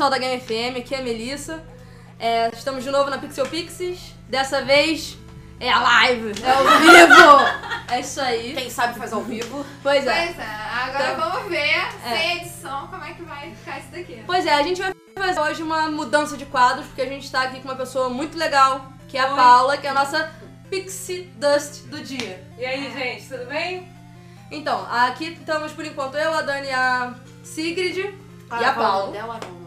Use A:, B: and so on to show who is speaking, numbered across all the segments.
A: Pessoal da Game FM. Aqui é a Melissa. É, estamos de novo na Pixel Pixies. Dessa vez é a live, é ao vivo. é isso aí.
B: Quem sabe faz ao vivo.
A: Pois é.
C: Pois é, agora
A: Então-
C: vamos ver
A: É.
C: sem edição como é que vai ficar isso daqui.
A: Pois é, a gente vai fazer hoje uma mudança de quadros, porque a gente está aqui com uma pessoa muito legal, que é a
D: Oi.
A: Paula, que é a nossa Pixie Dust do dia.
D: E aí, gente, tudo bem?
A: Então, aqui estamos por enquanto eu, a Dani a Sigrid e a
B: é o
A: Paula.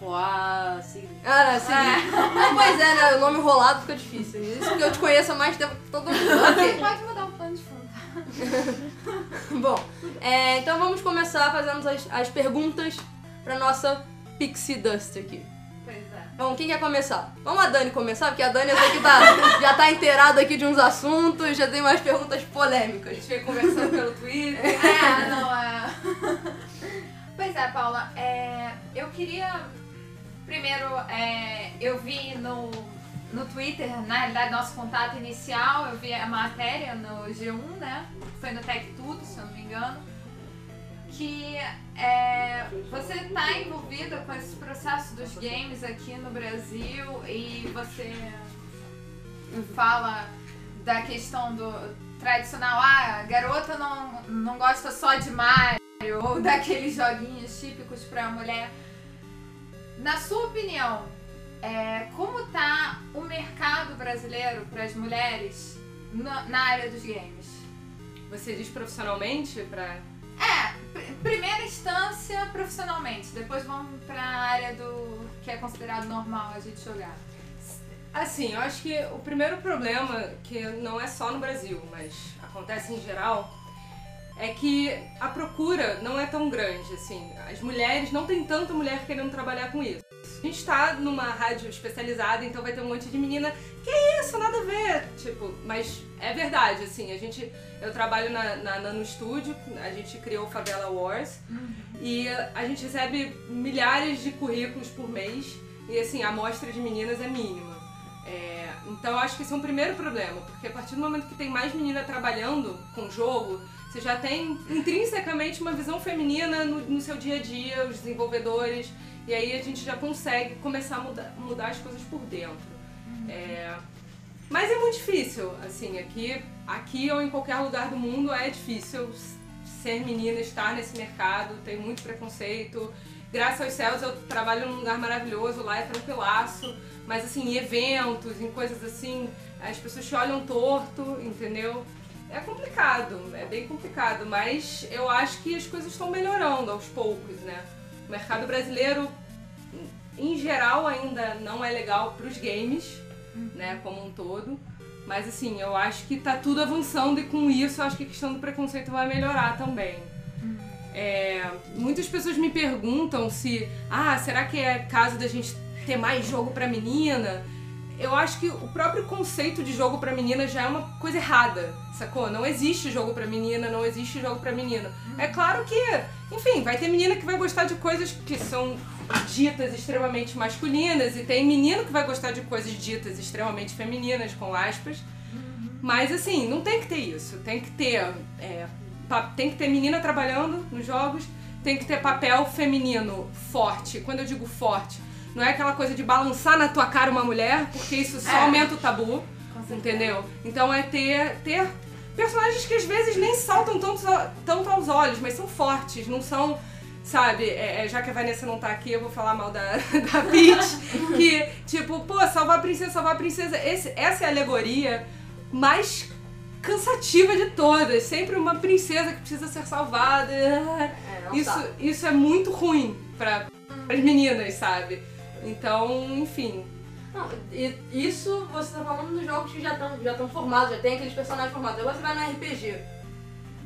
B: Nome dela? Qual é o nome dela? Não, é que você falou a Sigrid.
A: Ah, não, Sigrid. Ah, pois é, né? O nome enrolado fica difícil. Isso porque eu te conheço há mais tempo que todo mundo.
C: Pode mudar o plano de fundo.
A: Bom, é, então vamos começar fazendo as, as perguntas pra nossa Pixie Dust aqui.
C: Pois é.
A: Bom, quem quer começar? Vamos a Dani começar, porque a Dani eu sei que tá, já tá inteirada aqui de uns assuntos, já tem umas perguntas
D: A
A: polêmicas.
D: gente veio conversando pelo Twitter.
C: É, não é. Pois é, Paula, é, eu queria. Primeiro, é, eu vi no, no Twitter, na realidade, nosso contato inicial, eu vi a matéria no G1, né? Foi no Tech Tudo, se eu não me engano. Que é, você está envolvida com esse processo dos games aqui no Brasil e você fala da questão do tradicional, ah, garota não, não gosta só de Mario ou daqueles joguinhos típicos pra mulher. Na sua opinião, é, como tá o mercado brasileiro para as mulheres na, na área dos games?
D: Você diz profissionalmente pra.
C: É, pr- primeira instância profissionalmente, depois vamos pra área do que é considerado normal a gente jogar.
D: Assim, eu acho que o primeiro problema, que não é só no Brasil, mas acontece em geral, é que a procura não é tão grande, assim. As mulheres, não tem tanta mulher querendo trabalhar com isso. A gente tá numa rádio especializada, então vai ter um monte de menina, que isso, nada a ver. Tipo, mas é verdade, assim, a gente. Eu trabalho na, na Nano Studio, a gente criou o Favela Wars, e a gente recebe milhares de currículos por mês, e assim, a amostra de meninas é mínima. É, então acho que esse é um primeiro problema, porque a partir do momento que tem mais menina trabalhando com jogo, você já tem intrinsecamente uma visão feminina no, no seu dia a dia, os desenvolvedores, e aí a gente já consegue começar a mudar, mudar as coisas por dentro. É, mas é muito difícil, assim, aqui, aqui ou em qualquer lugar do mundo é difícil ser menina, estar nesse mercado, tem muito preconceito. Graças aos céus eu trabalho num lugar maravilhoso, lá é tranquilaço, mas assim, em eventos, em coisas assim, as pessoas te olham torto, entendeu? É complicado, é bem complicado, mas eu acho que as coisas estão melhorando aos poucos, né? O mercado brasileiro, em geral, ainda não é legal pros games, né, como um todo. Mas assim, eu acho que tá tudo avançando e com isso eu acho que a questão do preconceito vai melhorar também. É, muitas pessoas me perguntam se, ah, será que é caso da gente ter mais jogo pra menina? Eu acho que o próprio conceito de jogo pra menina já é uma coisa errada, sacou? Não existe jogo pra menina, não existe jogo pra menino. É claro que, enfim, vai ter menina que vai gostar de coisas que são ditas extremamente masculinas e tem menino que vai gostar de coisas ditas extremamente femininas, com aspas. Mas assim, não tem que ter isso. Tem que ter, é, tem que ter menina trabalhando nos jogos, tem que ter papel feminino forte. Quando eu digo forte, não é aquela coisa de balançar na tua cara uma mulher, porque isso só
C: É.
D: aumenta o tabu, entendeu? Então é ter, ter personagens que às vezes nem saltam tanto, tanto aos olhos, mas são fortes, não são sabe, é, é, já que a Vanessa não tá aqui, eu vou falar mal da, da Peach, que, tipo, pô, salvar a princesa, salvar a princesa, esse, essa é a alegoria mais cansativa de todas, sempre uma princesa que precisa ser salvada,
A: É, não
D: isso, isso é muito ruim pra, as meninas, sabe? Então, enfim,
A: Não, isso você tá falando dos jogos que já estão já tão formados, já tem aqueles personagens formados. Agora você vai no RPG.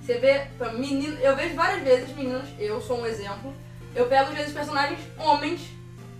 A: Você vê, pra menino, eu vejo várias vezes meninos, eu sou um exemplo, eu pego às vezes personagens homens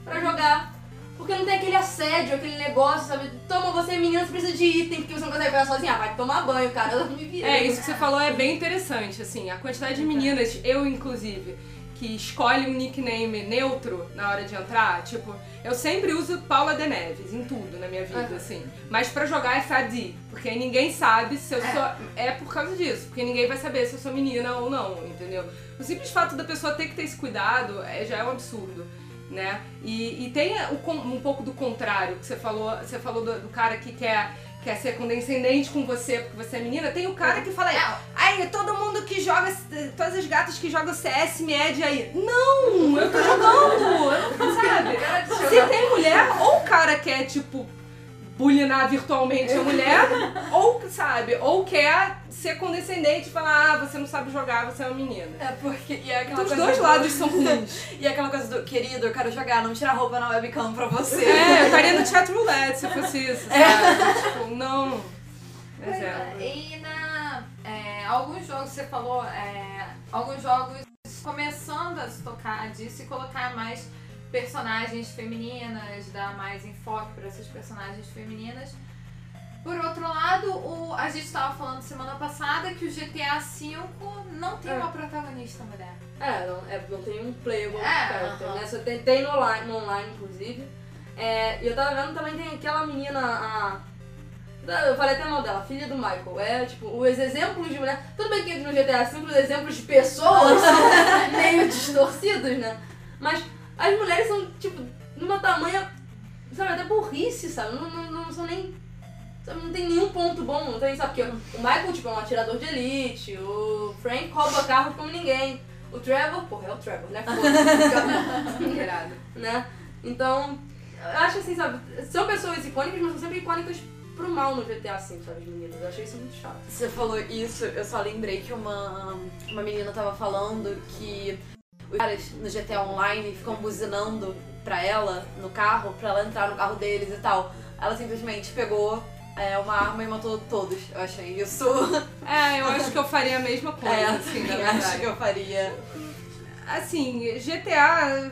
A: pra jogar. Porque não tem aquele assédio, aquele negócio, sabe? Toma, você é menina, você precisa de item, porque você não consegue pegar sozinha. Ah, vai tomar banho, cara. Eu me virei.
D: É, isso que você falou é bem interessante, assim, a quantidade de meninas, eu inclusive, que escolhe um nickname neutro na hora de entrar. Tipo, eu sempre uso Paula de Neves em tudo na minha vida,
A: Aham.
D: assim. Mas pra jogar é Fadi, porque aí ninguém sabe se eu
C: É.
D: sou. É por causa disso, porque ninguém vai saber se eu sou menina ou não, entendeu? O simples fato da pessoa ter que ter esse cuidado é, já é um absurdo. Né? E, e tem o um pouco do contrário que você falou, você falou do, do cara que quer, quer ser condescendente com você porque você é menina. Tem o cara que fala,
C: É,
D: Ai, todo mundo que joga, todas as gatas que jogam CS mede aí. Não, eu tô jogando, eu não sabe? Se tem mulher, ou o cara quer, tipo, bulinar virtualmente a mulher, ou, sabe, ou quer ser condescendente e falar, ah, você não sabe jogar, você é uma menina.
E: É porque. E é aquela
D: Então os dois
E: do-
D: lados são ruins.
E: E é aquela coisa do querido, eu quero jogar, não tira a roupa na webcam pra você.
D: É, eu estaria no chat roulette se fosse isso, sabe? Tipo, não. Mas é.
C: é, E na é, alguns jogos você falou, é, alguns jogos começando a se tocar disso e colocar mais personagens femininas, dar mais enfoque para essas personagens femininas. Por outro lado, o, a gente estava falando semana passada que o GTA V não tem
A: É.
C: uma protagonista mulher.
A: É, não, é, não tem um playable
C: É,
A: character,
E: aham.
A: né? Só tem, tem no online, no online, inclusive. É, e eu tava vendo também tem aquela menina, a. Eu falei até mal dela, filha do Michael. É, tipo, os exemplos de mulher. Tudo bem que no GTA V os exemplos de pessoas são meio distorcidos, né? Mas as mulheres são, tipo, numa tamanha. Sabe, até burrice, sabe? Não, não, não são nem. sabe, Não tem nenhum ponto bom, não tem, sabe? Porque o Michael, tipo, é um atirador de elite, o Frank rouba carro como ninguém. O Trevor, porra, é o Trevor, né? Foda-se. Né? Então, eu acho assim, sabe? São pessoas icônicas, mas são sempre icônicas pro mal no GTA V, sabe, as meninas? Eu achei isso muito chato.
E: Você falou isso, eu só lembrei que uma, uma menina tava falando que os caras no GTA Online ficam buzinando pra ela no carro, pra ela entrar no carro deles e tal. Ela simplesmente pegou é, uma arma e matou todos. Eu achei isso.
D: É, eu acho que eu faria a mesma coisa,
E: É,
D: assim, verdade.
E: acho que eu faria.
D: Assim, GTA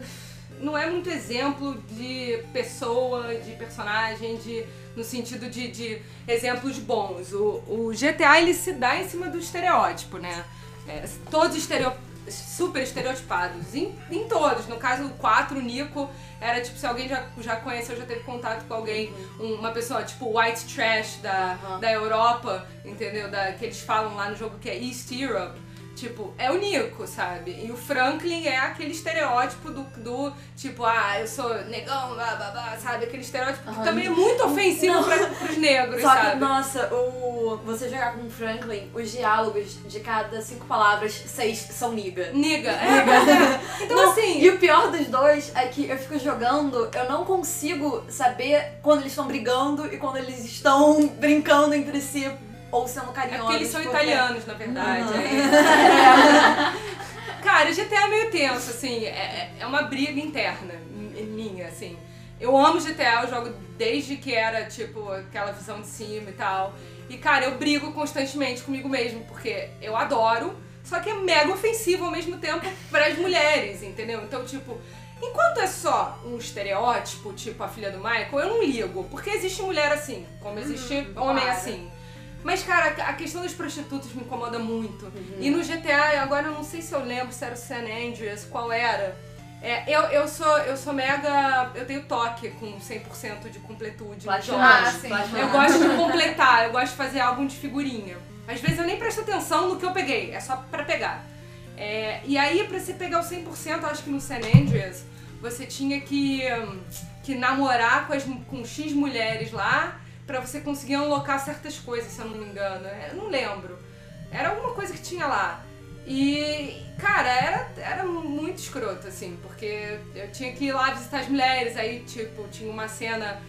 D: não é muito exemplo de pessoa, de personagem, de, no sentido de, de exemplos bons. O, o GTA ele se dá em cima do estereótipo, né? É, todos estereo, super estereotipados. Em, em todos. No caso, o 4, o Nico, era tipo, se alguém já, já conheceu, já teve contato com alguém, um- uma pessoa tipo white trash da,
E: Uhum.
D: da Europa, entendeu? Da, que eles falam lá no jogo que é East Europe. Tipo, é o Nico, sabe? E o Franklin é aquele estereótipo do, do tipo, ah, eu sou negão, blá, blá, blá, sabe? Aquele estereótipo que
E: Aham.
D: também é muito ofensivo pra, pros negros,
E: Só que,
D: sabe?
E: nossa, o, você jogar com o Franklin, os diálogos de cada cinco palavras, seis são niga.
D: Niga. É, então,
E: Não,
D: assim,
E: E o pior dos dois é que eu fico jogando, eu não consigo saber quando eles estão brigando e quando eles estão brincando entre si ou sendo
D: é
E: carinhosos.
D: porque eles são
E: porque-
D: italianos, na verdade.
E: Uhum.
D: é. Cara, GTA é meio tenso, assim, é, é uma briga interna mi- minha, assim. Eu amo GTA, eu jogo desde que era, tipo, aquela visão de cima e tal. E, cara, eu brigo constantemente comigo mesmo, porque eu adoro, só que é mega ofensivo ao mesmo tempo pras mulheres, entendeu? Então, tipo, enquanto é só um estereótipo, tipo a filha do Michael, eu não ligo, porque existe mulher assim, como existe homem
C: claro.
D: assim. Mas, cara, a questão das prostitutas me incomoda muito. E no GTA, agora eu não sei se eu lembro se era o San Andreas, qual era. É, eu, eu, sou, eu sou mega. Eu tenho toque com 100% de completude.
A: Platinado.
C: Ah, sim.
A: Platinado.
D: Eu gosto de completar, eu gosto de fazer álbum de figurinha. Às vezes eu nem presto atenção no que eu peguei, é só pra pegar. É, e aí, pra você pegar o 100%, acho que no San Andreas, você tinha que, hum, que namorar com, as, com X mulheres lá pra você conseguir unlockar certas coisas, se eu não me engano. Eu não lembro. Era alguma coisa que tinha lá. E, cara, era, era muito escroto, assim, porque eu tinha que ir lá visitar as mulheres, aí, tipo, tinha uma cena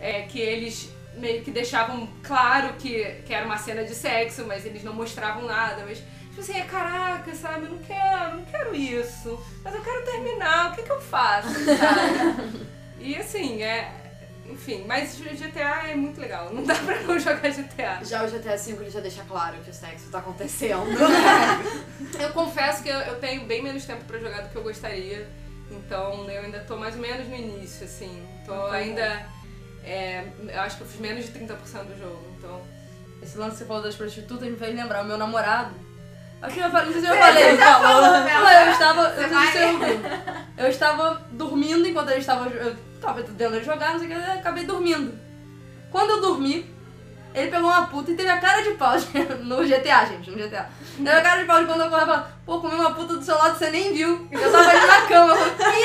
D: é, que eles meio que deixavam claro que, que era uma cena de sexo, mas eles não mostravam nada, mas, tipo assim, é, caraca, sabe, eu não quero, não quero isso, mas eu quero terminar, o que que eu faço, sabe? e, assim, é... Enfim, mas GTA é muito legal, não dá pra não jogar GTA.
E: Já o GTA V ele já deixa claro que o sexo tá acontecendo.
D: Eu confesso que eu, eu tenho bem menos tempo pra jogar do que eu gostaria. Então eu ainda tô mais ou menos no início, assim. Tô ainda. é, eu acho que eu fiz menos de 30% do jogo. Então.
A: Esse lance que você falou das prostitutas me fez lembrar o meu namorado. Que eu falei, não sei se eu falei.
C: já falou?
A: Eu estava. Eu, não sei ouviu. eu estava dormindo enquanto ele estava. Eu tava vendo ele jogar, não sei o que, eu acabei dormindo. Quando eu dormi, ele pegou uma puta e teve a cara de pau no GTA, gente, no GTA. Teve a cara de pau de quando eu acordei e falei, pô, comi uma puta do seu lado você nem viu. Eu tava ali na cama, eu falei,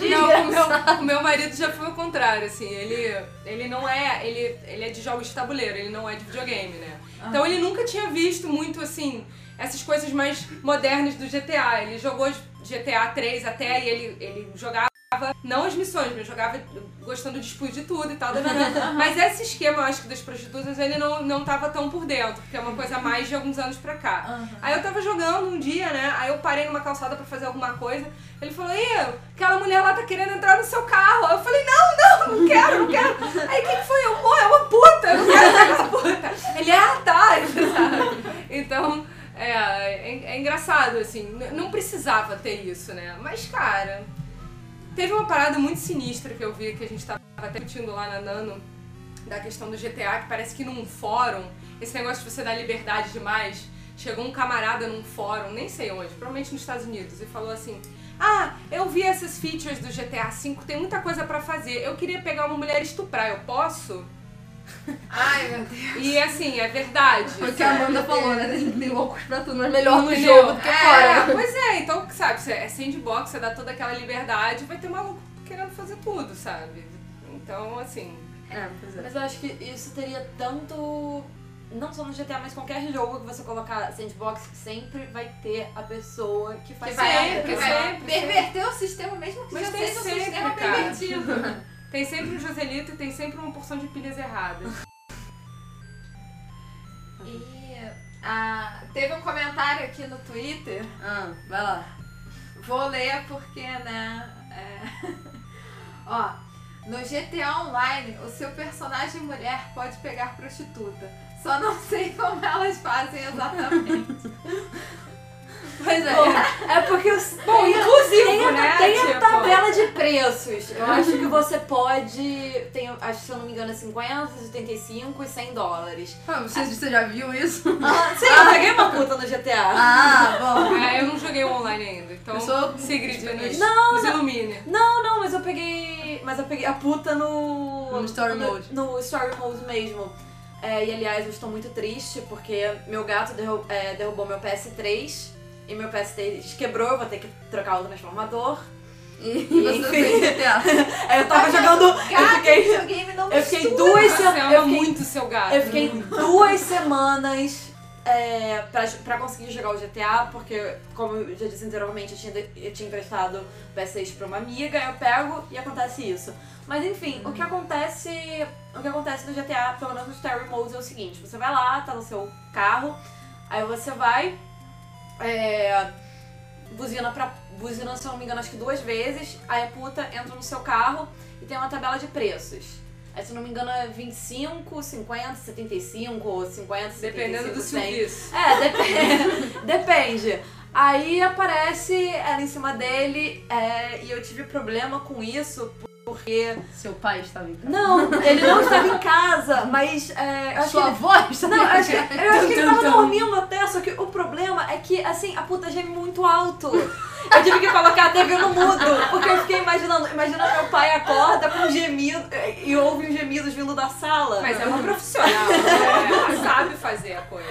A: "Ih,
D: Não, o
A: desgraçado."
D: meu, meu marido já foi o contrário, assim, ele, ele não é, ele, ele é de jogos de tabuleiro, ele não é de videogame, né? Então ele nunca tinha visto muito, assim, essas coisas mais modernas do GTA. Ele jogou GTA 3 até e ele, ele jogava, não as missões, mas jogava gostando de explodir tudo e tal. mas esse esquema, eu acho que das prostitutas, ele não, não tava tão por dentro, porque é uma coisa mais de alguns anos pra cá. Aí eu tava jogando um dia, né? Aí eu parei numa calçada pra fazer alguma coisa. Ele falou, Ih, aquela mulher lá tá querendo entrar no seu carro. Aí eu falei, não, não, não quero, não quero. Aí quem que foi? Eu, pô, é uma puta, eu não quero ser uma puta. Ele, ah, tá, sabe? Então, é, é, é engraçado, assim, não precisava ter isso, né? Mas, cara, teve uma parada muito sinistra que eu vi, que a gente tava até discutindo lá na Nano, da questão do GTA, que parece que num fórum, esse negócio de você dar liberdade demais, chegou um camarada num fórum, nem sei onde, provavelmente nos Estados Unidos, e falou assim: Ah, eu vi essas features do GTA V, tem muita coisa pra fazer. Eu queria pegar uma mulher e estuprar, eu posso?
C: Ai, meu Deus.
D: E assim, é verdade.
A: Foi o que a Amanda falou, né? Tem, tem loucos pra tudo, mas melhor no jogo do que
D: é,
A: fora.
D: Pois é, então, sabe, você é sandbox, você dá toda aquela liberdade, vai ter maluco querendo fazer tudo, sabe? Então, assim.
A: É, pois é.
E: Mas eu acho que isso teria tanto. Não só no GTA, mas qualquer jogo que você colocar sandbox, sempre vai ter a pessoa que
C: Que
E: faz
C: vai,
D: Sempre,
C: que vai
D: sempre,
C: perverter o sistema, mesmo que
D: Mas
C: já seja um
D: sempre,
C: sistema
D: cara.
C: pervertido.
D: Tem sempre um Joselito e tem sempre uma porção de pilhas erradas.
C: E ah, teve um comentário aqui no Twitter.
A: Ah, vai lá.
C: Vou ler porque, né? é, Ó, no GTA Online, o seu personagem mulher pode pegar prostituta. Só não sei como elas fazem exatamente.
A: Pois é.
E: É porque os.
D: Bom,
E: tem a-
D: inclusivo,
E: tem a,
D: né,
E: Tem a
D: tipo-
E: tabela de preços. Eu acho que você pode. Tem, acho que se eu não me engano é 50, 75 e 100 dólares.
A: Ah, você, você já viu isso?
E: Ah, sim, eu peguei uma puta no GTA.
A: Ah, bom.
D: É, eu não joguei o online ainda, então
A: Eu sou
D: Sigrid nos,
E: Não,
D: nos ilumine.
E: Não, não, mas eu peguei. Mas eu peguei a puta no.
A: No story
E: no,
A: mode.
E: No story mode mesmo. É, e aliás, eu estou muito triste porque meu gato derru- é, derrubou meu PS3 e meu PS3 quebrou, eu vou ter que trocar o transformador.
A: E você
E: Enfim. eu tava jogando. Eu fiquei, eu fiquei duas semanas. Eu fiquei,
D: muito seu gato.
E: eu fiquei duas semanas. É, pra, pra conseguir jogar o GTA, porque, como eu já disse anteriormente, eu tinha, eu tinha emprestado o PS6 pra uma amiga, eu pego e acontece isso. Mas enfim, o que acontece. O que acontece no GTA, pelo menos no Story Mode, é o seguinte, você vai lá, tá no seu carro, aí você vai. É, buzina pra. Buzina, se eu não me engano, acho que duas vezes, aí a puta entra no seu carro e tem uma tabela de preços. Aí, se eu não me engano, é 25, 50, 75, ou 50, 75,
D: Dependendo do
E: 100.
D: serviço.
E: É, depende. depende. Aí aparece ela em cima dele é, e eu tive problema com isso porque.
A: Seu pai estava em casa.
E: Não, ele não estava em casa, mas é, acho que
A: Sua
E: ele...
A: avó estava
E: Não, eu
A: em
E: acho, que-
A: casa.
E: eu acho que ele
A: Tum,
E: tava
A: tum, tum.
E: dormindo até, só que o problema é que, assim, a puta geme muito alto. Eu tive que colocar a TV no mudo, porque eu fiquei imaginando, imagina meu pai acorda com um gemido e ouve os gemidos vindo da sala.
D: Mas é uma profissional, né? ela sabe fazer a coisa.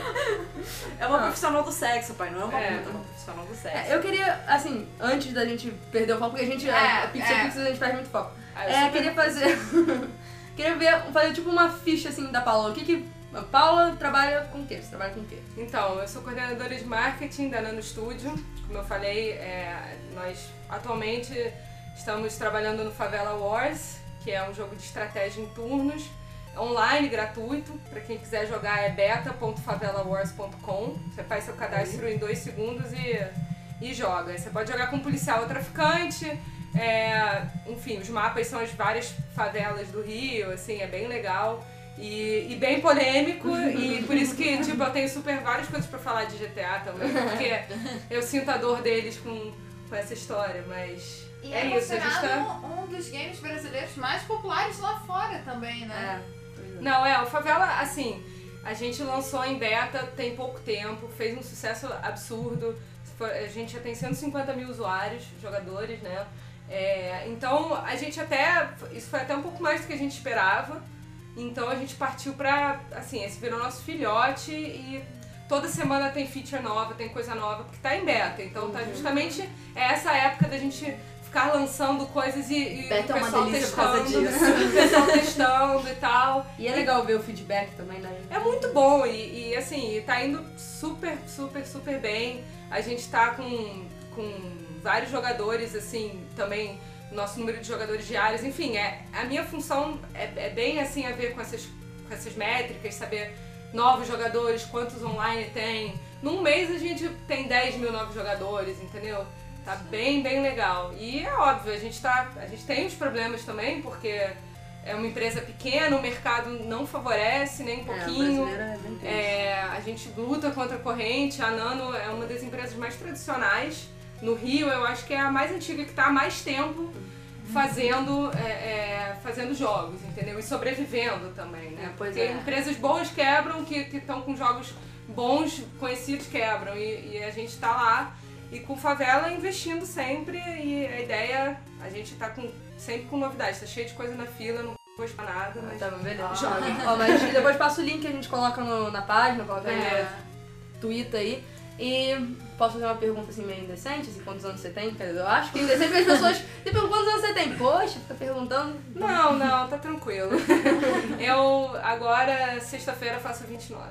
E: É uma profissional do sexo, pai, não é uma
D: É.
E: puta, é uma profissional do sexo.
A: É, eu queria, assim, antes da gente perder o foco, porque a gente,
C: É,
A: a Pixel
C: é.
A: Pixel, a gente faz muito foco.
D: Ah, eu
A: É, queria fazer. queria ver, fazer tipo uma ficha assim da Paula. O que que. A Paula trabalha com o quê? Você trabalha com o quê?
D: Então, eu sou coordenadora de marketing da Nano Studio. Como eu falei, é, nós atualmente estamos trabalhando no Favela Wars, que é um jogo de estratégia em turnos, online, gratuito. Para quem quiser jogar é beta.favelawars.com. Você faz seu cadastro em dois segundos e, e joga. Você pode jogar com policial ou traficante. É, enfim, os mapas são as várias favelas do Rio, assim, é bem legal. E, e bem polêmico, e por isso que, tipo, eu tenho super várias coisas pra falar de GTA também, porque eu sinto a dor deles com, com essa história, mas
C: E
D: é,
C: é,
D: isso, a gente tá...
C: um, dos games brasileiros mais populares lá fora também, né?
D: Não, é, o Favela, assim, a gente lançou em beta tem pouco tempo, fez um sucesso absurdo. a gente já tem 150 mil usuários, jogadores, né? É, então a gente até. Isso foi até um pouco mais do que a gente esperava. Então a gente partiu pra. Assim, esse virou nosso filhote e toda semana tem feature nova, tem coisa nova, porque tá em beta. Então tá justamente é essa época da gente ficar lançando coisas e, e
E: Beta é
D: o
E: uma
D: pessoal
E: delícia por causa
D: testando, o pessoal testando e tal.
A: E é legal ver o feedback também, né?
D: É muito bom e, e, assim, tá indo super, super, super bem. A gente tá com, com vários jogadores, assim, também nosso número de jogadores diários. Enfim, é, a minha função é, é bem assim a ver com essas, com essas métricas, saber novos jogadores, quantos online tem. Num mês a gente tem 10 mil novos jogadores, entendeu? Tá bem, bem legal. E é óbvio, a gente, tá, a gente tem os problemas também, porque é uma empresa pequena, o mercado não favorece nem um pouquinho.
A: é tenso.
D: É, a gente luta contra a corrente. A Nano é uma das empresas mais tradicionais. No Rio, eu acho que é a mais antiga que está há mais tempo fazendo, é, é, fazendo jogos, entendeu? E sobrevivendo também, né?
A: É, pois
D: Porque
A: é.
D: empresas boas quebram, que estão com jogos bons, conhecidos, quebram. E, e a gente está lá e com favela investindo sempre. E a ideia, a gente tá com, sempre com novidades. Tá cheio de coisa na fila, não vou expor nada, mas.
A: Tá bom, beleza.
D: Jogue.
A: Ó, mas depois passa o link que a gente coloca no- na página, coloca
D: É.
A: no Twitter aí. E posso fazer uma pergunta assim meio indecente, assim, quantos anos você tem? Eu acho que indecente porque as pessoas te perguntam quantos anos você tem. Poxa, fica perguntando.
D: Não, não, tá tranquilo. Eu agora, sexta-feira, faço 29.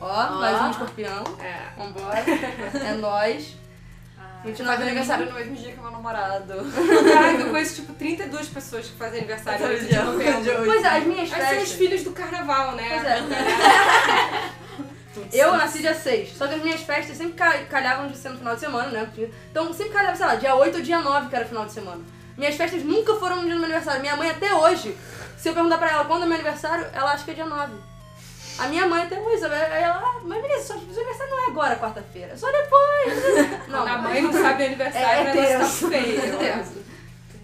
A: Ó, mais um escorpião.
D: É.
A: Vambora. É nóis. 29
B: Faz aniversário no mesmo dia que meu namorado.
D: Caraca, eu conheço tipo 32 pessoas que fazem aniversário nesse
B: dia,
D: de novembro.
A: Pois é, as minhas
D: Aí são os
A: festas.
D: filhos do carnaval, né?
A: Pois é. Eu nasci dia 6, só que as minhas festas sempre ca- calhavam de ser no final de semana, né? Então sempre calhava, sei lá, dia 8 ou dia 9 que era final de semana. Minhas festas nunca foram no dia do meu aniversário. Minha mãe até hoje, se eu perguntar pra ela quando é meu aniversário, ela acha que é dia 9. A minha mãe até hoje, sabe? Aí ela, ah, mas beleza, só que o seu aniversário não é agora, quarta-feira, é só depois. Não,
D: a mãe não sabe aniversário,
A: É, é
D: o negócio
A: tenso.
D: tá feio.
A: É.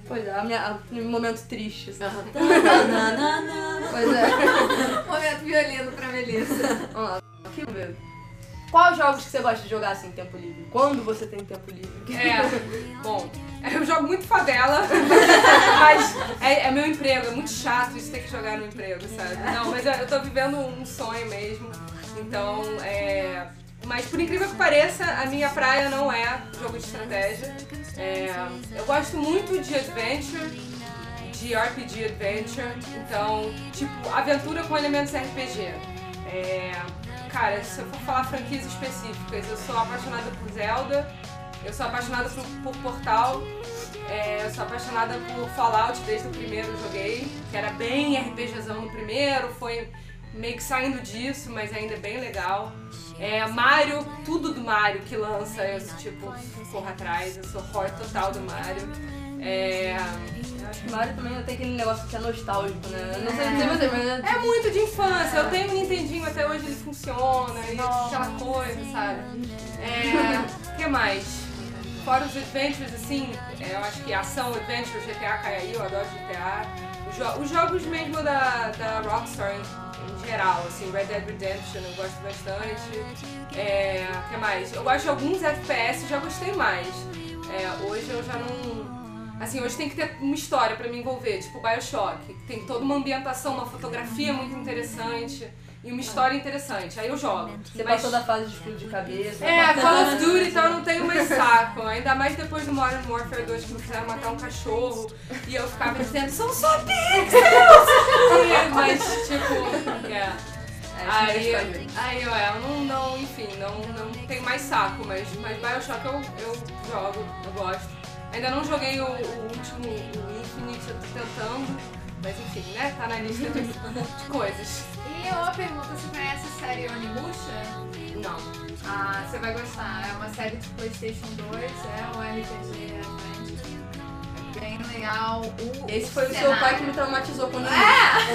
A: Pois é, a minha, a- um momento triste, assim. Pois é.
C: Momento violino pra Melissa.
A: Vamos lá, que ver. Quais jogos que você gosta de jogar assim em tempo livre? Quando você tem tempo livre?
D: É, bom, eu jogo muito favela, mas é, é meu emprego, é muito chato isso ter que jogar no emprego, sabe? Não, mas eu, eu tô vivendo um sonho mesmo, então é. Mas por incrível que pareça, a minha praia não é jogo de estratégia. É, eu gosto muito de adventure, de RPG adventure, então, tipo, aventura com elementos RPG. É, cara, se eu for falar franquias específicas, eu sou apaixonada por Zelda, eu sou apaixonada por, por Portal, é, eu sou apaixonada por Fallout desde o primeiro joguei, que era bem RPGzão no primeiro, foi meio que saindo disso, mas ainda é bem legal. É, Mario, tudo do Mario que lança, eu tipo, corro atrás, eu sou horror total do Mario. É,
A: Eu acho que Mario também tem aquele negócio que é nostálgico, né? Eu Não sei não sei você, mas é
D: É muito de infância. Eu tenho um Nintendinho até hoje, ele funciona, e aquela coisa, sabe? É. O que mais? Fora os adventures, assim, é, eu acho que ação, adventure, GTA cai aí, eu adoro GTA. Os, jo- os jogos mesmo da, da Rockstar em, em geral, assim, Red Dead Redemption eu gosto bastante. É. O que mais? Eu gosto de alguns FPS, já gostei mais. É, hoje eu já não. Assim, hoje tem que ter uma história pra me envolver, tipo Bioshock. Tem toda uma ambientação, uma fotografia muito interessante e uma história interessante. Aí eu jogo.
A: Você
D: Mas-
A: passou da fase de explodir cabeça.
D: É, Call of Duty então eu não tenho mais saco. Ainda mais depois do Modern Warfare 2 que me fizeram matar um cachorro e eu ficava dizendo, são só pixels! Mas, tipo, é. Aí, aí eu, é, eu não, não, enfim, não, não tenho mais saco, mas, mas Bioshock eu, eu jogo, eu gosto. Ainda não joguei o, o último, o Infinite, eu tô tentando, mas enfim, né? Tá na lista de, de coisas.
C: E uma pergunta, você conhece a série Onimusha?
D: Não.
C: Ah, você vai gostar. É uma série de Playstation 2, é um RPG. É bem legal. O
A: Esse foi o seu pai que me traumatizou quando eu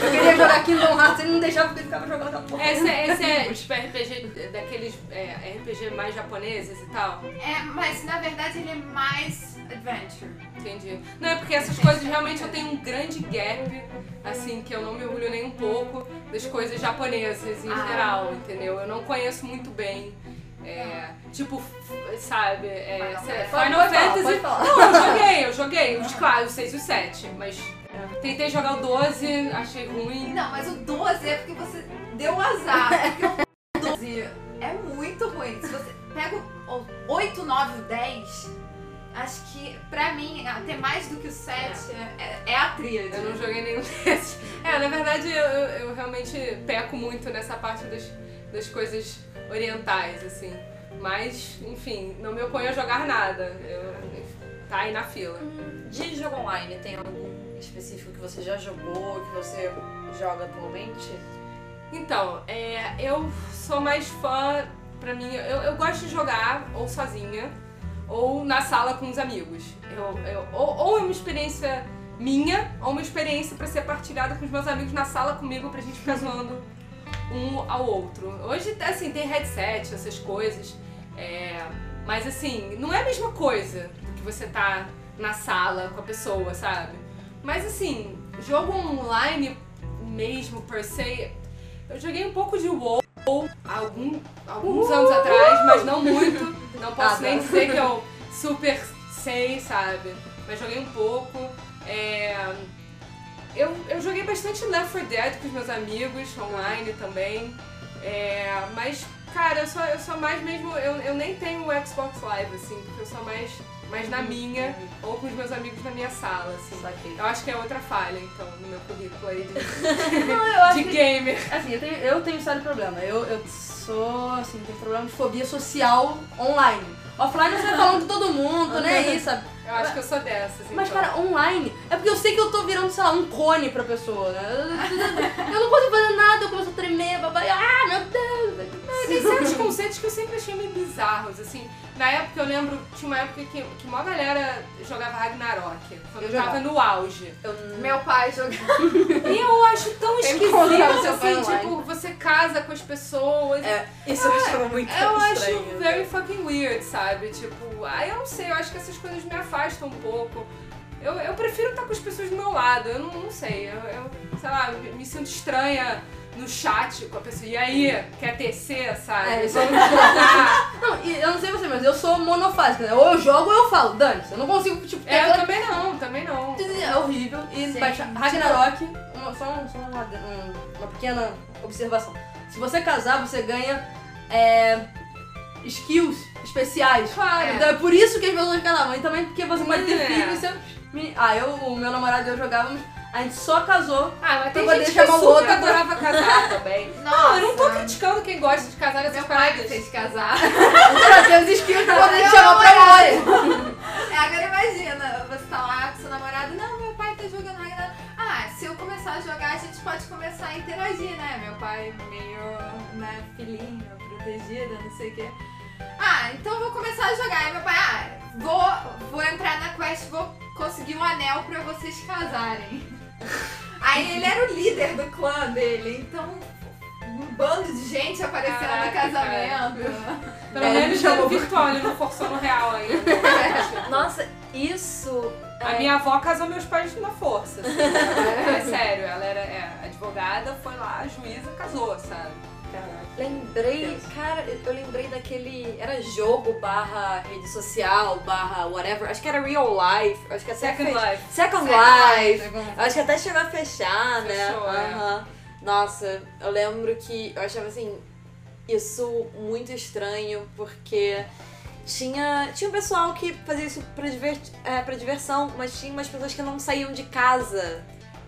A: Eu queria jogar Kingdom Hearts, ele não deixava porque ele ficava jogando aquela porra.
D: Esse, é- esse é tipo RPG daqueles é, RPG mais japoneses e tal.
C: É, mas na verdade ele é mais adventure.
D: Entendi. Não, é porque essas coisas realmente eu tenho um grande gap, assim, que eu não me orgulho nem um pouco das coisas japonesas em
C: Ah.
D: geral, entendeu? Eu não conheço muito bem. É, tipo, sabe, é,
C: Final.
D: Final Fantasy.
A: falar.
D: Não, eu joguei, eu joguei. Os claro, os 6 e o 7, mas tentei jogar o 12, achei ruim.
C: Não, mas o 12 é porque você deu azar. Porque o 12 é muito ruim. Se você pega o 8, 9, o 10, acho que pra mim, até mais do que o 7, é, é a tríade.
D: Eu não joguei nenhum desses. É, na verdade, eu, eu, eu realmente peco muito nessa parte das, das coisas orientais, assim. Mas, enfim, não me oponho a jogar nada. Eu, tá aí na fila.
E: De jogo online, tem algum específico que você já jogou, que você joga atualmente?
D: Então, é, eu sou mais fã, pra mim, eu, eu gosto de jogar ou sozinha, ou na sala com os amigos. Eu, eu, ou, ou é uma experiência minha, ou uma experiência pra ser partilhada com os meus amigos na sala comigo, pra gente ficar zoando um ao outro. Hoje, assim, tem headset, essas coisas, é, mas assim, não é a mesma coisa do que você tá na sala com a pessoa, sabe? Mas assim, jogo online mesmo, per se, eu joguei um pouco de WoW há algum, alguns anos atrás, mas não muito. Não posso
A: Ah,
D: nem
A: tá.
D: dizer que eu super sei, sabe? Mas joguei um pouco. É, Eu, eu joguei bastante Left 4 Dead com os meus amigos, online também. É, mas, cara, eu sou, eu sou mais mesmo. Eu, eu nem tenho o Xbox Live, assim, porque eu sou mais, mais na minha ou com os meus amigos na minha sala, assim.
A: Saquei.
D: Eu acho que é outra falha, então, no meu currículo aí de,
A: Não, eu acho
D: de
A: que
D: gamer.
A: Assim, eu tenho, eu tenho sério problema. Eu, eu sou, assim, tenho problema de fobia social online. Offline você vai falando com todo mundo, né? Isso, sabe?
D: Eu acho que eu sou dessas,
A: Mas,
D: então.
A: cara, online é porque eu sei que eu tô virando, sei lá, um cone pra pessoa, né? Eu não consigo fazer nada, eu começo a tremer, babá, ah, meu Deus.
D: Tem certos conceitos que eu sempre achei meio bizarros, assim. Na época, eu lembro, tinha uma época que, que uma galera jogava Ragnarok, quando
A: Eu
D: eu tava
A: jogava.
D: no auge.
C: Meu pai jogava.
D: E eu acho tão esquisito, assim,
A: online.
D: tipo, você casa com as pessoas.
E: É, isso eu achava muito
D: Eu acho
E: estranho.
D: very fucking weird, sabe? Tipo, aí eu não sei, eu acho que essas coisas me afastam um pouco. Eu, eu prefiro estar com as pessoas do meu lado, eu não, não sei, eu, eu, sei lá, me sinto estranha no chat com a pessoa. E aí, quer tecer, sabe?
A: É,
D: jogar.
A: Não, e eu não sei você, mas eu sou monofásica, né? Ou eu jogo ou eu falo, dane-se. Eu não consigo, tipo, ter
D: É, eu também não, também não.
A: É horrível. E
C: Sim.
A: baixa Ragnarok, uma, só, um- só uma, um- uma pequena observação. Se você casar, você ganha é, skills especiais.
D: Claro.
A: Então é por isso que as pessoas lá. E também porque você pode ter
D: É.
A: filhos e meni- Ah, eu, o meu namorado e eu jogávamos, a gente só casou.
D: Ah, mas tem gente que super
A: outro.
D: adorava casar também.
C: Nossa.
D: Não, eu não tô criticando quem gosta de casar nessas
C: Meu pai me
D: paradas.
C: fez casar.
A: os pra poder
C: Meu
A: chamar pra
C: namorado. É, agora imagina, você tá lá com seu namorado, não, meu pai tá jogando Ragnarok. Ah, se eu começar a jogar, a gente pode começar a interagir, né? Meu pai meio, né, filhinho, protegida, não sei o quê. Ah, então eu vou começar a jogar. Aí meu pai, ah, vou, vou entrar na quest, vou conseguir um anel pra vocês casarem. Aí ele era o líder do clã dele, então um bando de gente aparecendo
D: Caraca,
C: no casamento.
D: Pelo
A: É,
D: menos no virtual, ele não forçou no real ainda.
E: Nossa, isso.
D: A
E: é,
D: minha avó casou meus pais na força. Assim, é, é sério, ela era é, advogada, foi lá, juíza, casou, sabe?
E: Lembrei, cara, eu lembrei daquele. Era jogo barra rede social, barra whatever. Acho que era real life. Acho que até
D: Second
E: fe-
D: Life.
E: Second,
C: Second
E: Life. Acho que até chegou a fechar, né?
D: Fechou, é.
E: Aham. Nossa, eu lembro que eu achava assim, isso muito estranho, porque tinha, tinha um pessoal que fazia isso pra, é, pra diversão, mas tinha umas pessoas que não saíam de casa.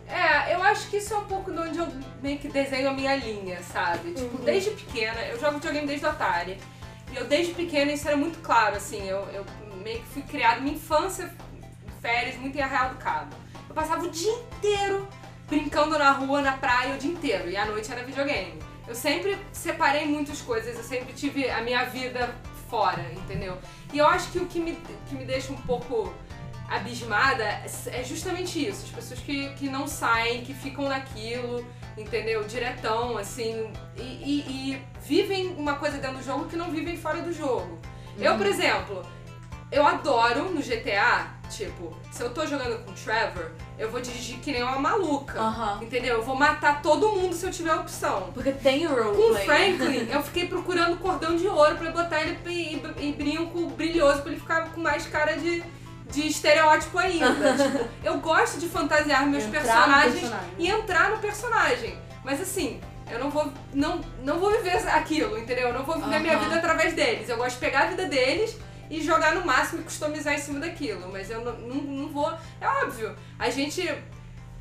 D: É, eu acho que isso é um pouco de onde eu meio que desenho a minha linha, sabe? Tipo, desde pequena, eu jogo videogame desde o Atari. E eu desde pequena isso era muito claro, assim, eu, eu meio que fui criada, minha infância, férias, muito em Arraial do Cabo. Eu passava o dia inteiro brincando na rua, na praia, o dia inteiro. E à noite era videogame. Eu sempre separei muitas coisas, eu sempre tive a minha vida fora, entendeu? E eu acho que o que me, que me deixa um pouco abismada é justamente isso. As pessoas que, que não saem, que ficam naquilo, entendeu? Diretão, assim, e, e- e vivem uma coisa dentro do jogo que não vivem fora do jogo. Eu, por exemplo, eu adoro no GTA, tipo, se eu tô jogando com o Trevor, eu vou dirigir que nem uma maluca.
E: Aham.
D: Entendeu? Eu vou matar todo mundo se eu tiver opção.
E: Porque tem o
D: Com o
E: roleplay.
D: Franklin, eu fiquei procurando cordão de ouro pra botar ele em, em, em brinco brilhoso pra ele ficar com mais cara de, de estereótipo ainda. tipo, eu gosto de fantasiar meus
A: Entrar
D: personagens
A: personagem.
D: e entrar no personagem. Mas assim, eu não vou, não, não vou viver aquilo, entendeu? Eu não vou viver minha
E: Aham.
D: vida através deles. Eu gosto de pegar a vida deles e jogar no máximo e customizar em cima daquilo. Mas eu não, não, não vou. É óbvio. A gente.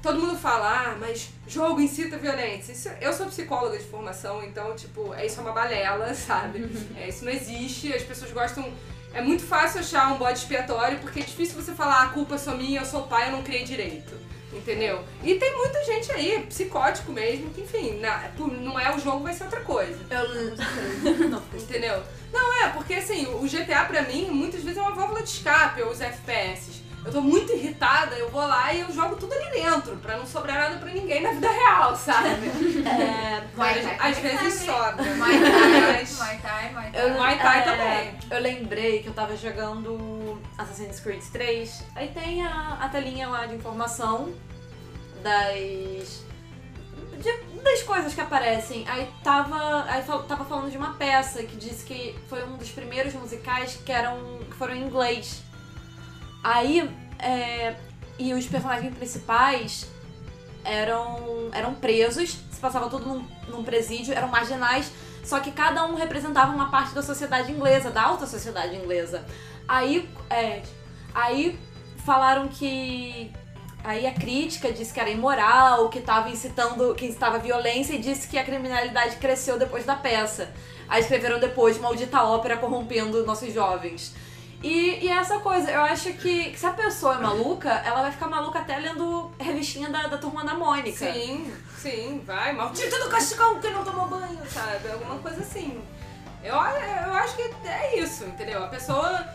D: Todo mundo fala, ah, mas jogo incita violência. Isso- eu sou psicóloga de formação, então, tipo, é isso é uma balela, sabe? É, isso não existe, as pessoas gostam. É muito fácil achar um bode expiatório, porque é difícil você falar, "Ah, a culpa é só minha, eu sou pai, eu não criei direito. Entendeu? E tem muita gente aí, psicótico mesmo, que enfim, por- não é o jogo, vai ser outra coisa. Entendeu? Não, é, porque assim, o GTA pra mim muitas vezes é uma válvula de escape, os FPS. Eu tô muito irritada, eu vou lá e eu jogo tudo ali dentro, pra não sobrar nada pra ninguém na vida real, sabe?
E: É,
C: Muay
D: Às,
C: Thai
D: às vezes sobra.
C: Muay Thai,
D: Mas-
C: Muay Thai, Muay Thai.
E: Eu,
D: Muay Thai
E: é,
D: também.
E: Eu lembrei que eu tava jogando Assassin's Creed 3. Aí tem a, a telinha lá de informação das. de- das coisas que aparecem. Aí tava. Aí fal- tava falando de uma peça que disse que foi um dos primeiros musicais que eram. que foram em inglês. Aí. é, e os personagens principais eram, eram presos, se passava tudo num, num presídio, eram marginais, só que cada um representava uma parte da sociedade inglesa, da alta sociedade inglesa. Aí, é, aí falaram que. Aí a crítica disse que era imoral, que estava incitando, que incitava violência e disse que a criminalidade cresceu depois da peça. Aí escreveram depois Maldita Ópera corrompendo nossos jovens. E, e essa coisa, eu acho que, que se a pessoa é maluca, ela vai ficar maluca até lendo revistinha da, da turma da Mônica.
D: Sim, sim, vai. Maldito do cachecol que não tomou banho, sabe? Alguma coisa assim. Eu, eu acho que é isso, entendeu? A pessoa.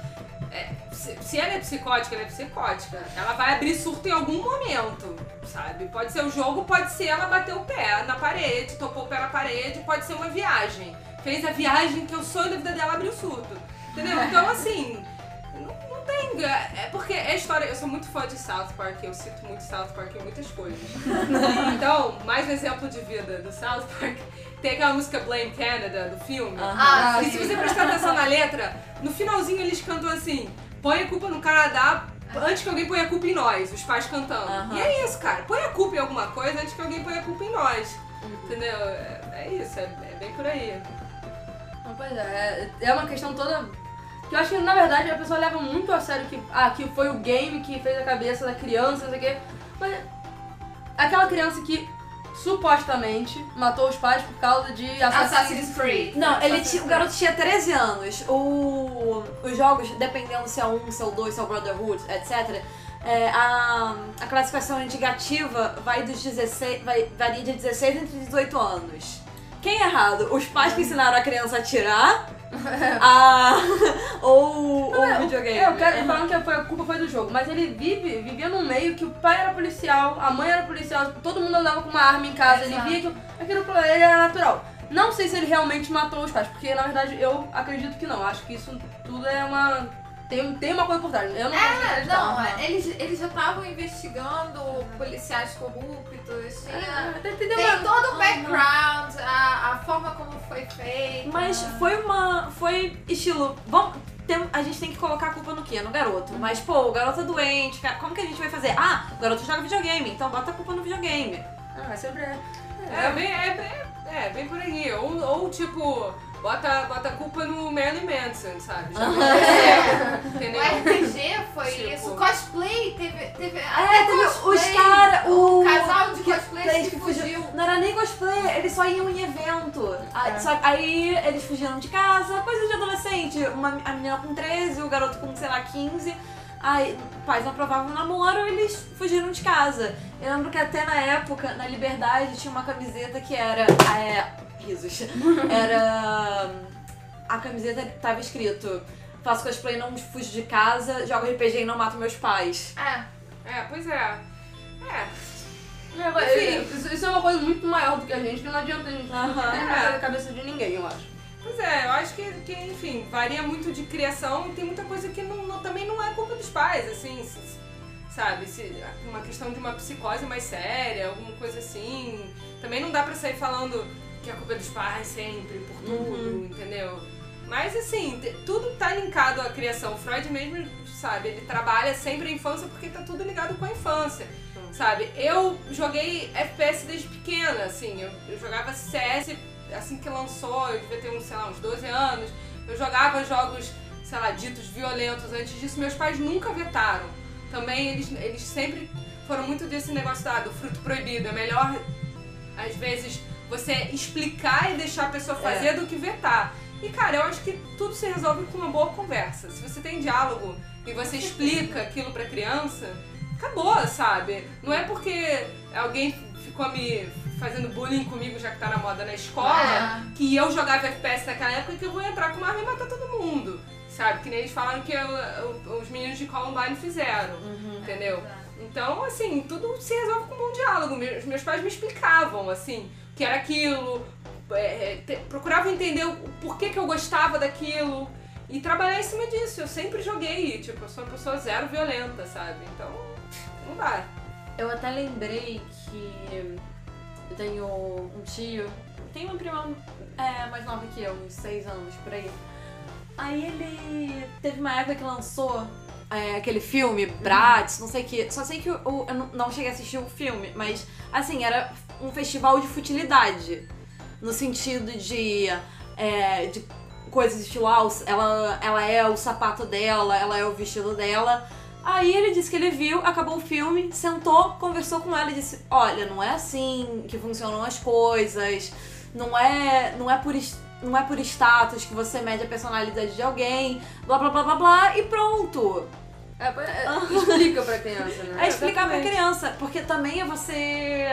D: é, se, se ela é psicótica, ela é psicótica. Ela vai abrir surto em algum momento, sabe? Pode ser o jogo, pode ser ela bater o pé na parede, tocou o pé na parede, pode ser uma viagem. Fez a viagem que o sonho da vida dela abriu surto. Entendeu? Então, assim. É porque é história. Eu sou muito fã de South Park, eu cito muito South Park em muitas coisas. então, mais um exemplo de vida do South Park. Tem aquela música Blame Canada do filme.
C: Ah,
D: E
C: sim.
D: se você prestar atenção na letra, no finalzinho eles cantam assim: põe a culpa no Canadá antes que alguém ponha a culpa em nós, os pais cantando.
E: Aham.
D: E é isso, cara. Põe a culpa em alguma coisa antes que alguém ponha a culpa em nós. Entendeu? É, é isso, é, é bem por aí.
A: Não, Pois é, é uma questão toda. Que eu acho que na verdade a pessoa leva muito a sério que, ah, que foi o game que fez a cabeça da criança, não sei o quê. Mas aquela criança que supostamente matou os pais por causa de
C: Assassin's Creed.
E: Não, ele tinha, o garoto tinha 13 anos. O, os jogos, dependendo se é um, se é o 2, se é o Brotherhood, etc., é, a, a classificação indicativa vai dos 16, vai, varia de 16 entre 18 anos. Quem é errado? Os pais que ensinaram a criança a atirar? A, ou ou o videogame?
A: É, eu quero falar que foi, a culpa foi do jogo, mas ele vive, vivia num meio que o pai era policial, a mãe era policial, todo mundo andava com uma arma em casa,
C: Exato.
A: ele via que aquilo pra ele era natural. Não sei se ele realmente matou os pais, porque na verdade eu acredito que não. Acho que isso tudo é uma. Tem, tem uma coisa por trás. Eu não
C: É, não, é, eles, eles já estavam investigando policiais corruptos, tinha,
A: É, tem, tem
C: tem
A: uma-
C: todo o background, a, a forma como foi feito.
E: Mas foi uma. Foi estilo. Vamos, tem- a gente tem que colocar a culpa no quê? No garoto. Mas, pô, o garoto é doente, como que a gente vai fazer? Ah, o garoto joga videogame, então bota a culpa no videogame.
A: Ah, sempre é.
D: É, bem, é, bem- é, bem por aí. Ou, ou tipo, bota, bota a culpa no Marilyn Manson, sabe? Já aconteceu,
C: O
D: entendeu?
C: RPG foi
D: Tipo-
C: isso. Cosplay, teve. teve
E: É,
C: até
E: teve os
C: cosplay.
E: caras. O
C: Um casal de
E: que-
C: cosplays que
E: fugiu.
C: fugiu.
E: Não era nem cosplay, eles só iam em evento. Aí, só- aí eles fugiram de casa, coisa de adolescente. Uma, a menina com 13, o garoto com, sei lá, 15. Aí, pais não aprovavam o namoro, eles fugiram de casa. Eu lembro que até na época, na Liberdade, tinha uma camiseta que era. É, risos. Era. A camiseta tava escrito: Faço cosplay, não fujo de casa, jogo RPG e não mato meus pais.
C: É.
D: É, pois é. É,
A: É, mas isso, isso é uma coisa muito maior do que a gente, que não adianta a gente
E: Aham.
A: discutir na cabeça de ninguém, eu acho.
D: Pois é, eu acho que, que, enfim, varia muito de criação e tem muita coisa que não, não- também não é culpa dos pais, assim, sabe? Se, uma questão de uma psicose mais séria, alguma coisa assim. Também não dá pra sair falando que a culpa é dos pais sempre, por tudo, entendeu? Mas assim, tudo tá linkado à criação. O Freud mesmo, sabe, ele trabalha sempre a infância porque tá tudo ligado com a infância. Sabe? Eu joguei FPS desde pequena, assim, eu, eu jogava CS assim que lançou, eu devia ter uns, sei lá, uns 12 anos. Eu jogava jogos, sei lá, ditos violentos. Antes disso, meus pais nunca vetaram. Também eles, eles sempre foram muito desse negócio ah, do fruto proibido. É melhor, às vezes, você explicar e deixar a pessoa fazer do que vetar. E, cara, eu acho que tudo se resolve com uma boa conversa. Se você tem diálogo e você explica aquilo pra criança, acabou, sabe? Não é porque alguém ficou me fazendo bullying comigo, já que tá na moda na escola, que eu jogava FPS naquela época que eu vou entrar com uma arma e matar todo mundo. Sabe? Que nem eles falaram que eu- os meninos de Columbine fizeram. Entendeu? Então, assim, tudo se resolve com um bom diálogo. Meus, meus pais me explicavam, assim, que era aquilo, é, é, te- procuravam entender o porquê que eu gostava daquilo e trabalhar em cima disso. Eu sempre joguei, tipo, eu sou uma pessoa zero violenta, sabe? Então, não dá.
E: Eu até lembrei que eu tenho um tio, tem uma prima é, mais nova que eu, uns seis anos por aí. Aí ele teve uma época que lançou é, aquele filme, Bratz, não sei o que. Só sei que eu não- não cheguei a assistir o filme, mas assim, era um festival de futilidade. No sentido de. é, de coisas estilo, ah, ela, ela é o sapato dela, ela é o vestido dela. Aí ele disse que ele viu, acabou o filme, sentou, conversou com ela e disse: Olha, não é assim que funcionam as coisas, não é, não é por não é por status que você mede a personalidade de alguém, blá blá blá blá blá, e pronto.
A: É, é, explica pra criança, né?
E: É explicar pra criança, porque também é você.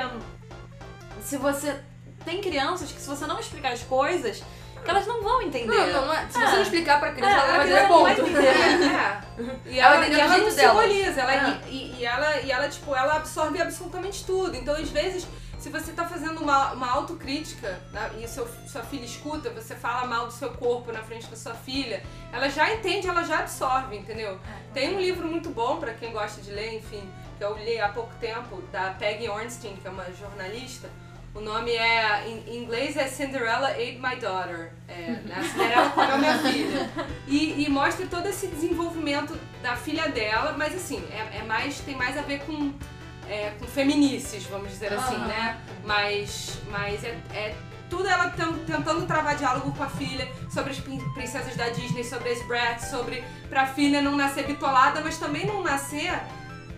E: Se você. Tem crianças que se você não explicar as coisas, que elas não vão entender.
A: Não, não, não é. Se você
E: É.
A: não explicar pra criança,
E: É,
A: ela
E: a
A: vai
E: vai
A: ponto.
E: entender.
D: É. E
A: Ela
D: ela, e ela não
A: dela.
D: simboliza, ela, e, e- ela, e ela, tipo, ela absorve absolutamente tudo. Então, às vezes, se você tá fazendo uma, uma autocrítica né, e seu, sua filha escuta, você fala mal do seu corpo na frente da sua filha, ela já entende, ela já absorve, entendeu? Tem um livro muito bom pra quem gosta de ler, enfim, que eu li há pouco tempo, da Peggy Ornstein, que é uma jornalista. O nome é, em inglês é Cinderella Ate My Daughter. É, né? Cinderela comeu minha filha. E, e mostra todo esse desenvolvimento da filha dela, mas assim, é, é mais, tem mais a ver com, é, com feminices, vamos dizer assim,
A: Aham.
D: né? Mas, mas é, é tudo ela ten- tentando travar diálogo com a filha sobre as prin- princesas da Disney, sobre as Bratz, sobre pra filha não nascer bitolada, mas também não nascer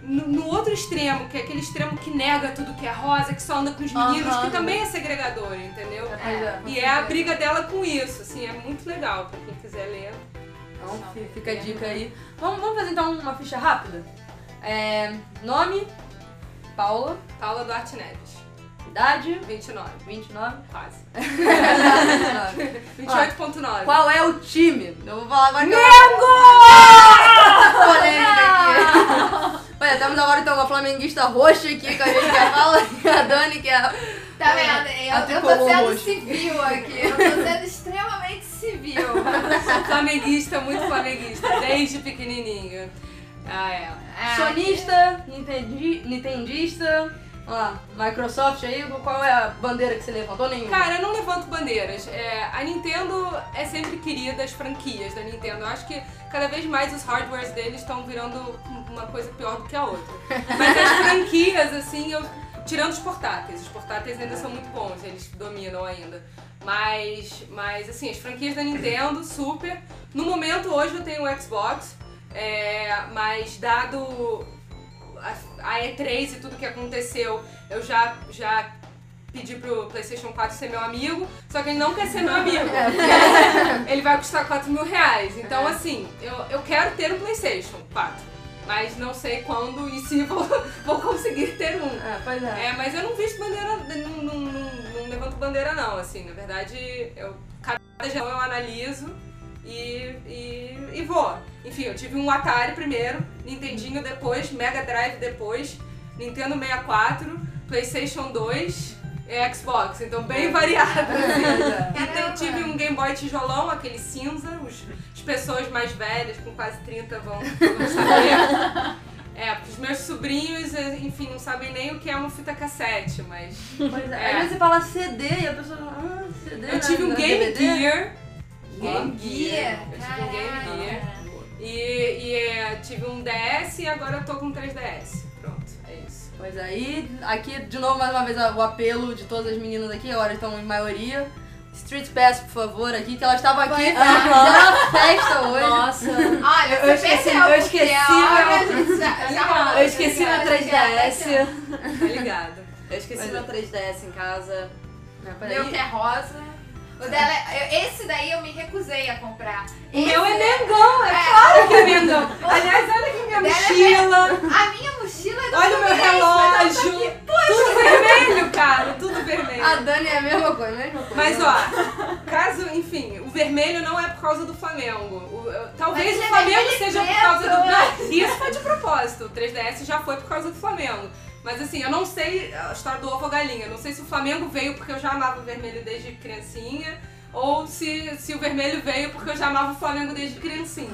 D: no, no outro extremo, que é aquele extremo que nega tudo que é rosa, que só anda com os meninos,
E: Aham.
D: que também é segregador, entendeu?
A: Pois é.
D: E é a briga dela com isso, assim, é muito legal pra quem quiser ler.
A: Então fi- fica a dica aí. Vamos, vamos fazer então uma ficha rápida? É, nome, Paula,
D: Paula Duarte Neves,
A: idade,
D: 29,
A: 29.
D: quase.
A: 29.
D: 28.9.
A: Qual é o time? Eu vou falar agora que eu... Polêmica aqui. Olha, temos agora então uma flamenguista roxa aqui com a gente, que é a Paula, e a Dani, que é a...
C: Tá vendo? Eu, eu tô sendo
A: hoje.
C: civil aqui. Eu tô sendo extremamente civil.
D: Flamenguista, muito flamenguista, desde pequenininho. Ah, é.
C: É,
A: Sonista, Nintendi, Nintendista, lá, Microsoft aí, qual é a bandeira que você levantou? Nenhuma.
D: Cara, eu não levanto bandeiras. É, a Nintendo é sempre querida, as franquias da Nintendo. Eu acho que cada vez mais os hardwares deles estão virando uma coisa pior do que a outra. Mas as franquias, assim, eu. Tirando os portáteis. Os portáteis ainda são muito bons, eles dominam ainda. Mas, mas assim, as franquias da Nintendo, super. No momento, hoje eu tenho o Xbox, é, mas dado a, a E3 e tudo que aconteceu, eu já, já pedi pro PlayStation 4 ser meu amigo, só que ele não quer ser meu amigo. ele vai custar 4 mil reais. Então, assim, eu, eu quero ter um PlayStation 4. Mas não sei quando e se vou, vou conseguir ter um.
A: É, pois é.
D: É, mas eu não visto bandeira, não, não, não, não levanto bandeira não, assim, na verdade, eu, cada geração eu analiso e, e, e vou. Enfim, eu tive um Atari primeiro, Nintendinho depois, Mega Drive depois, Nintendo 64, Playstation 2 e Xbox, então bem variado, assim. E te- tive um Game Boy tijolão, aquele cinza, os, as pessoas mais velhas, com quase 30, vão, vão saber. É, os meus sobrinhos eh, enfim, não sabem nem o que é uma fita cassete, mas.
A: Pois é.
D: É.
A: Às vezes você fala CD e a pessoa fala, ah, CD.
D: Eu tive um Game
A: DVD?
D: Gear. Game
C: Gear,
D: Gear. Eu tive um Game. Gear. E, e tive um DS e agora eu tô com 3DS. Pronto, é isso.
A: Pois é, e aqui, de novo, mais uma vez, o apelo de todas as meninas aqui, agora estão em maioria. Street Pass, por favor, aqui, que elas estavam aqui
C: Pois é.
A: fizeram festa hoje.
E: Nossa.
C: Olha,
E: Eu esqueci- eu esqueci
C: já, já
E: Eu esqueci
C: negócio,
E: 3DS.
D: Tá ligado?
E: Eu esqueci
A: Mas
E: meu
A: é.
E: 3DS em casa.
C: Meu que é rosa. O dela é, eu- esse daí eu me recusei a comprar.
D: O meu é Mengão, é claro que é Mengão. Aliás, olha aqui minha
C: é
D: mochila.
C: A minha mochila é do
D: Olha o meu
C: tá
D: relógio.
C: aqui.
D: Tudo vermelho, cara. Tudo vermelho.
A: A Dani é a mesma coisa, a mesma coisa.
D: Mas ó, caso, enfim, o vermelho não é por causa do Flamengo. O- talvez o
C: é
D: Flamengo seja por causa do. Não, isso foi de propósito. O 3DS já foi por causa do Flamengo. Mas assim, eu não sei a história do ovo ou galinha. Eu Não sei se o Flamengo veio porque eu já amava o vermelho desde criancinha. Ou se, se o vermelho veio porque eu já amava o Flamengo desde criancinha.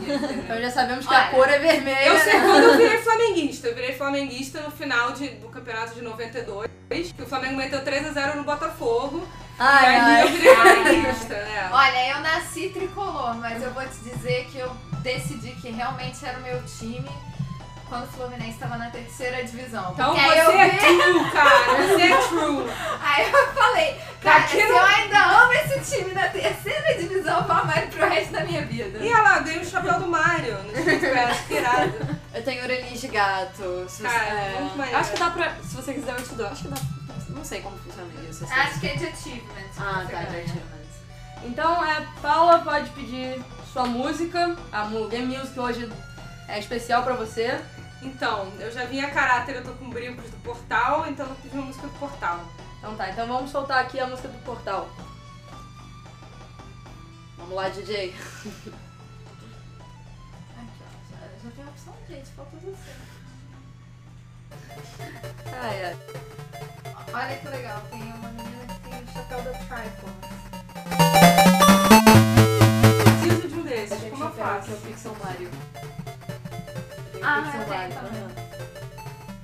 A: Então já sabemos que
C: Olha,
A: a cor é vermelha.
D: Eu sei
A: né?
D: quando eu virei flamenguista. Eu virei flamenguista no final de- do campeonato de 92, que o Flamengo meteu 3x0 no Botafogo.
A: Ai,
D: e aí
A: ai.
D: eu virei flamenguista, né?
C: Olha, eu nasci tricolor, mas eu vou te dizer que eu decidi que realmente era o meu time quando o Fluminense estava na terceira divisão.
D: Então você
C: eu
D: é
C: vi-
D: true, cara. Você é true.
C: Aí eu falei, cara, se eu ainda amo esse time da terceira divisão, eu vou amar pro resto da minha vida.
D: E olha lá, ganhei o chapéu do Mario no Street Pass, que irado.
E: Eu tenho orelhinha de gato. Se você-
D: Cara,
E: é,
D: muito maneiro.
E: Acho que dá pra. Se você quiser, eu te dou. Acho que dá. Não sei como funciona isso. assim.
C: Acho que é de achievement.
E: Ah, tá, tinha mais.
A: Então, é, Paula pode pedir sua música. A Game Music hoje é especial pra você.
D: Então, eu já vim a caráter, eu tô com brincos do portal, então eu pedi uma música do portal.
A: Então tá, então vamos soltar aqui a música do portal.
E: Vamos lá, DJ.
C: Aqui, ó. Já, já tem a opção, gente. Falta você.
A: Ah, é.
C: Olha que legal. Tem uma menina que tem o chapéu da Tripod.
D: Preciso de um desses, como eu
E: eu que
D: faço?
E: é o Pixel Mario. Eu tenho
C: Ah,
E: Pixel
C: eu tenho
E: Mario.
C: também.
E: aham.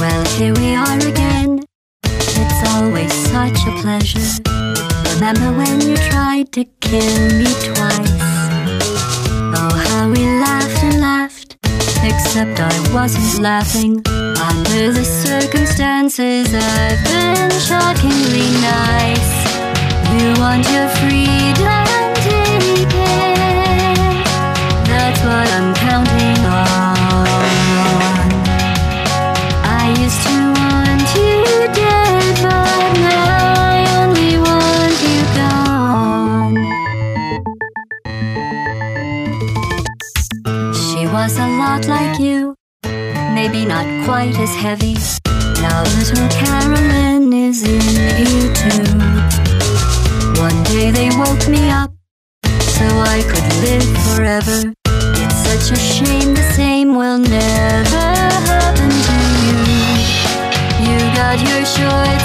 F: Well, here we are again. It's always such a pleasure. Remember when you tried to kill me twice? Oh, how we laughed and laughed. Except I wasn't laughing. Under the circumstances, I've been shockingly nice. You want your freedom, take it. That's what I'm counting on. I used to want you dead, but now I only want you gone. She was a lot like you, not quite as heavy. Now little Carolyn is in you too. One day they woke me up so I could live forever. It's such a shame the same will never happen to you. You got your short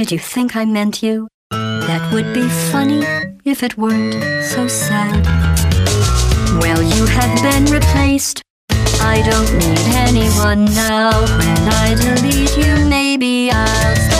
F: did you think I meant you? That would be funny if it weren't so sad. Well, you have been replaced. I don't need anyone now. When I delete you, maybe I'll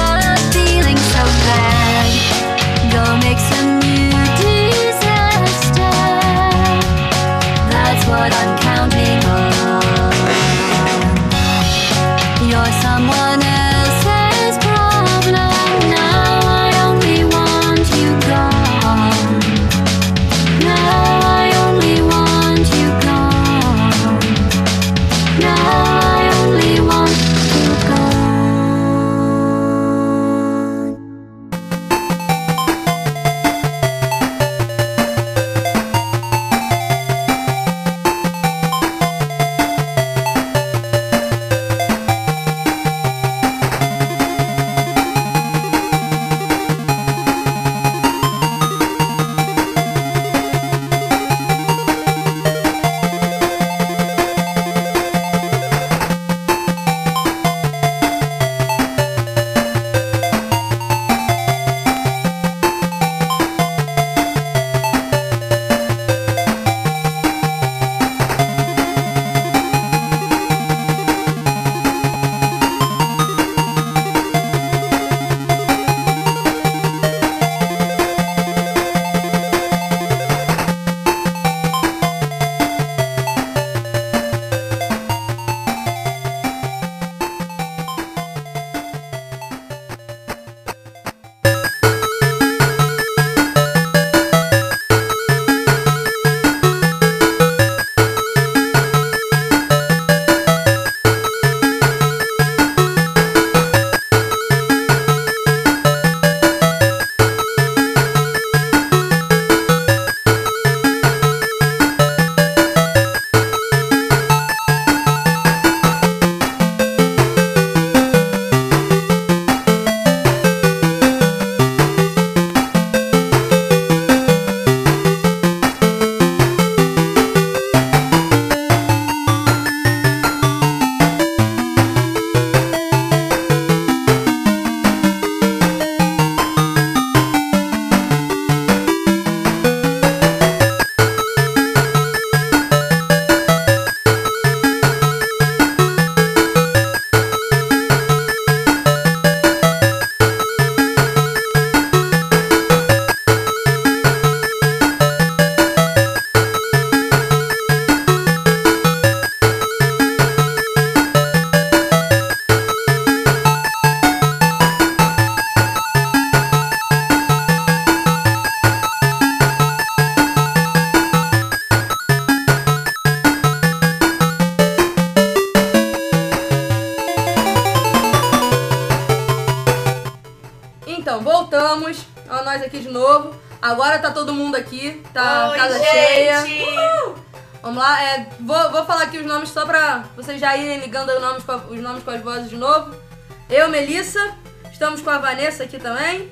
A: Melissa, estamos com a Vanessa aqui também.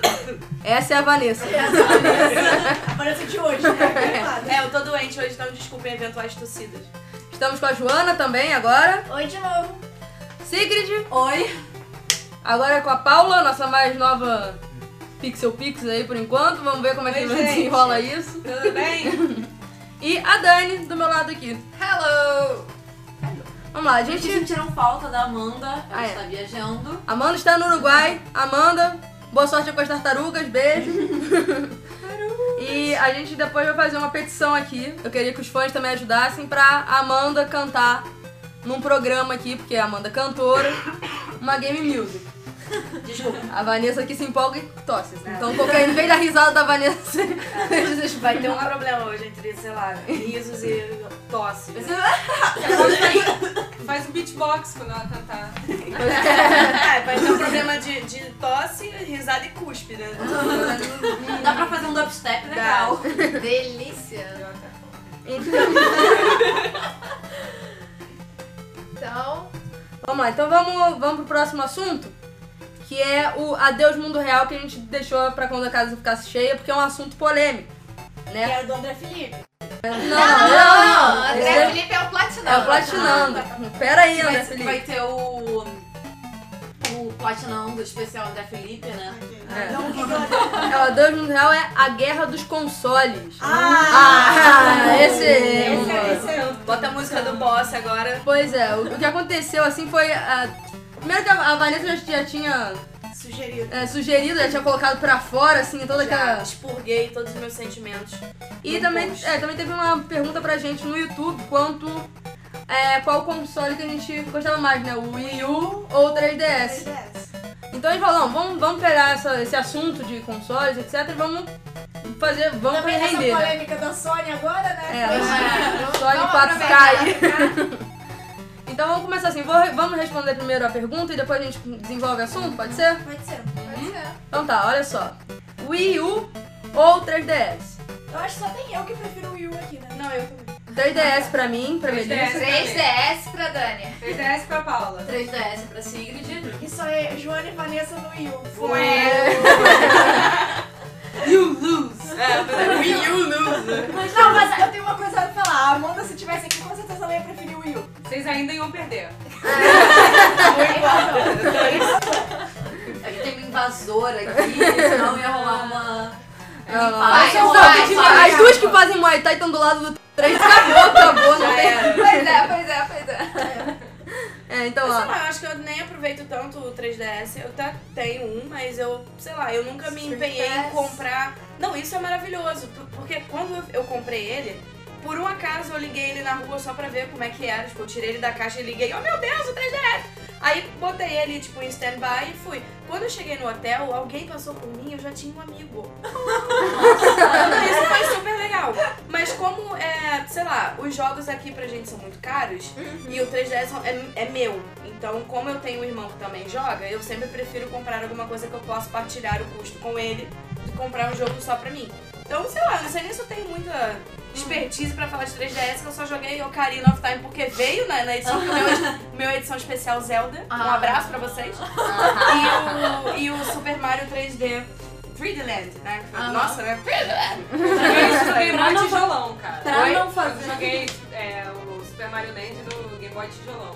A: Essa é a Vanessa.
G: Aparece de hoje, né?
H: É, eu tô doente hoje, então desculpem eventuais tossidas.
A: Estamos com a Joana também agora.
G: Oi de novo.
A: Sigrid.
G: Oi.
A: Agora é com a Paula, nossa mais nova Pixel Pix aí por enquanto. Vamos ver como é que
D: Oi,
A: desenrola isso.
D: Tudo bem?
A: E a Dani do meu lado aqui.
C: Hello!
A: Vamos lá, a
E: Gente,
A: gente.
E: sentiram falta da Amanda, ela
A: Ah, é.
E: está viajando.
A: Amanda está no Uruguai. Amanda, boa sorte com as tartarugas, beijo. E a gente depois vai fazer uma petição aqui. Eu queria que os fãs também ajudassem pra Amanda cantar num programa aqui, porque a Amanda é cantora, uma game music.
H: Desculpa.
A: A Vanessa aqui se empolga e tosse. Então qualquer em vez da risada da Vanessa.
H: Vai ter um problema hoje entre, sei lá, risos e tosse.
D: Faz um beatbox quando ela cantar.
H: É, vai ter um problema de, de tosse, risada e cuspe, né?
E: Dá pra fazer um dubstep legal.
C: Delícia! Então,
A: Vamos lá, então vamos, vamos pro próximo assunto, que é o Adeus Mundo Real que a gente deixou pra quando a casa ficasse cheia, porque é um assunto polêmico,
G: Que
A: né?
G: era do André Felipe.
A: Não,
C: não,
A: não,
C: André
A: esse é-
C: Felipe é o platinão.
A: é o platinando. Pera aí, André
E: Vai,
A: Felipe.
E: vai ter o. O platinão do especial André Felipe, né?
A: É.
G: Não, que que
A: É, o Adeus Mundo Real é a guerra dos consoles.
G: Ah!
A: Ah, esse é,
G: Esse
A: mano.
G: é, esse é.
H: Bota a música do boss agora.
A: Pois é, o, o que aconteceu assim foi. ah, primeiro que a, Vanessa já, tinha
G: Sugerido.
A: é, sugerido, já tinha colocado pra fora, assim, toda
H: Já
A: aquela.
H: expurguei todos os meus sentimentos.
A: E também, é, também teve uma pergunta pra gente no YouTube quanto é, qual console que a gente gostava mais, né? O Wii U ou o 3DS.
G: 3DS.
A: Então a gente falou, não, vamos, vamos pegar essa- esse assunto de consoles, etc, e vamos fazer, vamos
G: Também essa
A: render, né?
G: polêmica da Sony agora, né?
A: É,
C: É,
A: de
C: vamos
A: 4K. Então vamos começar assim, vou- vamos responder primeiro a pergunta e depois a gente desenvolve o assunto, pode ser?
G: Pode ser.
C: Pode ser.
A: Então tá, olha só. Wii U ou 3DS?
G: Eu acho que só tem eu que prefiro o Wii U aqui, né?
H: Não, eu também.
A: 3DS pra mim, pra
D: 3DS.
A: Melissa.
C: 3DS pra Dani.
D: 3DS pra Paula.
E: 3DS pra Sigrid.
G: Isso é Joana e Vanessa no Wii U.
H: You lose. É, Wii U lose.
G: Não, mas eu tenho uma coisa pra falar. A Amanda, se tivesse aqui, com certeza ela ia preferir o Wii U.
D: Vocês ainda iam perder.
E: A gente tem uma invasora aqui, senão ia rolar uma.
A: Não.
C: Vai,
A: As duas-
C: vai, vai.
A: As duas que fazem Muay Thai estão do lado do 3, acabou, acabou, não tem.
C: Pois é, pois é, pois é.
A: É, então,
H: Eu sei
A: ó.
H: lá, eu acho que eu nem aproveito tanto o 3DS. Eu até tenho um, mas eu, sei lá, eu nunca me empenhei em comprar. Não, isso é maravilhoso, por- porque quando eu- comprei ele, por um acaso eu liguei ele na rua só pra ver como é que era. Tipo, eu tirei ele da caixa e liguei, oh meu Deus, o 3DS! Aí botei ele, tipo, em stand-by e fui. Quando eu cheguei no hotel, alguém passou por mim eu já tinha um amigo. Isso foi super legal. Mas como, é, sei lá, os jogos aqui pra gente são muito caros e o 3DS é, é meu. Então, como eu tenho um irmão que também joga, eu sempre prefiro comprar alguma coisa que eu possa partilhar o custo com ele do que comprar um jogo só pra mim. Então, sei lá, não sei nem se eu tenho muita expertise pra falar de 3DS, que eu só joguei Ocarina of Time porque veio na, na edição, meu, meu edição especial Zelda. Um
C: Ah.
H: abraço pra vocês. E, o, e o Super Mario 3D 3D Land, né? Nossa, né? 3D Land.
D: Eu joguei
E: Pra não
D: Tijolão, cara.
E: Pra
D: Oi?
E: não fazer-
D: Eu joguei é, o Super Mario Land no Game Boy Tijolão.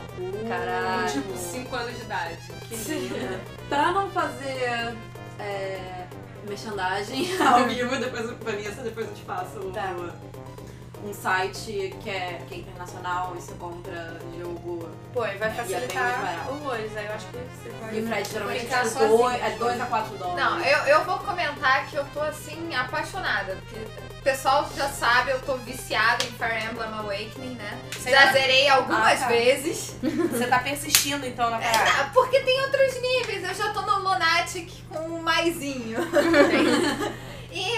A: Caralho.
D: Com, tipo, 5 anos de idade.
E: Que linda. Pra não fazer é, merchandising ao vivo, depois o Vanessa, depois eu te passo
H: Tá.
E: Um site que é, que é internacional e você compra jogo.
H: Pô, e vai
E: E é
H: facilitar
E: barato.
H: horrores. Aí eu acho que você vai.
E: E o frete geralmente é
H: sozinho.
E: 2 é dois a 4 dólares.
C: Não, eu, eu vou comentar que eu tô assim, apaixonada. Porque o pessoal já sabe, eu tô viciada em Fire Emblem Awakening, né?
H: Você
C: Já
H: tá-
C: zerei algumas
H: Ah, tá.
C: vezes.
H: Você tá persistindo então na parada.
C: É, porque tem outros níveis. Eu já tô no Lunatic com um maisinho. e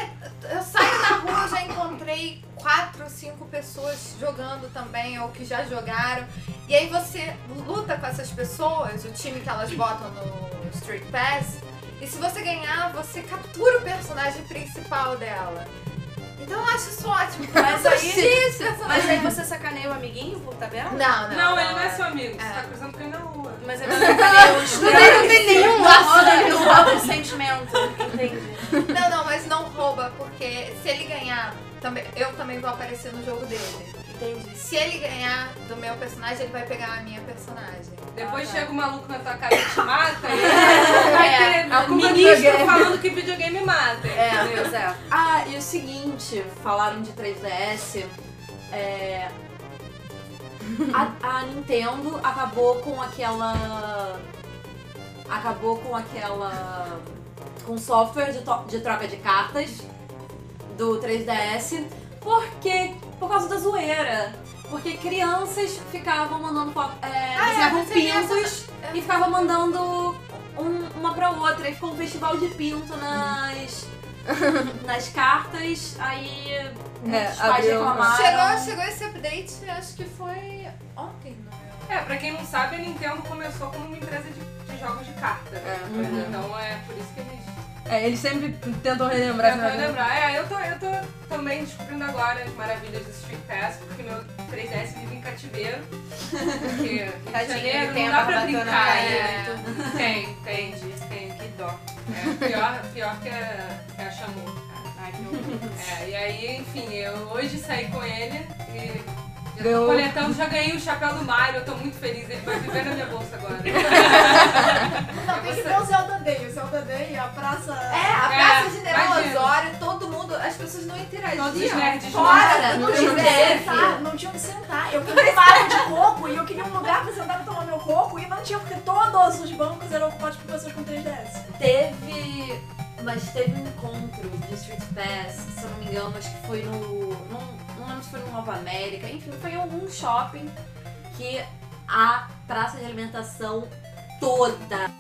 C: eu saio na rua, eu já encontrei quatro, cinco pessoas jogando também, ou que já jogaram. E aí você luta com essas pessoas, o time que elas botam no Street Pass, E se você ganhar, você captura o personagem principal dela. Então eu acho isso ótimo.
H: Mas aí-. Mas aí você sacaneia o amiguinho por tabela?
C: Não, não.
D: Não, ele não é seu amigo. Você
C: É.
D: tá cruzando com ele na rua.
H: Mas aí você sacaneia os
A: Não tem, não tem nenhum
H: Não
A: laço.
H: roda, não roda o sentimento, entende?
C: Não, não, mas não rouba, porque se ele ganhar, também, eu também vou aparecer no jogo dele.
H: Entendi.
C: Se ele ganhar do meu personagem, ele vai pegar a minha personagem.
D: Depois
H: Ah, tá.
D: chega o maluco na tua casa e te mata. E vai
C: É,
D: ter
A: culpa do
D: ministro falando que videogame mata.
H: É, pois é.
E: Ah, e o seguinte, falaram de 3DS. É. A, a Nintendo acabou com aquela. Acabou com aquela. com software de, to- de troca de cartas do 3DS. Porque. Por causa da zoeira. Porque crianças ficavam mandando. É,
C: Ah, é,
E: pintos e ficavam mandando um- uma pra outra. E ficou um festival de pinto nas. nas cartas. Aí. Muitos pais reclamaram.
C: Chegou, chegou esse update, acho que foi ontem, não é?
D: É, pra quem não sabe, a Nintendo começou como uma empresa de, de jogos de carta.
A: É,
D: Pois
A: uhum.
D: é, Então é por isso que eles
A: É, eles sempre tentam relembrar
D: tentam
A: essa
D: lembrar. É, eu tô, eu tô também descobrindo agora as maravilhas do Street Pass, porque meu 3DS vive em cativeiro. Porque
H: Tadinho,
D: Janeiro não
H: a
D: dá pra brincar.
H: caída
D: É, tem, tem, tem, que dó. É, pior, pior que a, que a.
H: Ai, que horror.
D: É, e aí, enfim, eu hoje saí com ele e
A: Ganhou.
D: coletando, já ganhei o chapéu do Mario, eu tô muito feliz, ele vai viver na minha bolsa agora.
G: Não, tem que ver o Zelda Day. O Zelda Day, a praça.
C: É, a
D: É,
C: Praça General
D: imagina.
C: Osório, todo mundo, as pessoas não interagiam.
D: Todos os nerds
C: Fora,
G: Não
C: não
G: tinha sentar, não tinha onde sentar. Eu queria uma água de coco e eu queria um lugar pra sentar pra tomar meu coco e não tinha, porque todos os bancos eram ocupados por pessoas com 3DS.
E: Teve. Mas teve um encontro de Street Pass, se eu não me engano, acho que foi no. Não, não lembro se foi no Nova América, enfim, foi em algum shopping que a praça de alimentação toda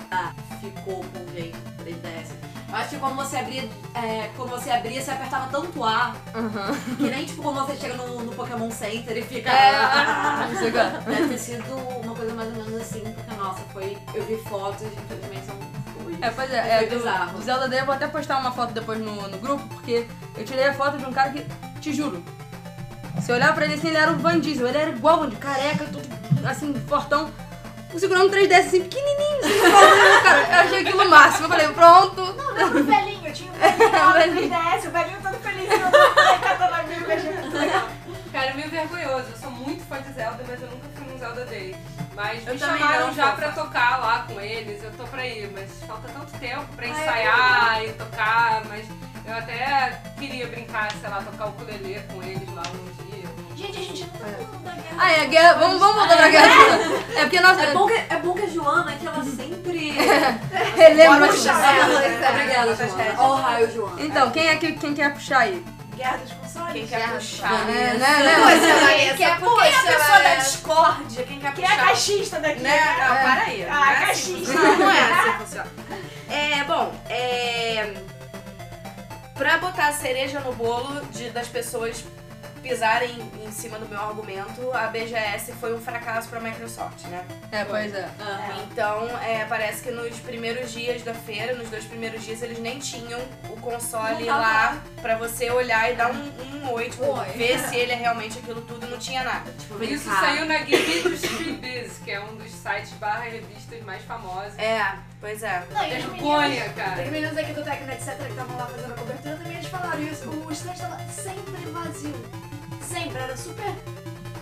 E: ficou com gente do 3DS. Eu acho que quando você abria, é, quando você abria, você apertava tanto A, que nem tipo quando você chega no, no Pokémon Center e fica.
A: Qual.
E: Deve ter sido uma coisa mais ou menos assim, porque nossa, foi. Eu vi fotos, infelizmente são.
A: É, pois é, é do, do Zelda Day eu vou até postar uma foto depois no, no grupo, porque eu tirei a foto de um cara que, te juro, se eu olhar pra ele assim, ele era o Van Diesel, ele era igual Van Diesel, careca, tudo assim, fortão, segurando um 3DS assim, pequenininho, assim, igual, cara, eu achei aquilo o máximo, eu falei, pronto,
G: Não, lembra o velhinho? Tinha um velhinho lá no 3DS, o velhinho todo felizinho, todo catando amigo, achei muito legal.
D: Cara, é meio vergonhoso. Eu sou muito fã de Zelda, mas eu nunca fui num Zelda Day. Mas
H: Eu
D: me chamaram
H: não,
D: já pra tocar lá com eles. Eu tô pra ir, mas falta tanto tempo pra ensaiar e tocar. Mas eu até queria brincar, sei lá, tocar o ukulele com eles lá um dia.
G: Gente, a gente não tá falando da guerra.
A: ah, é a guerra, vamos, vamos voltar pra guerra, é porque nós,
E: É bom que, é bom que a Joana, que ela sempre.
A: relembra,
G: Puxa,
C: ela,
G: é,
E: Obrigada,
H: Nossa,
E: Joana. Ó o raio, Joana.
A: então, quem é que quem quer puxar aí?
G: Guerra dos
H: Quem quer puxar?
A: É,
H: né?
A: né, né?
C: Poxa, Vanessa,
H: Quem é,
C: por que
H: quem é a
C: você
H: pessoa da discórdia? Quem quer
G: Quem é a
H: puxar?
G: caixista daqui?
H: Né? Não, para aí.
G: Ah,
H: não é assim
G: caixista.
H: funciona. Não é assim que funciona. É, bom, é... Pra botar a cereja no bolo de, das pessoas pisarem em cima do meu argumento, a BGS foi um fracasso pra Microsoft, né?
A: É, pois é.
H: Então, é, parece que nos primeiros dias da feira, nos dois primeiros dias, eles nem tinham o console lá pra você olhar e dar um, um oi, tipo,
C: Oi.
H: ver se ele é realmente aquilo tudo, não tinha nada.
E: Tipo,
D: Isso
E: brincar.
D: saiu na Game Industry Biz, que é um dos sites barra revistas mais famosos.
H: É, pois é.
G: Não, e os
D: Vergonha,
G: os
D: cara.
G: meninos aqui do Tecno, etc, que estavam lá fazendo a cobertura, também eles falaram isso. O stand tava sempre vazio. Sempre, era super...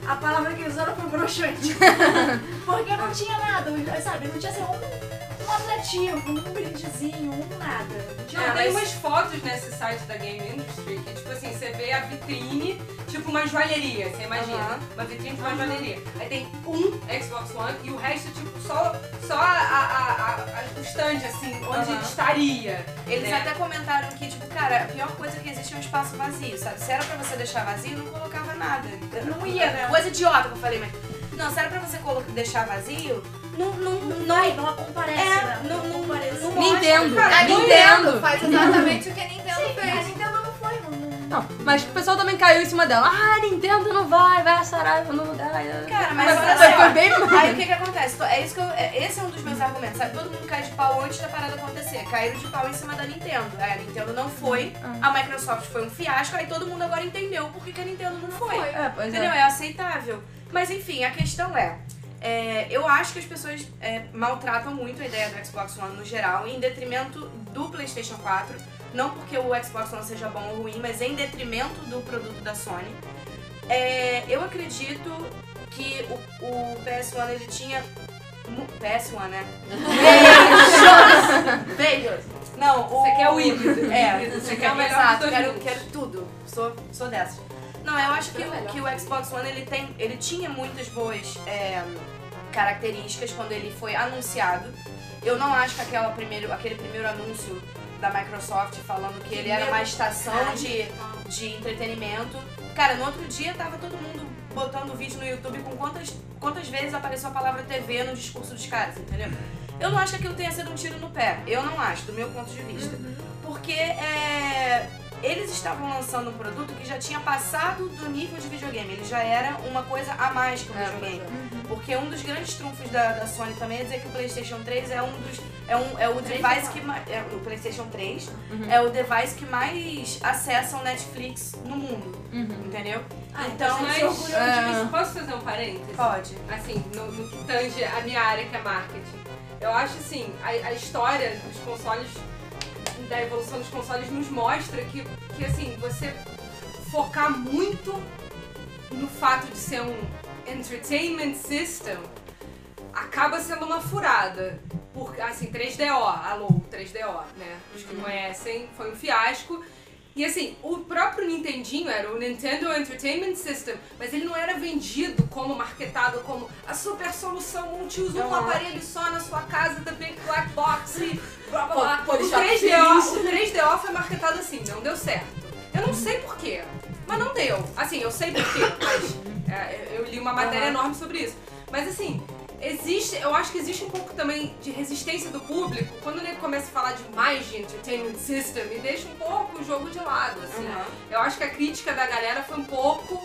G: A palavra que usaram foi broxante. Porque não tinha nada, sabe? Não tinha assim, um, um atrativo, um brindezinho, um nada. Não nada.
D: tem umas fotos nesse site da Game Industry que, tipo assim, você vê a vitrine, tipo uma joalheria, você imagina.
H: Aham.
D: Uma vitrine de uma joalheria. Aí tem um Xbox One e o resto, tipo, só, só a, a, a- o stand, assim, onde
H: Aham.
D: estaria.
H: Eles
D: né?
H: até comentaram que, tipo, cara, a pior coisa que existe é um espaço vazio, sabe? Se era pra você deixar vazio, não colocava nada.
G: Não ia, né?
H: Coisa idiota que eu falei, mas. Não, se era pra você colo- deixar vazio, não. Não, não,
G: Não vai, não comparece,
H: É,
G: né?
H: não, não,
G: comparece.
H: não
A: Nintendo.
H: mostra, cara.
C: A
A: Nintendo.
C: Nintendo faz exatamente o que a Nintendo
G: Sim, a
C: fez.
G: Nintendo não foi, não, não,
A: Não, mas o pessoal também caiu em cima dela. Ah, Nintendo não vai, vai a Saraiva no lugar.
H: Cara, mas olha
A: foi, foi
H: só.
A: bem
H: Aí o que que acontece? É isso que eu, é- esse é um dos meus argumentos, sabe? Todo mundo cai de pau antes da parada acontecer. Caíram de pau em cima da Nintendo. Aí a Nintendo não foi, a Microsoft foi um fiasco, aí todo mundo agora entendeu por que, que a Nintendo não foi.
A: É, pois
H: Entendeu?
A: é.
H: É aceitável. Mas enfim, a questão é. é, eu acho que as pessoas é, maltratam muito a ideia do Xbox One no geral, em detrimento do PlayStation 4. Não porque o Xbox One seja bom ou ruim, mas em detrimento do produto da Sony. É, eu acredito que o, o PS1 ele tinha. mu- PS1, né? Beijos! Beijos! Não, o.
D: Você quer o híbrido.
H: É, você
D: quer
H: quer
D: o melhor
H: exato, quero, quero tudo. Sou, sou dessas. Não, eu acho que, o- que o Xbox One ele tem, ele tinha muitas boas é, características quando ele foi anunciado. Eu não acho que aquela primeiro, aquele primeiro anúncio da Microsoft falando que ele era uma estação de, de entretenimento. Cara, no outro dia tava todo mundo botando vídeo no YouTube com quantas, quantas vezes apareceu a palavra TV no discurso dos caras, entendeu? Eu não acho que aquilo tenha sido um tiro no pé. Eu não acho, do meu ponto de vista. Porque é, eles estavam lançando um produto que já tinha passado do nível de videogame. Ele já era uma coisa a mais que um
A: É,
H: videogame. Porque um dos grandes trunfos da, da Sony também é dizer que o PlayStation 3 é um dos. É, um, é o device que mais. É, o PlayStation 3 é o device que mais acessa o Netflix no mundo. Entendeu? então.
D: Mas,
A: É.
D: posso fazer um parênteses?
H: Pode.
D: assim, no, no que tange a minha área que é marketing. Eu acho assim, a, a história dos consoles, da evolução dos consoles nos mostra que, que assim, você focar muito no fato de ser um entertainment system acaba sendo uma furada. Porque, assim, 3DO, alô, 3DO, né? Os que conhecem, foi um fiasco. E assim, o próprio Nintendinho era o Nintendo Entertainment System, mas ele não era vendido como marketado como a super solução multiuso, um aparelho só na sua casa, Big Black Box e blá blá blá. O
A: Polishop
D: 3DO, o 3DO foi marketado assim, não deu certo. Eu não sei porquê, mas não deu. Assim, eu sei porquê, mas é, eu li uma matéria enorme sobre isso. Mas assim, existe, eu acho que existe um pouco também de resistência do público quando ele começa a falar demais de entertainment system e deixa um pouco o jogo de lado, assim.
H: Uhum.
D: Eu acho que a crítica da galera foi um pouco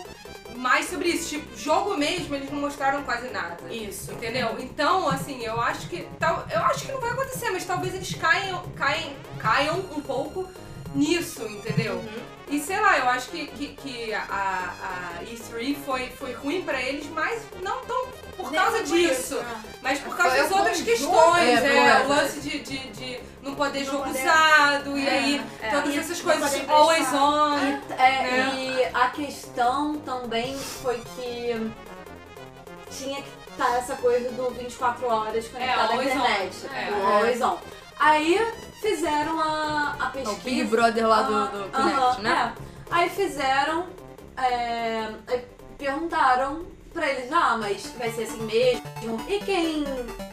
D: mais sobre isso. Tipo, jogo mesmo, eles não mostraram quase nada.
H: Isso.
D: Entendeu? Então, assim, eu acho que. Tal, eu acho que não vai acontecer, mas talvez eles caiam, caiam, caiam um pouco nisso, entendeu?
H: Uhum.
D: E sei lá, eu acho que, que, que a, a E3 foi, foi ruim pra eles, mas não tão por causa disso. Mas por causa
A: Foi
D: das
A: o
D: outras questões,
A: É,
D: é, o lance de, de, de não poder jogo
G: poder-
D: usado, e aí
H: é.
D: todas
G: E
D: essas
G: não
D: coisas
G: poder
D: always on.
E: É,
D: né?
E: E a questão também foi que tinha que estar essa coisa do 24 horas conectado à
D: always on.
E: internet.
D: É.
E: o always on. Aí fizeram a, a pesquisa.
A: o Big Brother lá do, do
E: Aham,
A: Connect,
E: aham,
A: né?
E: é. Aí fizeram, é, perguntaram pra eles, ah, mas vai ser assim mesmo? E quem,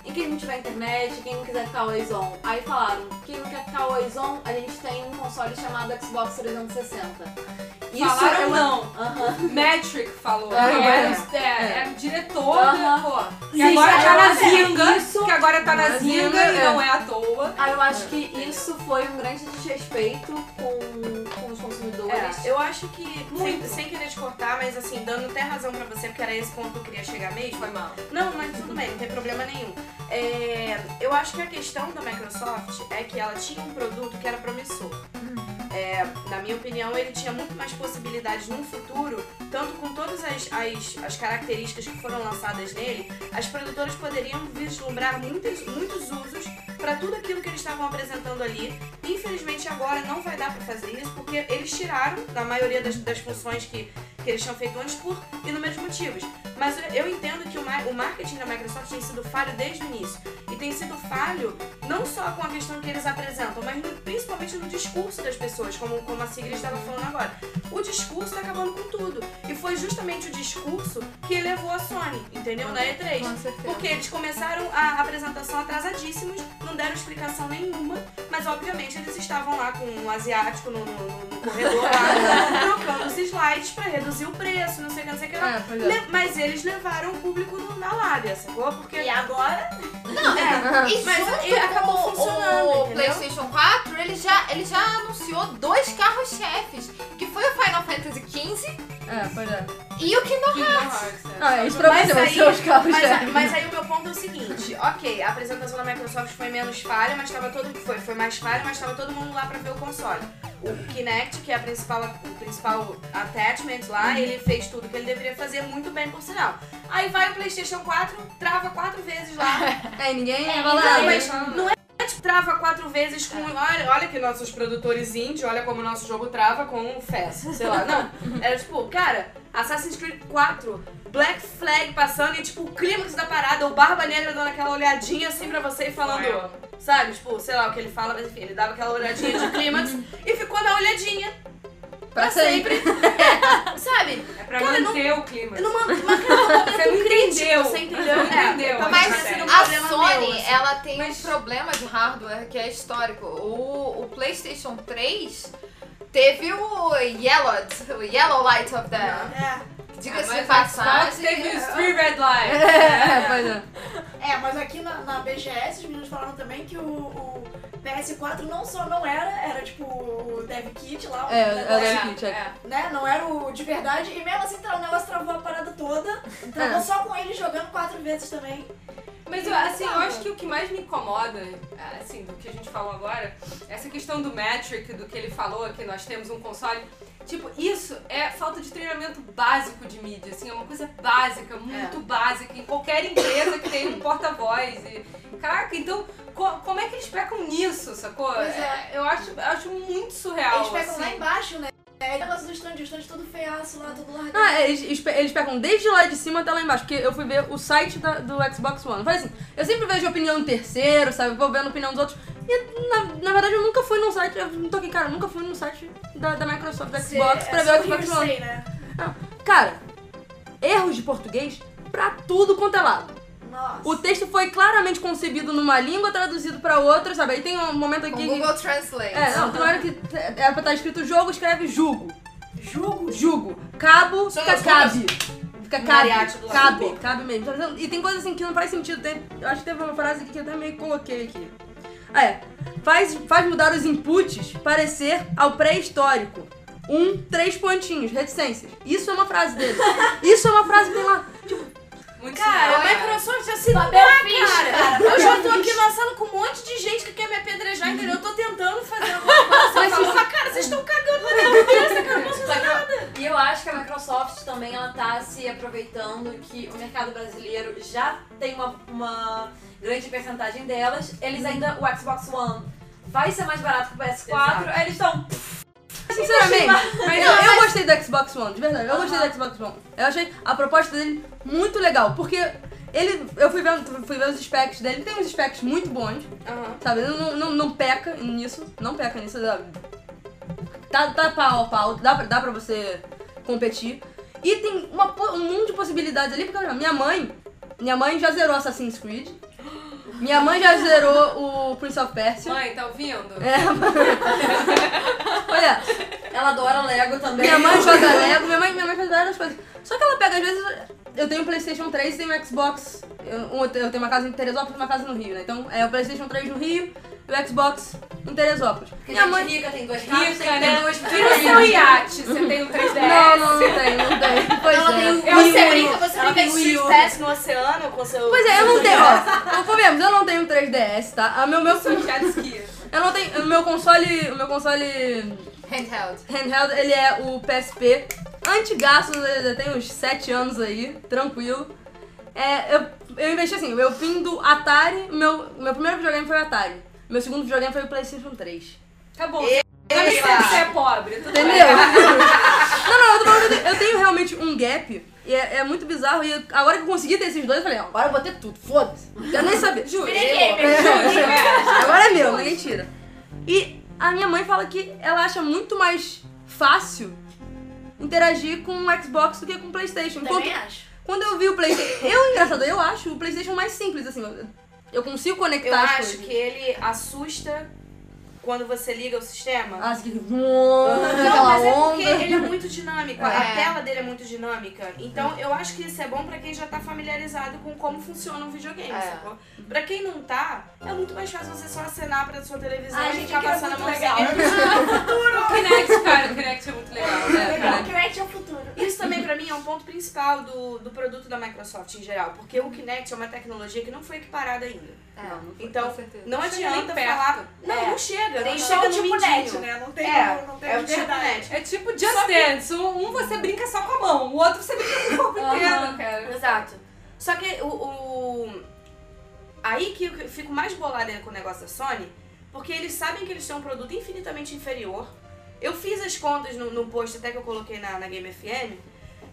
E: e quem não tiver internet, quem não quiser ficar always on? Aí falaram, quem não quer ficar always on, a gente tem um console chamado Xbox 360.
D: Falaram
E: é uma-
D: não.
E: Aham.
D: Metric falou.
A: É, é.
D: era, o- é, era o diretor,
E: Aham.
D: pô. Que
E: Sim,
D: agora tá na zinga.
E: isso-
D: Que agora tá na zinga
A: zinga,
D: e
A: é.
D: não é à toa.
E: Aí eu acho que isso foi um grande desrespeito com, com os consumidores.
H: É, eu acho que, sem,
D: Muito.
H: sem querer te cortar, mas assim, dando até razão pra você, porque era esse ponto que eu queria chegar mesmo.
D: Foi mal.
H: Não, mas tudo bem, não tem problema nenhum. É, eu acho que a questão da Microsoft é que ela tinha um produto que era promissor. É, na minha opinião, ele tinha muito mais possibilidades no futuro, tanto com todas as, as, as características que foram lançadas nele, as produtoras poderiam vislumbrar muitos, muitos usos para tudo aquilo que eles estavam apresentando ali. Infelizmente, agora não vai dar para fazer isso, porque eles tiraram, na maioria das, das funções que, que eles tinham feito antes, por inúmeros motivos. Mas eu- entendo que o, ma- o marketing da Microsoft tem sido falho desde o início. E tem sido falho não só com a questão que eles apresentam, mas principalmente no discurso das pessoas, como, como a Sigrid estava falando agora. O discurso está acabando com tudo. E foi justamente o discurso que elevou a Sony, entendeu? Na E3.
A: Com certeza.
H: Porque eles começaram a apresentação atrasadíssimos, não deram explicação nenhuma, mas obviamente eles estavam lá com um asiático no, no- no corredor lá, trocando os slides pra reduzir o preço, não sei o que, não sei o que.
A: É, é.
H: Le- Mas eles levaram o público no- na lábia, sacou? Porque
G: E agora?
C: Não, é. E
H: Mas
C: junto
H: ele acabou
C: com
H: funcionando,
C: o
H: entendeu?
C: PlayStation 4, ele já, ele já anunciou dois carros-chefes, que foi o Final Fantasy XV
A: É, pois é.
C: e o Kingdom
D: Kingdom
C: Hearts.
D: Hearts, é.
A: Ah, vai
H: aí-
A: ser os carros
H: Mas,
A: chefes.
H: mas aí o meu ponto é ok, a apresentação da Microsoft foi menos falha, mas tava todo foi, foi mais falha, mas tava todo mundo lá pra ver o console. O Kinect, que é a principal, o principal attachment lá, ele fez tudo que ele deveria fazer muito bem, por sinal. Aí vai o PlayStation 4, trava quatro vezes lá.
A: É, ninguém
C: É,
A: vai lá.
H: Não, mas não é trava quatro vezes com. Olha, olha que nossos produtores indie, olha como o nosso jogo trava com um FES, sei lá. Não. Era tipo, cara, Assassin's Creed 4, Black Flag passando e tipo, o clímax da parada, o Barba Negra dando aquela olhadinha assim pra você e falando. Sabe, tipo, sei lá o que ele fala, mas enfim, ele dava aquela olhadinha de clímax e ficou na olhadinha.
A: Pra sempre.
H: Sabe?
D: É pra
H: Cara,
D: manter o clima.
H: Numa, numa, num momento
D: Você não
H: crítico,
D: entendeu.
H: você entendeu?
D: Você não
H: É,
D: entendeu.
C: Mas
H: sido um
C: a Sony,
H: meu, assim.
C: ela tem
D: Mas-
C: um problema de hardware que é histórico. O, o PlayStation 3 teve o Yellow, o Yellow Light of the...
H: É.
C: Diga-se de
D: Mas a Xbox
C: passagem...
D: teve os Three Red Lights.
A: É, pois é.
G: É, mas aqui na, na BGS os meninos falaram também que o, o PS4 não só não era, era tipo o Dev Kit lá, o
A: É,
G: negócio,
A: é o Dev Kit, é.
G: né? Não era o de verdade. E mesmo assim o negócio travou a parada toda. Travou
A: É.
G: só com ele jogando quatro vezes também.
D: Mas eu- assim, eu acho que o que mais me incomoda, assim, do que a gente falou agora, essa questão do metric, do que ele falou, que nós temos um console. Tipo, isso é falta de treinamento básico de mídia, assim, é uma coisa básica, muito básica, em qualquer empresa que tem um porta-voz. E, caraca, então, co- como é que eles pecam nisso, sacou?
G: Pois é.
D: eu acho, eu acho muito surreal.
G: Eles pegam
D: assim.
G: lá embaixo, né? É negócio do stand, o stand todo feiaço lá, todo largado.
A: Ah, eles, eles pe- eles pegam desde lá de cima até lá embaixo, porque eu fui ver o site da- do Xbox One. Eu falei assim, eu sempre vejo a opinião do terceiro, sabe? Vou vendo a opinião dos outros. E na, na verdade eu nunca fui num site, eu não tô aqui, cara, eu nunca fui no site da, da Microsoft, da
G: Cê-
A: Xbox, pra
G: é
A: ver o Xbox One.
G: né?
A: Cara, erros de português pra tudo quanto é lado.
G: Nossa.
A: O texto foi claramente concebido numa língua, traduzido pra outra, sabe? Aí tem um momento
C: Com
A: aqui.
C: Google Translate.
A: É, não, tem uma hora que era pra estar escrito jogo, escreve jugo.
G: Jugo.
A: Jugo. Cabo,
H: São
A: fica cabe. Fica cabe.
H: Lado
A: Cabe, cabe mesmo. Tá? E tem coisa assim que não faz sentido. Tem- eu acho que teve uma frase aqui que eu até meio que coloquei aqui. Ah, é. Faz, faz mudar os inputs parecer ao pré-histórico. Um, três pontinhos, reticências. Isso é uma frase dele. Isso é uma frase que tem lá.
D: Muito
H: Cara, a Microsoft já se dá, cara.
G: cara.
H: Eu já tô aqui na sala com um monte de gente que quer me apedrejar, entendeu? Eu tô tentando fazer alguma coisa. Mas, falo, "Ah, cara, vocês estão cagando na minha cabeça, cara. Não posso fazer nada.
E: E eu acho que a Microsoft também ela tá se aproveitando que o mercado brasileiro já tem uma, uma grande percentagem delas. Eles ainda, o Xbox One vai ser mais barato que o PS4,
H: Exato.
E: aí eles estão.
A: Sinceramente,
D: Mas
A: eu, eu gostei do Xbox One, de verdade. Eu gostei do Xbox One. Eu achei a proposta dele muito legal, porque ele. Eu fui ver, fui ver os specs dele, tem uns specs muito bons, sabe? Ele não, não, não peca nisso, não peca nisso. sabe? Tá, tá pau a pau, dá, pra- dá pra você competir. E tem uma, um mundo de possibilidades ali, porque minha mãe. Minha mãe já zerou Assassin's Creed. Minha mãe já zerou o Prince of Persia.
D: Mãe, tá ouvindo?
A: É. Olha,
E: Ela adora Lego também.
A: minha mãe joga Lego, minha mãe, minha mãe faz várias coisas. Só que ela pega, às vezes, eu tenho um Playstation 3 e tenho um Xbox. Eu, um- eu tenho uma casa em Teresópolis e uma casa no Rio, né? Então é o Playstation 3 no Rio o Xbox em Teresópolis.
E: Minha mãe rica tem duas casas,
D: Rica,
E: tem
D: né?
E: duas
D: E no seu iate, você tem um 3DS?
A: Não, não, não tem, não tem. Pois
E: Ela
A: é.
E: tem um
H: Eu,
E: Wii
H: você brinca, você
E: Ela
H: brinca
E: tem
H: de
E: Wii
H: Street
E: U.
H: Pass no oceano com seu...
A: Pois é, eu não tenho, ó. Convenhamos, eu não tenho um 3DS, tá? A meu, meu,
D: Sou jet ski.
A: eu não tenho. O meu console. O meu console
C: Handheld.
A: handheld, ele é o PSP. Antigaço, ele já tem uns 7 anos aí, tranquilo. É, eu, eu investi assim, meu fim do Atari, meu, meu primeiro videogame foi o Atari. Meu segundo videogame foi o Playstation 3.
D: Acabou. Que você é pobre, tudo bem.
A: Entendeu? não, não, eu tô falando eu tenho realmente um gap. E é, é muito bizarro. E agora que eu consegui ter esses dois, eu falei, ó, agora eu vou ter tudo, foda-se. Quero nem saber. Juro. Agora é meu, ninguém tira. E a minha mãe fala que ela acha muito mais fácil interagir com o Xbox do que com o Playstation. Enquanto,
G: Também acho.
A: quando eu vi o Playstation... Eu, engraçado, eu acho o Playstation mais simples, assim. Eu- consigo conectar
H: Eu acho
A: coisas.
H: que ele assusta quando você liga o sistema.
B: Ah, que...
H: Não,
B: Aquela
H: mas é porque ele é muito dinâmico, a
C: É.
H: tela dele é muito dinâmica. Então eu acho que isso é bom pra quem já tá familiarizado com como funciona um videogame,
C: É.
H: sacou? Pra quem não tá, é muito mais fácil você só acenar pra sua televisão
G: Ai,
H: e
G: gente,
H: ficar
G: é
H: passando a
G: muito
H: mãozinha.
D: O Kinect, cara, o Kinect é muito legal, né, cara?
G: Kinect é o futuro.
H: Isso também pra mim é um ponto principal do, do produto da Microsoft em geral, porque o Kinect é uma tecnologia que não foi equiparada ainda.
C: É,
H: Então,
C: com certeza.
H: não adianta falar. Não,
G: É.
H: não chega.
G: Tem
H: não
G: só
H: chega
G: o
H: no
G: tipo
H: mindinho.
G: net, né? Não tem,
H: É,
G: não tem
H: é tipo
G: verdade.
H: net.
D: É tipo Just Dance. Um, um você brinca só com a mão, o outro você brinca com o corpo inteiro, cara.
H: Exato. Só que o, o- Aí que eu fico mais bolada com o negócio da Sony, porque eles sabem que eles têm um produto infinitamente inferior. Eu fiz as contas no, no post até que eu coloquei na, na Game FM,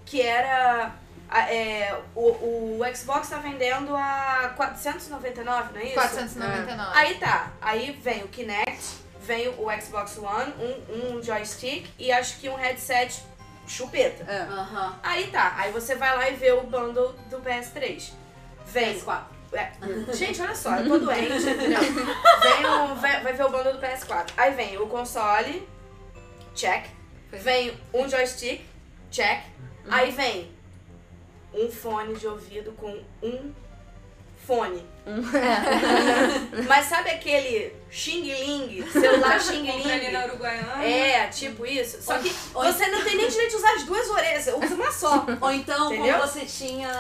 H: que era. É, o, o Xbox tá vendendo a 499, não é isso?
C: 499.
H: Aí tá, aí vem o Kinect, vem o Xbox One, um, um joystick e acho que um headset chupeta.
E: Aham.
H: Aí tá, aí você vai lá e vê o bundle do PS3. Vem.
E: PS4.
H: É, gente, olha só, eu tô doente, entendeu? Vem o, vai, vai ver o bundle do PS4. Aí vem o console, check. Vem um joystick, check. Aí vem um fone de ouvido com um fone. Mas sabe aquele Xing Ling, celular Xing
D: Compra ali na
H: Ling?
D: Uruguaiana.
H: É, tipo isso. Só que
E: Oi.
H: você não tem nem direito de usar as duas orelhas, você usa uma só.
E: Ou então,
H: Entendeu?
E: quando você tinha.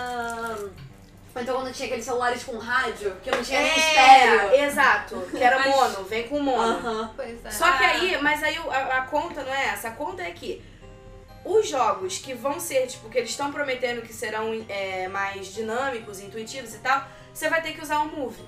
E: Ou então, quando tinha aqueles celulares com rádio, que não tinha nem
H: É,
E: estéreo.
H: exato. Que era
D: Mas-
H: mono, vem com mono.
E: Aham.
C: Pois é.
H: Só que aí, mas aí a, a conta não é essa. A conta é que os jogos que vão ser, tipo, que eles estão prometendo que serão é, mais dinâmicos, intuitivos e tal, você vai ter que usar o Move.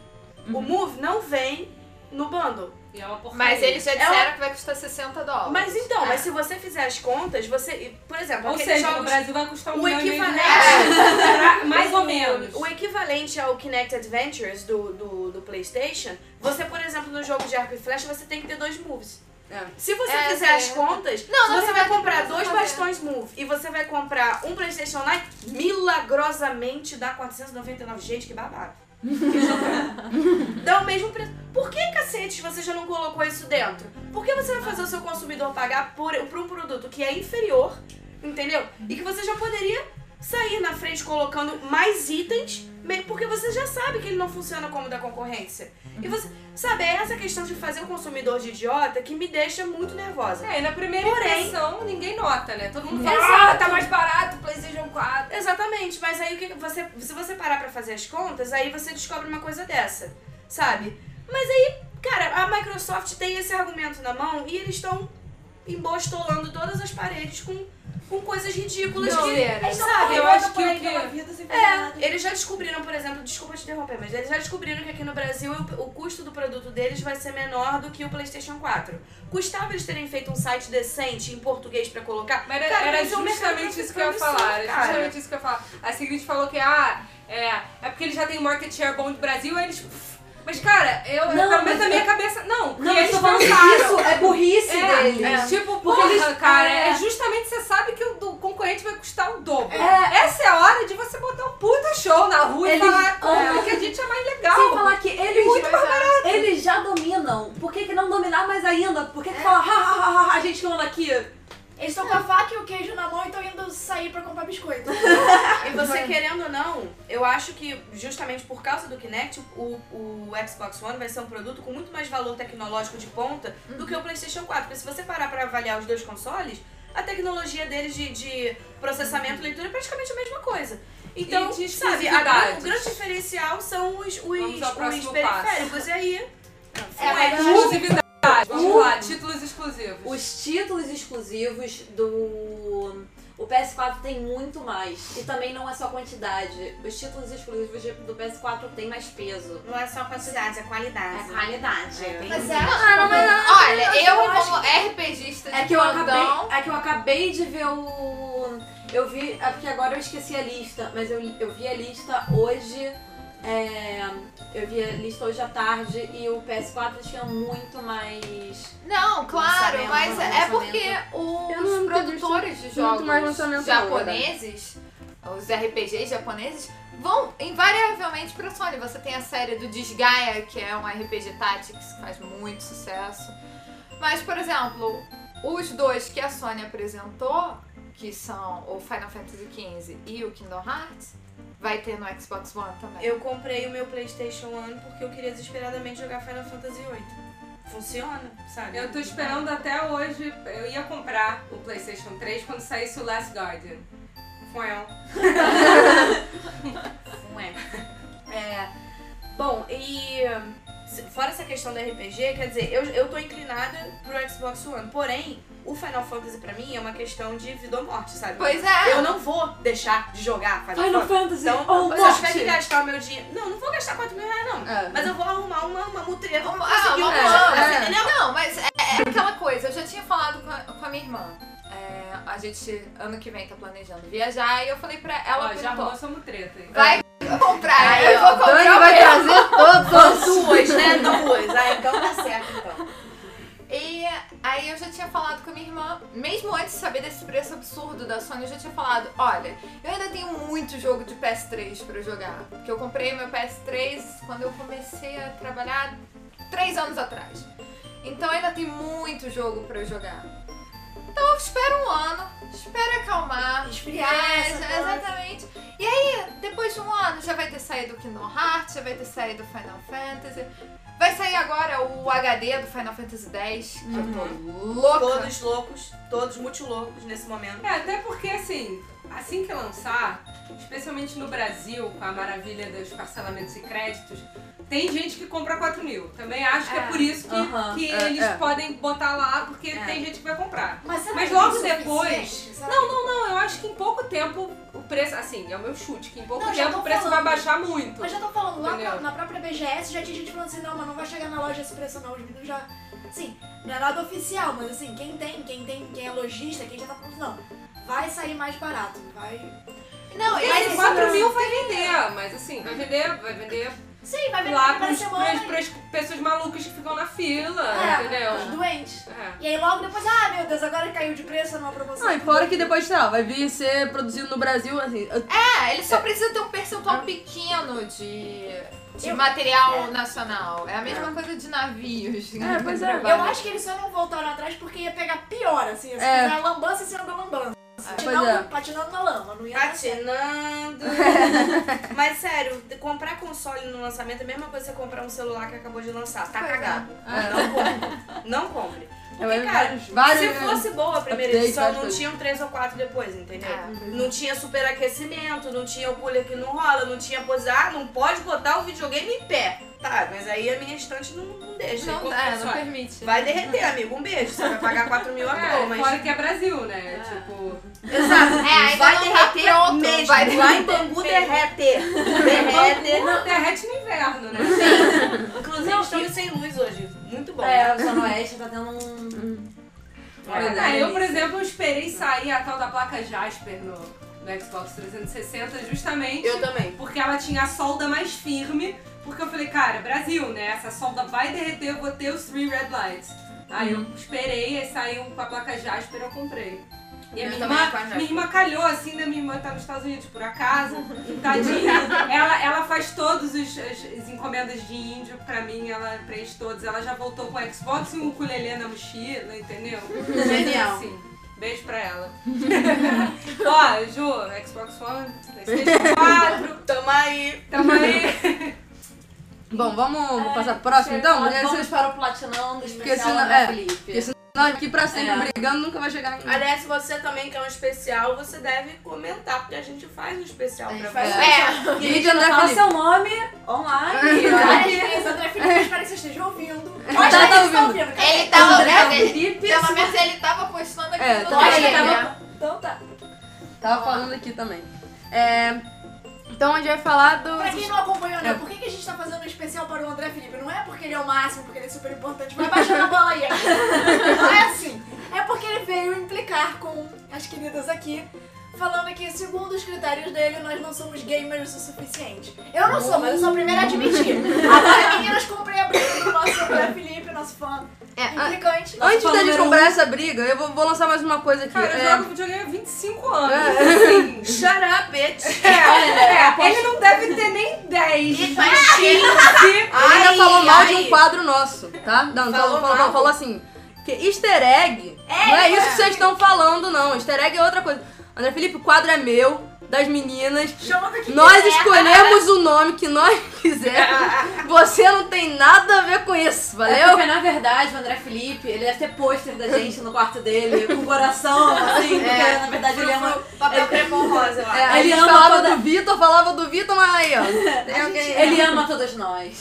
H: O Move não vem no bundle.
D: E é uma porcaria.
C: Mas eles já
H: É
C: disseram que vai custar 60 dólares.
H: Mas então,
C: É.
H: mas se você fizer as contas, você. Por exemplo,
D: Ou seja, no
H: jogos.
D: Brasil vai custar um
H: o
D: milhão meio de
H: equivalente-
D: reais. Mais ou menos.
H: O equivalente ao Kinect Adventures do, do, do PlayStation, você, por exemplo, no jogo de arco e flecha, você tem que ter dois moves.
E: É.
H: Se você
C: É,
H: fizer as contas,
C: Não,
H: você vai comprar
C: não
H: dois
C: fazer.
H: bastões Move e você vai comprar um PlayStation Lite, milagrosamente dá 499. Gente, que babado. dá o mesmo preço. Por que, cacete, você já não colocou isso dentro? Por que você vai fazer o seu consumidor pagar por, por um produto que é inferior, entendeu? E que você já poderia sair na frente colocando mais itens, porque você já sabe que ele não funciona como da concorrência. E você, sabe, é essa questão de fazer o consumidor de idiota que me deixa muito nervosa.
D: É, e na primeira
H: Porém-
D: impressão ninguém nota, né? Todo mundo fala,
H: Exato.
D: ah, tá mais barato o PlayStation 4.
H: Exatamente, mas aí o que você, se você parar pra fazer as contas, aí você descobre uma coisa dessa, sabe? Mas aí, cara, a Microsoft tem esse argumento na mão e eles estão embostolando todas as paredes com, com coisas ridículas que,
G: Eles estão
H: sabe?
D: eu acho que o que-
G: pela vida sem fazer nada.
H: É, eles já descobriram, por exemplo, desculpa te interromper, mas eles já descobriram que aqui no Brasil o, o custo do produto deles vai ser menor do que o PlayStation 4. Custava eles terem feito um site decente em português pra colocar?
D: Mas era,
H: Cara,
D: era
H: mas é
D: justamente isso que eu ia falar. Era justamente isso que eu ia falar. A Sigrid falou que, ah, é, é porque eles já têm market share bom do Brasil, aí eles. Mas, cara, eu,
E: Não,
D: pelo menos na minha
E: é-
D: cabeça. Não,
E: Não,
D: eles pensaram.
E: isso é burrice
D: É,
E: deles.
D: é, tipo,
E: Porque
D: porra,
E: eles-
D: cara,
E: é.
D: é justamente você sabe que o do concorrente vai custar o dobro.
E: É.
D: Essa é a hora de você botar um puta show na rua
E: Eles-
D: e falar como
E: é.
D: que a gente é mais legal.
E: Sem falar que eles,
C: Muito mais barato.
E: eles já dominam. Por que, que não dominar mais ainda? Por que, que fala, ha, ha, ha, ha, a gente anda aqui?
G: Eles estão com a faca e o queijo na mão e estão indo sair pra comprar biscoito.
H: E você querendo ou não, eu acho que justamente por causa do Kinect, o, o Xbox One vai ser um produto com muito mais valor tecnológico de ponta do que o PlayStation 4. Porque se você parar pra avaliar os dois consoles, a tecnologia deles de, de processamento e leitura é praticamente a mesma coisa. Então,
D: E
H: sabe, a o grande diferencial são os, os, os periféricos. E aí,
G: É,
H: foi.
G: mas
D: Exclusividade. Vamos lá, títulos exclusivos.
E: Os títulos exclusivos do. O PS4 tem muito mais. E também não é só quantidade. Os títulos exclusivos do PS4 têm mais peso.
H: Não é só quantidade, é qualidade.
E: É qualidade.
G: Mas é.
C: Ah, não, mas não. Olha, eu
G: eu acho
C: como RPGista de
E: É que eu acabei, é que eu acabei de ver o. Eu vi. É porque agora eu esqueci a lista, mas eu, eu vi a lista hoje. É, eu vi a lista hoje à tarde e o PS4 tinha muito mais.
C: Não, claro, mas é porque os produtores de jogos japoneses, os RPGs japoneses, vão invariavelmente pra Sony. Você tem a série do Disgaea, que é um RPG Tactics que faz muito sucesso. Mas, por exemplo, os dois que a Sony apresentou, que são o Final Fantasy XV e o Kingdom Hearts, vai ter no Xbox One também.
H: Eu comprei o meu PlayStation One porque eu queria desesperadamente jogar Final Fantasy VIII. Funciona, sabe?
D: Eu tô esperando até hoje. Eu ia comprar o PlayStation 3 quando saísse o Last Guardian. Foi um.
H: Ué. É. Bom, e se- fora essa questão do RPG, quer dizer, eu, eu tô inclinada pro Xbox One. Porém, o Final Fantasy pra mim é uma questão de vida ou morte, sabe?
C: Pois é.
H: Eu não vou deixar de jogar Final,
G: Final
H: Fantasy.
G: Fantasy
H: Então,
G: ou
H: se eu tiver que gastar o meu dinheiro. Não, não vou gastar 4 mil reais, não.
E: É.
H: Mas eu vou arrumar uma, uma mutreta pra
C: Uma-
H: conseguir
C: ah,
H: um
C: uma boa,
H: você
E: é.
H: entendeu?
C: Não, mas é, é aquela coisa, eu já tinha falado com a, com a minha irmã. É, a gente, ano que vem, tá planejando viajar e eu falei pra ela,
D: Ó, já arrumou sua mutreta aí.
C: vai comprar,
H: Aí,
C: eu
H: ó,
C: vou comprar
E: Dani vai trazer todos.
H: Duas, né? Duas. Ah, então tá certo, então.
C: E aí eu já tinha falado com a minha irmã, mesmo antes de saber desse preço absurdo da Sony, eu já tinha falado, olha, eu ainda tenho muito jogo de PS3 pra jogar. Porque eu comprei meu PS3 quando eu comecei a trabalhar três anos atrás. Então ainda tem muito jogo pra eu jogar. Então eu espero um ano, espero acalmar.
G: Esfriar
C: É, exatamente. E aí, depois de um ano, já vai ter saído o Kingdom Hearts, já vai ter saído o Final Fantasy. Vai sair agora o HD do Final Fantasy X, que eu tô louca.
H: Todos loucos, todos muito loucos nesse momento.
D: É, até porque assim, assim que lançar, especialmente no Brasil, com a maravilha dos parcelamentos e créditos, tem gente que compra 4 mil. Também acho que é,
C: É.
D: por isso que, que
E: é,
D: eles
E: é.
D: podem botar lá, porque
H: É.
D: tem gente que vai comprar.
G: Mas,
D: Mas logo
G: é
D: depois- Não, não, não, eu acho que em pouco tempo o preço, assim, é o meu chute, que em pouco
G: Não,
D: tempo o preço
G: falando.
D: vai baixar muito.
G: Mas já tô falando, lá na, na própria BGS já tinha gente falando assim, não, mas não vai chegar na loja esse preço não, os meninos já... Assim, não é nada oficial, mas assim, quem tem, quem tem, quem é lojista, quem já tá falando, não, vai sair mais barato, vai...
C: Não,
D: Mas
C: mas
G: isso
D: 4
G: não-
D: mil vai vender, mas assim, vai vender, vai vender
G: Sim, vai vender
D: lá
G: na primeira
D: pros,
G: semana.
D: pros, pras pessoas malucas que ficam na fila,
G: É, os
D: entendeu?
G: doentes.
D: É.
G: E aí logo depois, ah, meu Deus, agora caiu de preço numa promoção.
E: Não, e fora que depois, sei lá, vai vir ser produzido no Brasil, assim. eu-
C: é, ele só precisa ter um percentual pequeno de, de material nacional. É a mesma coisa de navios.
E: É, pois é.
G: Eu acho que eles só não voltaram atrás porque ia pegar pior, assim, se
E: É.
G: fizer lambança em cima da lambança.
E: Pois
G: Patinando,
E: é.
G: patinando na lama, não ia.
H: Patinando. Mas sério, comprar console no lançamento é a mesma coisa que você comprar um celular que acabou de lançar. Tá
C: Pois é.
H: cagado. Não compre. Não compre.
E: É,
H: Porque, cara, se fosse boa a primeira
E: Update,
H: edição, não tinham três ou quatro depois, entendeu?
C: É.
H: Não tinha superaquecimento, não tinha o cooler que não rola, não tinha pose. Ah, não pode botar o videogame em pé. Tá, mas aí a minha estante não, não deixa.
C: Não,
H: Enquanto
C: é,
H: console.
C: não permite.
H: Vai derreter, amigo. Um beijo. Você vai pagar 4 mil à toa,
D: É,
H: mas.
D: fora que é Brasil, né? Tipo.
H: Exato.
C: É,
H: vai
C: não tá
H: derreter
C: pronto,
H: mesmo.
C: vai
H: Lá em Bangu derrete. Derrete.
D: Não, derrete no inverno, né?
H: Inclusive, estamos sem luz hoje. Muito bom.
B: É, a Zona Oeste tá tendo um.
H: É,
D: Ah, eu, por exemplo, esperei sair a tal da placa Jasper no, no Xbox 360 justamente
H: Eu também.
D: porque ela tinha a solda mais firme. Porque eu falei, cara, Brasil, né? Essa solda vai derreter, eu vou ter os Three Red Lights. Aí eu esperei, aí saiu com a placa Jasper eu comprei. E a
H: Eu
D: minha irmã, minha irmã calhou assim, da minha irmã tá nos Estados Unidos por acaso. Tadinha. ela, ela faz todos os, as, as encomendas de índio pra mim, ela preenche todos. Ela já voltou com o Xbox e um ukulele na mochila, entendeu?
H: Genial.
D: Assim, beijo pra ela. Ó, Ju, Xbox One, PlayStation 4,
H: Tamo aí.
D: tamo aí.
E: Bom, vamos passar pro próximo então? Porque
B: Vamos
E: se-
B: para o Platinão do
E: Porque
B: especial
E: senão-
B: André
E: é,
B: Felipe.
E: porque senão aqui pra sempre
B: É.
E: brigando nunca vai chegar em...
H: Aliás, se você também quer um especial, você deve comentar, porque a gente faz um especial
B: A gente
H: pra
B: faz
H: você.
C: É,
B: E a gente
E: Vídeo André
B: fala
E: Felipe.
B: seu nome online.
G: Várias vezes, André Felipe, eu espero que você esteja ouvindo.
E: Tá, tá ouvindo.
G: cara.
C: ele tava.
B: André
C: ele-
B: Felipe.
C: Pelo menos ele tava postando aqui
E: É,
C: no
E: tá
G: ele
C: Twitter.
G: tava... Então tá.
E: Tava falando aqui também. É, Então a gente vai falar do...
G: Pra quem não acompanhou, né?
E: É.
G: Por que, que a gente tá fazendo um especial para o André Felipe? Não é porque ele é o máximo, porque ele é super importante. Vai baixando a bola aí. Não é assim. É porque ele veio implicar com as queridas aqui, falando que, segundo os critérios dele, nós não somos gamers o suficiente. Eu não sou, mas eu sou a primeira a admitir. Agora, meninas, comprei a briga do nosso André Felipe, nosso fã
E: É, a-
G: implicante.
E: Antes da gente comprar essa briga, eu vou, vou lançar mais uma coisa aqui.
D: Cara, eu
E: É,
D: jogo videogame há 25 anos.
E: É.
D: Assim,
H: Shut up, bitch.
D: é, ele não deve ter nem 10.
H: E
D: mas
H: baixinho.
D: 15.
E: Ele ainda
H: Ai,
E: falou mal de
H: ai.
E: um quadro nosso, tá? Não,
H: Falou
E: falou, falou,
H: mal?
E: falou assim.
A: Porque easter egg não é isso que vocês estão falando, não. Easter egg é outra coisa. André Felipe, o quadro é meu, das meninas.
G: Chama que
A: Nós
G: quiser.
A: escolhemos o nome que nós quisermos. Você não tem nada a ver com isso,
E: É
A: valeu?
E: porque, na verdade, o André Felipe, ele deve ter pôster da gente no quarto dele, com coração, assim, porque, na verdade, ele ama...
H: Papel crepom rosa, eu acho.
A: É, a
E: Ele
A: gente
E: ama
A: falava
E: toda-
A: do Vitor, falava do Vitor, mas aí, ó. Tem alguém.
E: Ele ama todas nós.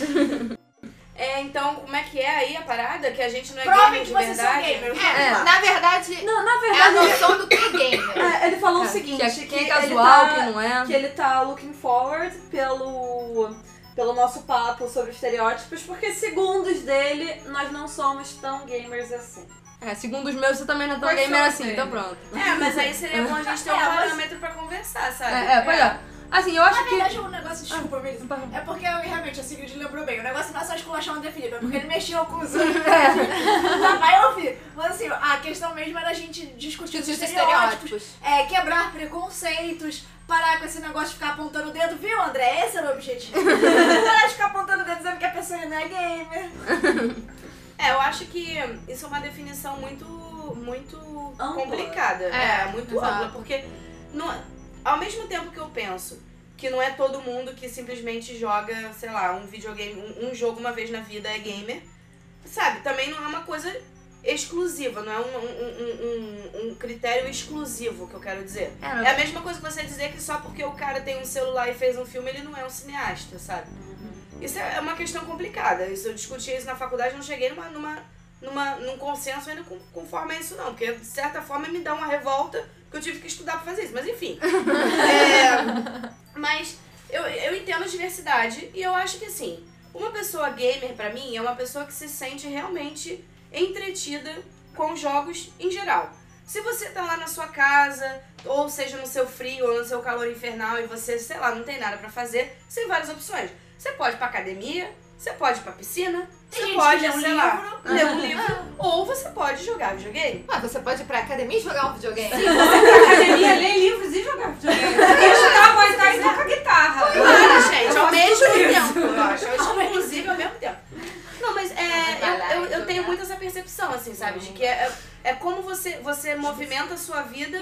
H: É, então, como é que é aí a parada? Que a gente não é
G: Provem
H: gamer
G: que
H: de
G: vocês são
H: verdade?
G: gamers.
C: É,
G: lá.
C: na verdade,
E: Não, na
C: é a
E: verdade,
C: noção do que é gamer.
E: é, ele falou
A: É,
E: o seguinte,
A: que é-
E: que,
A: quem é
E: ele
A: casual,
E: tá-
A: quem não é.
E: que ele tá looking forward pelo, pelo nosso papo sobre estereótipos, porque segundo os dele, nós não somos tão gamers assim.
A: É, segundo os meus, você também não é tão
D: Quais
A: gamer assim, então pronto.
H: É, mas aí seria bom a gente ter um
G: É, mas-
H: parâmetro pra conversar, sabe?
A: É, é, pois é. Assim, eu acho
G: Na
A: que.
G: verdade, o negócio, desculpa, Melissa, é porque realmente a Sigrid lembrou bem. O negócio não é só esculachar o André Felipe, é porque ele mexeu com os outros. Já vai ouvir. Mas assim, a questão mesmo era a gente discutir os
C: Os
G: estereótipos,
C: estereótipos.
G: é, quebrar preconceitos, parar com esse negócio de ficar apontando o dedo, viu, André? Esse era o objetivo. parar de ficar apontando o dedo dizendo que a pessoa não é gamer.
H: É, eu acho que isso é uma definição muito, muito
E: Ampla.
H: complicada.
C: É,
H: É, muito ampla, porque não, ao mesmo tempo que eu penso que não é todo mundo que simplesmente joga, sei lá, um videogame, um, um jogo uma vez na vida é gamer, sabe? Também não é uma coisa exclusiva, não é um, um, um, um- critério exclusivo que eu quero dizer.
A: É,
H: É a mesma coisa que você dizer que só porque o cara tem um celular e fez um filme, ele não é um cineasta, sabe? Isso é uma questão complicada. Isso eu discuti isso na faculdade, não cheguei numa, numa, numa, num consenso ainda conforme a isso, não. Porque, de certa forma, me dá uma revolta que eu tive que estudar pra fazer isso. Mas, enfim. É, mas eu, eu entendo a diversidade e eu acho que, assim, uma pessoa gamer, pra mim, é uma pessoa que se sente realmente entretida com jogos em geral. Se você tá lá na sua casa, ou seja no seu frio ou no seu calor infernal e você, sei lá, não tem nada pra fazer, você tem várias opções. Você pode ir pra academia, você pode ir pra piscina, você
G: gente
H: pode,
G: lê um
H: lá,
G: livro.
H: ler um livro, ou você pode jogar videogame.
C: Ah, você pode ir pra academia e jogar um videogame.
D: academia, ler livros e jogar videogame. E estudar a voz e tocar guitarra.
H: Claro, gente, ao mesmo tempo, eu acho. Eu acho, inclusive, ao mesmo tempo. Não, mas é, eu, eu, eu tenho muito essa percepção, assim, sabe? De que é, é como você, você movimenta a sua vida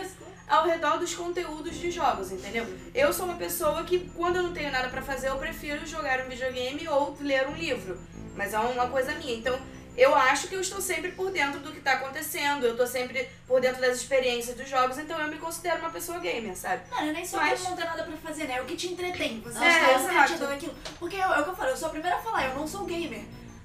H: ao redor dos conteúdos de jogos, entendeu? Eu sou uma pessoa que, quando eu não tenho nada pra fazer, eu prefiro jogar um videogame ou ler um livro. Mas é uma coisa minha. Então, eu acho que eu estou sempre por dentro do que tá acontecendo, eu tô sempre por dentro das experiências dos jogos, então eu me considero uma pessoa gamer, sabe?
G: Mano, nem só
H: Mas-
G: não tem nada pra fazer, né? É o que te entretém. Você
H: É,
G: está entretido naquilo. Porque é o que eu falo, eu sou a primeira a falar, eu não sou gamer.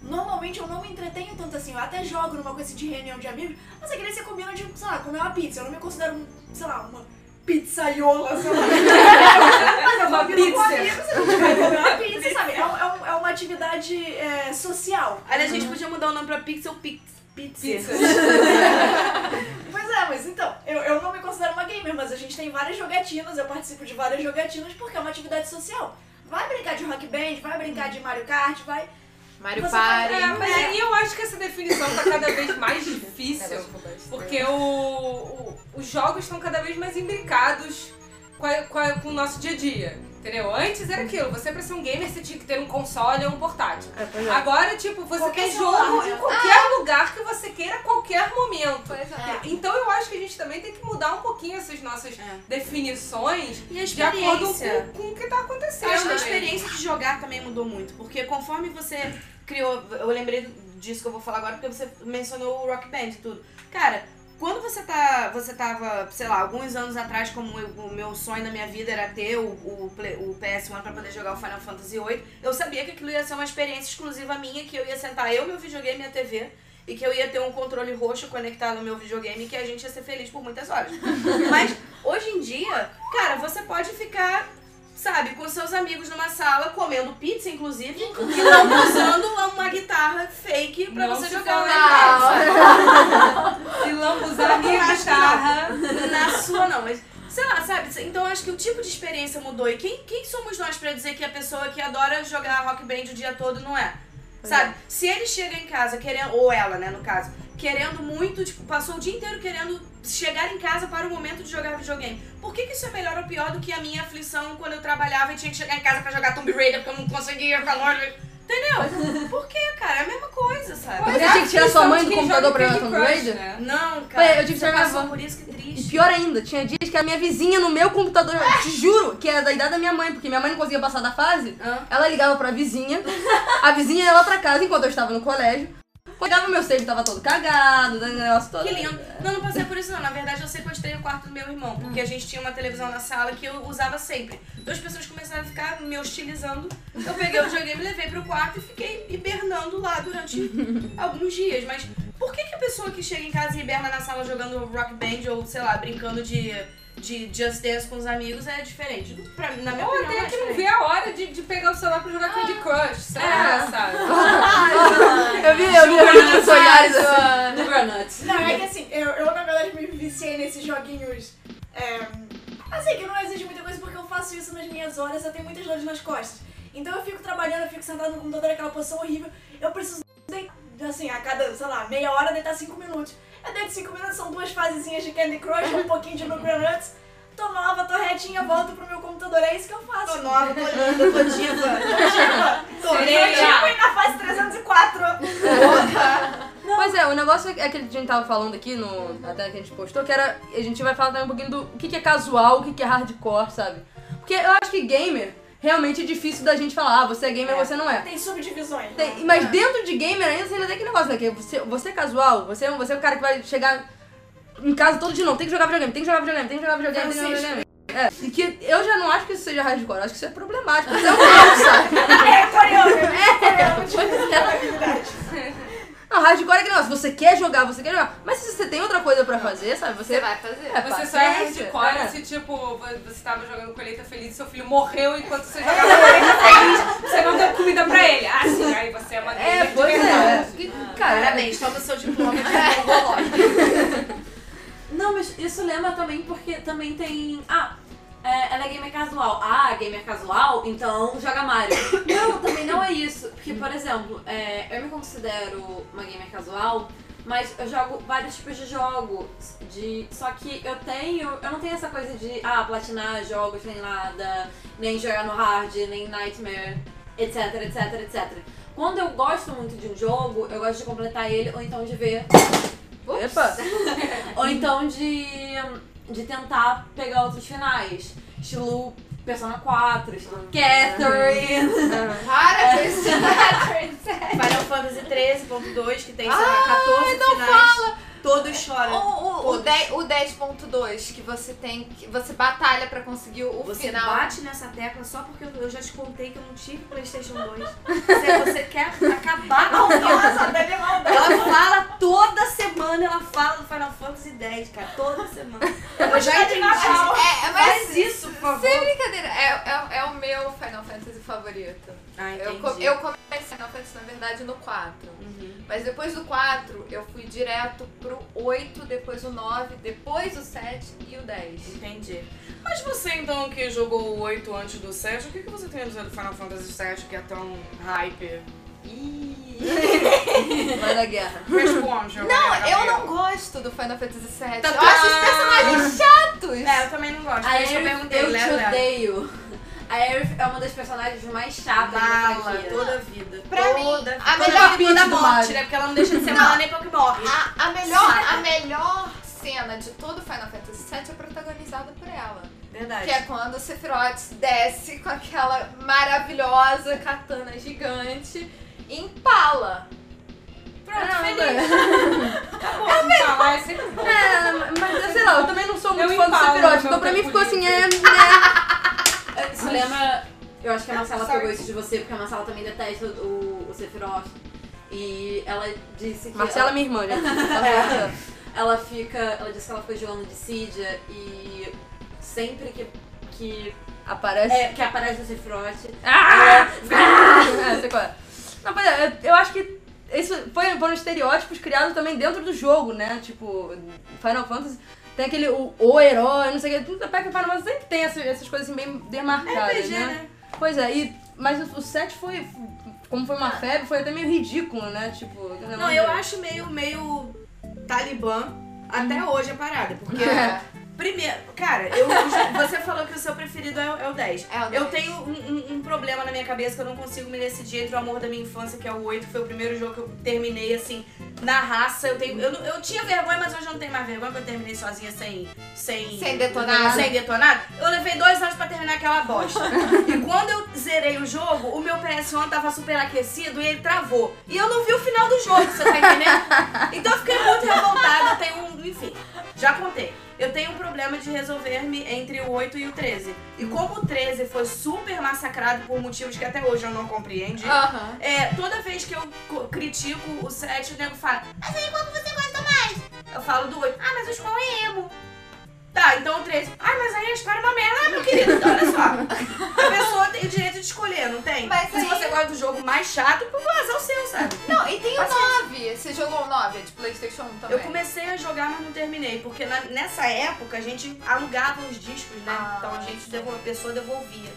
G: Normalmente eu não me entretenho tanto assim, eu até jogo numa coisa de reunião de amigos, mas é que nem você combina de, sei lá, comer uma pizza. Eu não me considero, um, sei lá, uma pizzaiola, sei lá. mas eu
D: Uma
G: combino com
D: pizza.
G: amigos, a gente vai comer uma pizza, sabe? É, um- é é uma atividade é, social.
H: Aliás, a gente podia mudar o nome pra Pixel Pix. Pizza.
D: Pizza.
G: Pois é, mas então, eu, eu não me considero uma gamer, mas a gente tem várias jogatinas, eu participo de várias jogatinas porque é uma atividade social. Vai brincar de rock band, vai brincar de Mario Kart, vai.
C: Mario Party.
D: É, mas aí eu acho que essa definição tá cada vez mais difícil. Porque o, o- os jogos estão cada vez mais imbricados com, a- com, a- com o nosso dia a dia. Entendeu? Antes era aquilo, você pra ser um gamer você tinha que ter um console ou um portátil. Agora, tipo, você
G: Qualquer
D: tem
G: celular,
D: jogo
G: né?
D: em qualquer lugar que você queira, a qualquer momento.
C: Pois é.
D: Então eu acho que a gente também tem que mudar um pouquinho essas nossas
H: É.
D: definições
H: E a
D: de acordo
H: experiência.
D: com, com o que tá acontecendo.
H: Eu acho que a experiência de jogar também mudou muito, porque conforme você criou, eu lembrei disso que eu vou falar agora, porque você mencionou o Rock Band e tudo. Cara, quando você tá, você tava, sei lá, alguns anos atrás, como eu- o meu sonho na minha vida era ter o, o, o PS1 pra poder jogar o Final Fantasy VIII, eu sabia que aquilo ia ser uma experiência exclusiva minha, que eu ia sentar eu, meu videogame e a TV, e que eu ia ter um controle roxo conectado no meu videogame e que a gente ia ser feliz por muitas horas. Mas hoje em dia, cara, você pode ficar sabe, com seus amigos numa sala, comendo pizza, inclusive, e não usando uma guitarra fake pra
D: Não
H: você jogar o
D: fala.
H: Xbox.
D: Se lambuzar a minha guitarra.
H: Na sua não, mas sei lá, sabe? Então acho que o tipo de experiência mudou. E quem, quem somos nós pra dizer que a pessoa que adora jogar rock band o dia todo não é? Sabe? Se ele chega em casa querendo, ou ela, né, no caso, querendo muito, tipo, passou o dia inteiro querendo chegar em casa para o momento de jogar videogame. Por que, que isso é melhor ou pior do que a minha aflição quando eu trabalhava e tinha que chegar em casa pra jogar Tomb Raider porque eu não conseguia ficar longe? Entendeu? Por quê, cara? É a mesma coisa, sabe?
A: Você tinha que tirar sua mãe do computador pra jogar Tomb Raider?
D: né?
H: Não, cara.
A: Eu tive que tirar minha
H: por isso, que
A: E
H: triste.
A: pior ainda, tinha dias que a minha vizinha no meu computador, eu te juro, que era da idade da minha mãe, porque minha mãe não conseguia passar da fase,
H: Hã?
A: ela ligava pra vizinha, a vizinha ia lá pra casa enquanto eu estava no colégio, pegava meu save, tava todo cagado, o negócio todo.
H: Que lindo. Não, não passei por isso não. Na verdade, eu sequestrei o quarto do meu irmão, porque a gente tinha uma televisão na sala que eu usava sempre. Duas pessoas começaram a ficar me hostilizando. Eu peguei o videogame, levei pro quarto e fiquei hibernando lá durante alguns dias. Mas por que, que a pessoa que chega em casa e hiberna na sala jogando rock band ou, sei lá, brincando de, de Just Dance com os amigos é diferente? Pra, na minha
D: Ou
H: opinião,
D: até
H: não é
D: que não vê a hora de, de pegar o celular pra jogar Candy Crush, sei
A: É.
D: lá, sabe?
A: Eu vi, eu vi, eu vi os olhares assim.
E: No Granuts.
G: Não, é que assim, eu, eu na verdade me viciei nesses joguinhos. É, assim, que não exige muita coisa porque eu faço isso nas minhas horas, eu tenho muitas dores nas costas. Então eu fico trabalhando, eu fico sentado no computador, aquela posição horrível. Eu preciso deitar, assim, a cada, sei lá, meia hora deitar 5 minutos. Eu deito 5 minutos, são duas fasezinhas de Candy Crush, um pouquinho de Nuts. Tô nova, tô retinha, volto pro meu computador. É isso que eu faço.
H: Tô nova, tô linda, tô diva.
G: Tô tipo e na fase 304.
A: Pois é, o negócio é que a gente tava falando aqui, no, até que a gente postou, que era. A gente vai falar também um pouquinho do o que, que é casual, o que, que é hardcore, sabe? Porque eu acho que gamer realmente é difícil da gente falar, ah, você é gamer, você não é.
G: Tem subdivisões.
A: Tem-
G: né?
A: mas dentro de gamer ainda você ainda tem aquele negócio, né? Que você, você é casual, você, é- você é o cara que vai chegar em casa todo dia, não, tem que jogar videogame, tem que jogar videogame, tem que jogar videogame, tem que jogar videogame. É, e que eu já não acho que isso seja hardcore, eu acho que isso é problemático. Isso é um mal, sabe?
G: É coreano, é coreano, tipo,
A: Não, hardcore é aquele negócio, você quer jogar, você quer jogar. Mas se você tem outra coisa pra fazer, sabe? Você,
C: Você vai fazer.
A: É,
D: Você só é hardcore
A: é.
D: se, tipo, vo- você tava jogando Colheita Feliz e seu filho morreu enquanto você jogava Colheita Feliz, você não deu comida pra ele. Ah, sim, aí você é uma
A: É,
D: de
A: pois
D: verdade.
A: é. Cara,
H: Parabéns, toma seu diploma de.
E: Não, mas isso lembra também porque também tem. Ah, é, ela é gamer casual. Ah, gamer casual, então joga Mario. Não, também não é isso. Porque, por exemplo, é, eu me considero uma gamer casual, mas eu jogo vários tipos de jogos. De, só que eu tenho. Eu não tenho essa coisa de ah, platinar jogos nem nada, nem jogar no hard, nem Nightmare, etc, etc, etc. Quando eu gosto muito de um jogo, eu gosto de completar ele ou então de ver
A: Epa!
E: ou então de, de tentar pegar outros finais. Estilo Persona 4, estilo Catherine.
C: Para com esse Catherine, sério.
H: Final Fantasy 13.2, que tem, sei lá, 14 finais. Todos choram.
C: O, o, o,
H: Todos.
C: 10 o 10.2 que você tem, que você batalha pra conseguir o
H: Você
C: final.
H: bate nessa tecla só porque eu- eu já te contei que eu não tive Playstation 2. Você, você quer acabar com o
G: Nossa, maldade.
H: Ela fala toda semana, ela fala do Final Fantasy 10, cara. Toda semana. Eu já entendi.
C: É, mas
H: Faz isso, por favor.
C: sem brincadeira, é, é, é o meu Final Fantasy favorito.
H: Ah,
C: Eu, eu comecei Final Fantasy, na verdade, no 4. Mas depois do 4, eu fui direto pro 8, depois o 9, depois o 7 e o 10.
H: Entendi. Mas você então que jogou o 8 antes do 7, o que, que você tem a dizer do Final Fantasy 7 que é tão hype?
A: Vai da guerra.
H: Responde.
C: Não, eu não gosto do Final Fantasy 7.
H: Tá-
C: Eu acho os personagens chatos.
H: É, eu também não gosto.
E: A
H: Por isso eu
E: eu te
H: Lero, Lero.
E: odeio. A Aerith é uma das personagens mais chatas da
H: Mala,
E: franquia.
H: toda a vida.
C: Pra
H: toda,
C: mim, a
H: toda
C: melhor
H: vida,
A: do
H: morte, né? Porque ela não deixa de ser mala nem porque morre.
C: A, a melhor, a melhor cena de todo Final Fantasy 7 é protagonizada por ela.
H: Verdade.
C: Que é quando o Sephiroth desce com aquela maravilhosa katana gigante e empala.
H: Pronto,
A: Não,
H: feliz.
D: Falar é sempre bom.
A: É, mas sei lá, eu também não sou muito
D: Eu
A: fã do
D: empalo
A: Sephiroth, então pra mim ficou assim, é. né?
E: É, Você lembra? Eu acho que a Marcela
C: Sorry.
E: pegou isso de você, porque a Marcela também detesta o, o Sephiroth. E ela disse que.
A: Marcela,
E: ela,
A: minha irmã, gente.
E: É. ela fica. Ela disse que ela foi jogando Dissidia e sempre que. que,
A: Aparece.
E: é, que aparece o Sephiroth.
A: Ah! É, sei qual é. Não, mas é, eu acho que isso foi, foram estereótipos criados também dentro do jogo, né? Tipo, Final Fantasy tem aquele o, o herói, não sei o que. Tudo Final Fantasy sempre tem essas, essas coisas assim bem demarcadas,
H: RPG,
A: né?
H: né?
A: Pois é, e, mas o, o 7 foi. Como foi uma febre, foi até meio ridículo, né? Tipo,
H: Não, eu acho meio, meio talibã até hoje a parada. Porque
C: É.
H: Primeiro, cara, eu, você falou que o seu preferido é, o- é o 10.
C: É o
H: Eu
C: 10.
H: tenho um, um- um problema na minha cabeça que eu não consigo me decidir entre o amor da minha infância, que é o 8, que foi o primeiro jogo que eu terminei, assim, na raça. Eu, tenho, eu, eu tinha vergonha, mas hoje eu não tenho mais vergonha, porque eu terminei sozinha sem... Sem,
C: Sem detonar.
H: Sem detonar. Eu levei dois anos pra terminar aquela bosta. e quando eu zerei o jogo, o meu PS1 tava super aquecido e ele travou. E eu não vi o final do jogo, você tá entendendo? Então eu fiquei muito revoltada, eu tenho um... Enfim, já contei. Eu tenho um problema de resolver-me entre o 8 e o 13. E como o 13 foi super massacrado por motivos que até hoje eu não compreendi,
C: Aham.
H: é, toda vez que eu co- critico o 7, o nego fala, mas aí que você gosta mais? Eu falo do 8, ah, mas o Spawn é emo. Tá, então o 13, ah, mas aí a história é uma merda. Ah, meu querido, então olha só. A pessoa tem o direito de escolher, não tem?
C: Mas
H: Se
C: aí-
H: você gosta do jogo mais chato, pô, azar o seu, sabe?
C: Não, e tem o 9. Você jogou o 9? É de Playstation 1 também?
H: Eu comecei a jogar, mas não terminei, porque na- nessa época a gente alugava os discos, né?
C: Ah.
H: então a gente devolvia, a pessoa devolvia.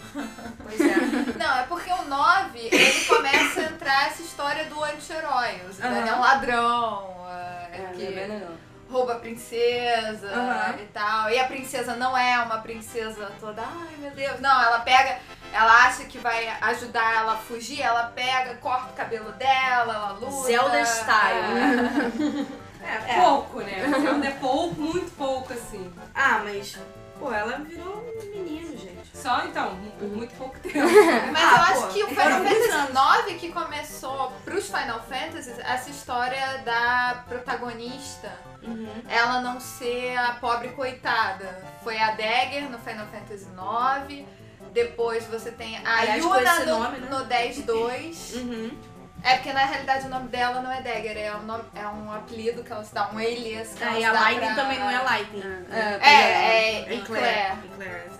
C: Pois é. Não, é porque o 9, ele começa a entrar essa história do anti-herói. O Zidane é um ladrão, é, que
A: legal.
C: Rouba a princesa
H: Aham.
C: e tal. E a princesa não é uma princesa toda, ai meu Deus. Não, ela pega, ela acha que vai ajudar ela a fugir, ela pega, corta o cabelo dela, ela luta.
H: Zelda style.
D: É, pouco, né? Zelda é pouco, muito pouco, assim.
H: Ah, mas, pô, ela virou um menino, gente.
D: Só então, por muito pouco tempo.
C: Mas
H: Ah,
C: eu
H: pô,
C: acho que o Final Fantasy IX que começou pros Final Fantasies essa história da protagonista ela não ser a pobre coitada. Foi a Dagger no Final Fantasy IX. Depois você tem a
H: Aliás,
C: Yuna no,
H: nome, né?
C: no 10-2.
H: Uhum.
C: É porque na realidade o nome dela não é Dagger, é um, nome- é um apelido que ela se dá, um alias que ela
H: É,
C: se
H: e a Lightning
C: pra-
H: também não é Lightning.
C: É, é,
H: Eclair.
C: Eclair.
H: Eclair, sei lá.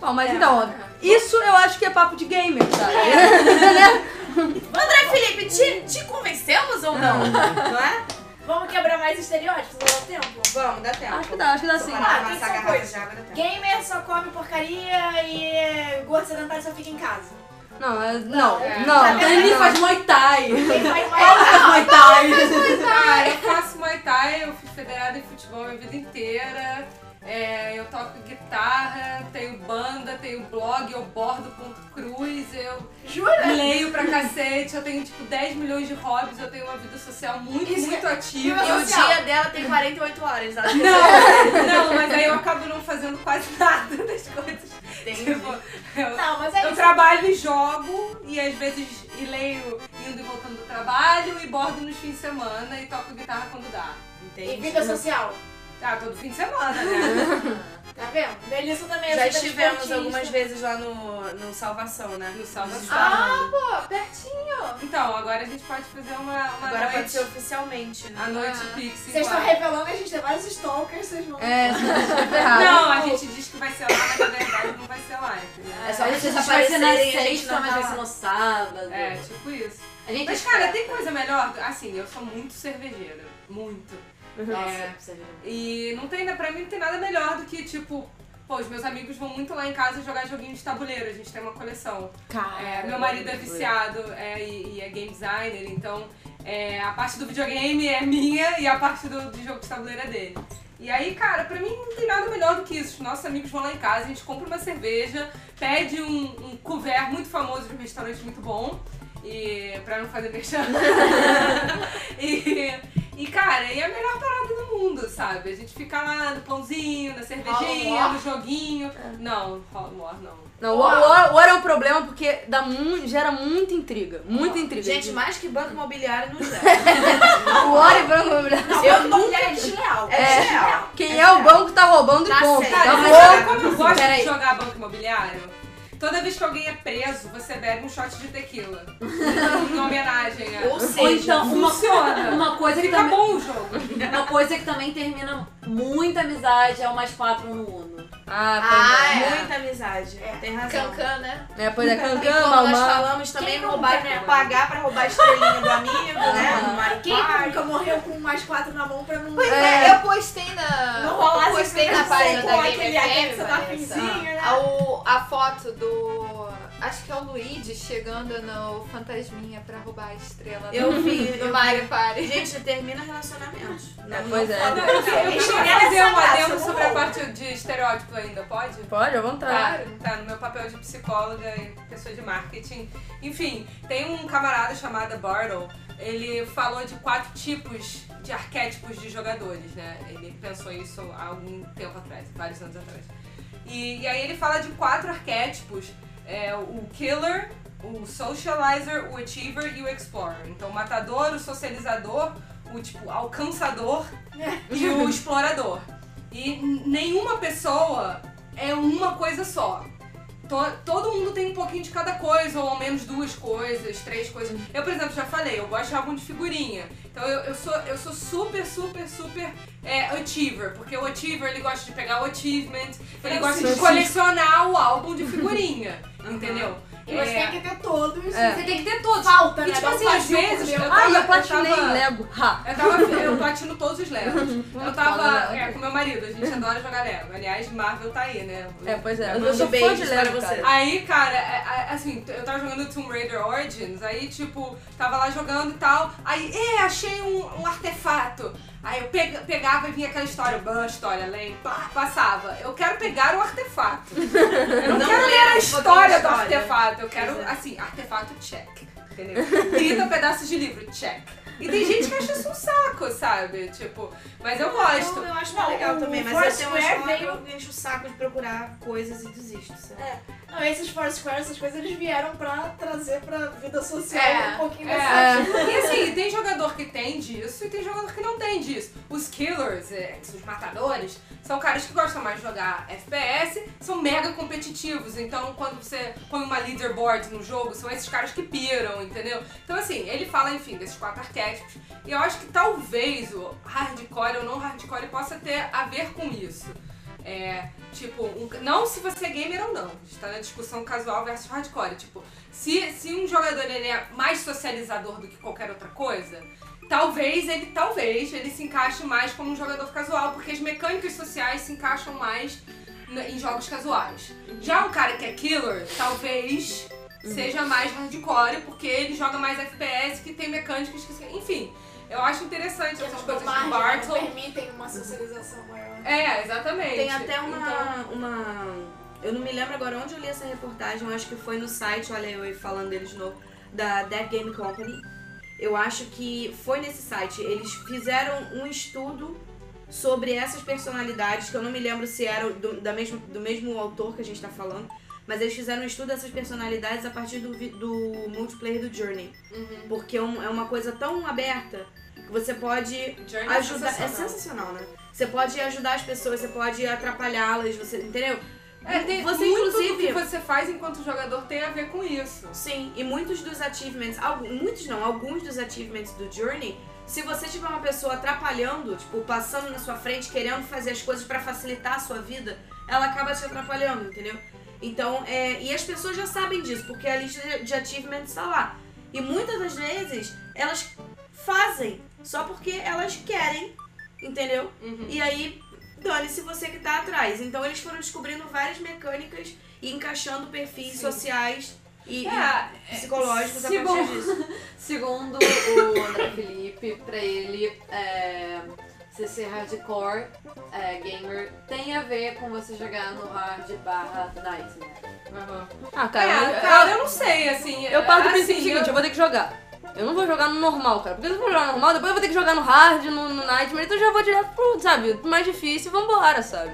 A: Bom, mas então, isso eu acho que é papo de gamer, sabe?
H: André Felipe, te, te convencemos ou não? não é?
G: Vamos quebrar mais estereótipos ao mesmo tempo?
H: Vamos, dá tempo.
A: acho que dá, acho que dá sim.
G: Ah, tem
H: a
G: só
H: garrafa
G: coisa.
H: de água, dá tempo.
G: Gamer só come porcaria e gordo sedentário só fica em casa.
A: Não, é- não,
C: É.
A: não. Dani faz Muay Thai.
G: Faz
A: Faz Muay Thai.
D: Ah, eu faço Muay Thai, eu fui federada em futebol a minha vida inteira. É, eu toco guitarra, tenho banda, tenho blog, eu bordo ponto cruz, eu
G: Jura?
D: leio pra cacete, eu tenho tipo 10 milhões de hobbies, eu tenho uma vida social muito,
G: Isso
D: muito ativa.
H: E o dia dela tem 48 horas. Ela
D: Não, não, mas aí eu acabo não fazendo quase nada das coisas. Tipo, eu,
G: Não, mas é
D: eu
G: isso.
D: trabalho e jogo, e às vezes e leio indo e voltando do trabalho, e bordo nos fins de semana, e toco guitarra quando dá.
G: E vida social.
D: Ah, todo fim de semana, né?
G: Tá vendo? Melissa também é
H: Já estivemos algumas vezes lá no, no Salvação, né?
D: No Salvação.
C: Ah, pô, pertinho.
D: Então, agora a gente pode fazer uma, uma
H: Agora
D: noite.
H: pode ser oficialmente, né?
D: A noite
C: Ah.
D: Pixie.
G: Vocês estão revelando que a gente tem vários stalkers, vocês vão.
A: É.
D: Não, a gente diz que vai ser lá, mas na verdade não vai ser lá, entendeu?
E: É só
B: A
E: vocês
B: gente vai ser na
E: aparecerem, a gente
B: sexta,
E: não
B: mas
E: tá
B: vai ser no sábado.
D: É, tipo isso.
B: A gente
D: Mas, cara, tem coisa melhor? Assim, eu sou muito cervejeira. Muito.
B: Nossa,
D: É. E não tem, pra mim não tem nada melhor do que, tipo, pô, os meus amigos vão muito lá em casa jogar joguinho de tabuleiro, a gente tem uma coleção. É, meu marido é viciado é, e, e é game designer, então é, a parte do videogame é minha e a parte do, de jogo de tabuleiro é dele. E aí, cara, pra mim não tem nada melhor do que isso. Os nossos amigos vão lá em casa, a gente compra uma cerveja, pede um, um couvert muito famoso de um restaurante muito bom, e pra não fazer merchan. e, e, cara, e é a melhor parada do mundo, sabe? A gente fica lá no pãozinho, na cervejinha, no joguinho. Não, rola war não.
A: Não, o War, War é um problema porque dá mu gera muita intriga. Muita intriga.
H: Gente, mais que banco imobiliário não gera.
A: o War é branco.
G: Não,
H: Eu
G: eu nunca é desleal.
H: É desleal.
A: Quem é o banco tá roubando e
H: Tá
A: ponto.
H: certo.
D: Cara, mas sabe como eu gosto
A: Peraí.
D: de jogar banco imobiliário? Toda vez que alguém é preso, você bebe um shot de tequila. em homenagem a...
H: Ou seja,
B: Ou então, uma,
D: Funciona.
B: uma coisa que
D: Fica
B: também,
D: bom o jogo.
B: uma coisa que também termina muita amizade é o mais quatro no Uno.
A: Ah,
C: Ah, é.
H: muita amizade. Tem razão.
C: Cancan, né?
A: é. É, pois é, Cancan,
H: como nós falamos também,
G: Quem
H: roubar,
G: né?
H: pagar pra roubar a estrelinha do amigo, né? No Mario
G: Quem
H: Party.
G: nunca morreu com mais quatro na mão pra não.
C: Pois
A: É.
C: é, eu postei na.
G: Não
C: eu postei na
G: esse
C: página
G: com
C: da
G: aquele
C: Game
G: aquele que
C: FM,
G: você tá né?
C: a, o- a foto do. Acho que é o Luigi chegando no Fantasminha pra roubar a estrela
H: Eu
C: do,
H: vi,
C: do
H: eu
C: Mario Party.
H: Gente, termina relacionamentos. Não,
A: pois é.
D: Eu queria fazer um adendo sobre a parte de estereótipo ainda, pode?
A: Pode, à vontade.
D: Tá, tá, no meu papel de psicóloga e pessoa de marketing. Enfim, tem um camarada chamado Bartle, ele falou de quatro tipos de arquétipos de jogadores, né? Ele pensou isso há algum tempo atrás, vários anos atrás. E, e aí ele fala de quatro arquétipos, é, o killer, o socializer, o achiever e o explorer. Então o matador, o socializador, o tipo alcançador e o explorador. E nenhuma pessoa é uma coisa só. To- todo mundo tem um pouquinho de cada coisa, ou ao menos duas coisas, três coisas. Eu, por exemplo, já falei, eu gosto de álbum de figurinha. Então eu, eu, sou, eu sou super, super, super é, achiever. Porque o achiever, ele gosta de pegar o achievement, ele gosta de colecionar o álbum de figurinha. entendeu?
G: E você
D: É,
G: tem que ter todos.
A: É.
D: você tem que ter todos.
G: Falta,
D: E
G: né?
D: tipo assim, às vezes. Eu
A: Ah,
D: tava,
A: eu platinei
D: tava-
A: Lego. Ha.
D: eu tava, eu platino todos os Legos. Eu
A: foda,
D: tava é, com meu marido, a gente adora jogar Lego. Aliás, Marvel tá aí, né?
A: É, pois é.
D: Mando
A: Eu sou fã de Lego, cara.
D: Aí, cara, é, é, assim, eu tava jogando Tomb Raider Origins, aí, tipo, tava lá jogando e tal, aí, é, achei um, um artefato. Aí eu pega- pegava e vinha aquela história, bah, história, lei, pá, passava. Eu quero pegar o artefato. Eu não,
H: Não
D: quero
H: ler
D: a
H: a
D: história do
H: história.
D: artefato, eu quero,
H: Pois é.
D: assim, artefato check, entendeu? 30 pedaços de livro, check. E tem gente que acha isso um saco, sabe? Tipo, mas eu gosto.
H: Eu, eu acho
G: Não,
H: legal também, mas eu tenho
G: veio-
H: veio... eu encho o saco de procurar coisas e desisto, sabe?
G: É. Não, esses Foursquare, essas coisas, eles vieram pra trazer pra vida social
C: É,
G: um pouquinho
D: É.
G: dessa.
D: E assim, tem jogador que tem disso e tem jogador que não tem disso. Os killers, é, os matadores, são caras que gostam mais de jogar FPS, são mega competitivos. Então, quando você põe uma leaderboard no jogo, são esses caras que piram, entendeu? Então, assim, ele fala, enfim, desses quatro arquétipos. E eu acho que talvez o hardcore ou não hardcore possa ter a ver com isso. É, tipo, um- não se você é gamer ou não. A gente tá na discussão casual versus hardcore. Tipo, se, se um jogador ele é mais socializador do que qualquer outra coisa, talvez ele, talvez, ele se encaixe mais como um jogador casual, porque as mecânicas sociais se encaixam mais em jogos casuais. Já um cara que é killer, talvez seja mais hardcore, porque ele joga mais FPS, que tem mecânicas que. Enfim, eu acho interessante
G: Que
D: essas
G: não
D: coisas
G: margem,
D: do
G: não
D: Bartle.
G: permitem uma socialização maior.
D: É, exatamente.
H: Tem até uma,
D: Então,
H: uma. Eu não me lembro agora onde eu li essa reportagem, eu acho que foi no site, olha eu falando deles de novo, da Dead Game Company. Eu acho que foi nesse site. Eles fizeram um estudo sobre essas personalidades, que eu não me lembro se era do, da mesmo, do mesmo autor que a gente tá falando, mas eles fizeram um estudo dessas personalidades a partir do, do multiplayer do Journey.
D: Uhum.
H: Porque é, é uma coisa tão aberta você pode
D: Journey é
H: ajudar. É
D: sensacional.
H: sensacional, né? Você pode ajudar as pessoas, você pode atrapalhá-las, você. Entendeu?
D: É, tem
H: Você,
D: muito
H: inclusive-
D: do que você faz enquanto jogador tem a ver com isso.
H: Sim, e muitos dos achievements, algum- muitos não, alguns dos achievements do Journey, se você tiver uma pessoa atrapalhando, tipo, passando na sua frente, querendo fazer as coisas pra facilitar a sua vida, ela acaba te atrapalhando, entendeu? Então, é, e as pessoas já sabem disso, porque a lista de- de achievements está lá. E muitas das vezes, elas fazem só porque elas querem, entendeu?
D: Uhum.
H: E aí, dane-se você que tá atrás. Então eles foram descobrindo várias mecânicas e encaixando perfis sociais e,
D: É,
H: e psicológicos a partir disso.
B: Segundo o André Felipe, pra ele, é, você ser hardcore é, gamer tem a ver com você jogar no hard barra nightmare.
D: Uhum.
A: Ah,
D: É,
A: cara,
D: cara, eu não sei, assim.
A: eu, eu parto do
D: assim,
A: princípio seguinte, eu vou ter que jogar. Eu não vou jogar no normal, cara. Porque se eu for jogar no normal, depois eu vou ter que jogar no hard, no, no Nightmare, então eu já vou direto pro, sabe, mais difícil vambora, sabe?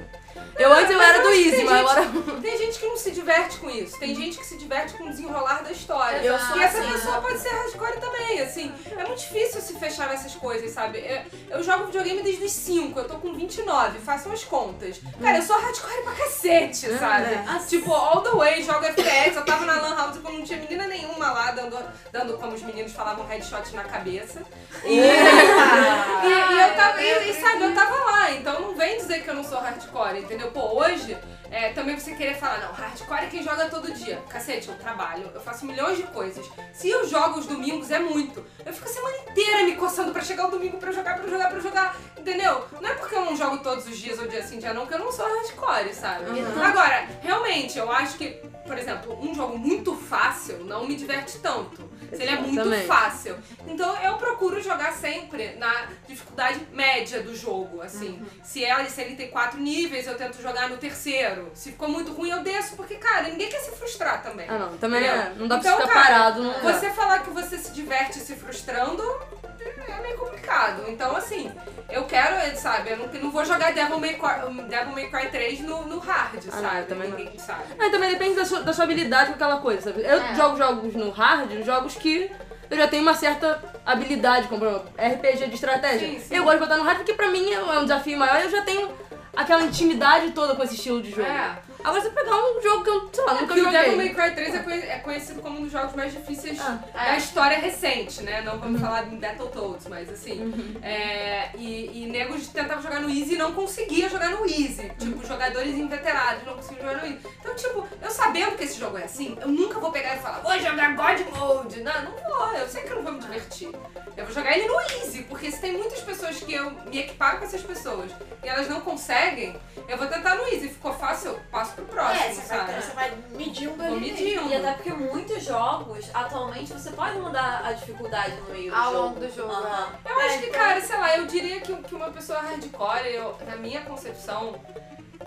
A: Eu antes eu era do easy, mas agora.
D: Tem gente que não se diverte com isso. Tem gente que se diverte com o desenrolar da história.
H: Eu sou
D: e essa
H: assim,
D: pessoa pode ser hardcore também, assim. É muito difícil se fechar nessas coisas, sabe? Eu, eu jogo videogame desde os 5, eu tô com 29, façam as contas. Cara, eu sou hardcore pra cacete, sabe? Tipo, all the way, jogo FPS. Eu tava na Lan House quando não tinha menina nenhuma lá dando, dando como os meninos falavam, headshot na cabeça. E, e, e eu tava, e, e, sabe, eu tava lá, então não vem dizer que eu não sou hardcore, entendeu? Pô, hoje, é, também você querer falar, não, hardcore é quem joga todo dia. Cacete, eu trabalho, eu faço milhões de coisas. Se eu jogo os domingos, é muito. Eu fico a semana inteira me coçando pra chegar o domingo pra jogar, pra jogar, pra jogar, entendeu? Não é porque eu não jogo todos os dias ou dia sim, dia não, que eu não sou hardcore, sabe? Agora, realmente, eu acho que, por exemplo, um jogo muito fácil não me diverte tanto. Se ele é muito fácil. Então eu procuro jogar sempre na dificuldade média do jogo, assim. Se, ela, se ele tem quatro níveis, eu tento jogar no terceiro. Se ficou muito ruim, eu desço, porque, cara, ninguém quer se frustrar também.
A: Ah, não. Também é, não dá pra
D: Então,
A: ficar
D: cara,
A: parado. Não dá.
D: Você falar que você se diverte se frustrando é meio complicado. Então, assim, eu quero, sabe, eu não, não vou jogar Devil May Cry, Devil May Cry 3 no, no hard,
A: Ah, não,
D: sabe?
A: eu também não.
D: Ninguém sabe.
A: Ah, também depende da sua, da sua habilidade com aquela coisa, sabe? Eu
B: É.
A: jogo jogos no hard, jogos que eu já tenho uma certa habilidade, como RPG de estratégia.
D: Sim, sim.
A: Eu gosto de botar no hard porque pra mim é um desafio maior e eu já tenho aquela intimidade toda com esse estilo de jogo.
D: É.
A: Agora você pegar um jogo que eu, sei lá, nunca
D: Porque o Devil
A: joguei.
D: May Cry 3 é, é conhecido como um dos jogos mais difíceis
A: Ah,
D: da história recente, né? Não
A: Uhum.
D: vamos falar em Battletoads, mas assim. É, e, e negros tentavam jogar no Easy e não conseguia jogar no Easy. Tipo,
A: Uhum.
D: jogadores inveterados não conseguiam jogar no Easy. Então, tipo, eu sabendo que esse jogo é assim, eu nunca vou pegar e falar, vou jogar God Mode. Não, não vou. Eu sei que eu não vou me divertir. Eu vou jogar ele no Easy, porque se tem muitas pessoas que eu me equiparo com essas pessoas e elas não conseguem, eu vou tentar no Easy. Ficou fácil, eu passo pro próximo,
G: É, você
D: sabe?
G: vai, você vai medindo
D: Vou
G: ali.
D: medindo.
E: E até porque muitos jogos, atualmente, você pode mudar a dificuldade no meio do
B: Ao
E: jogo.
B: longo do jogo,
E: Aham.
D: Eu acho que, cara, sei lá, eu diria que, que uma pessoa hardcore, eu, na minha concepção,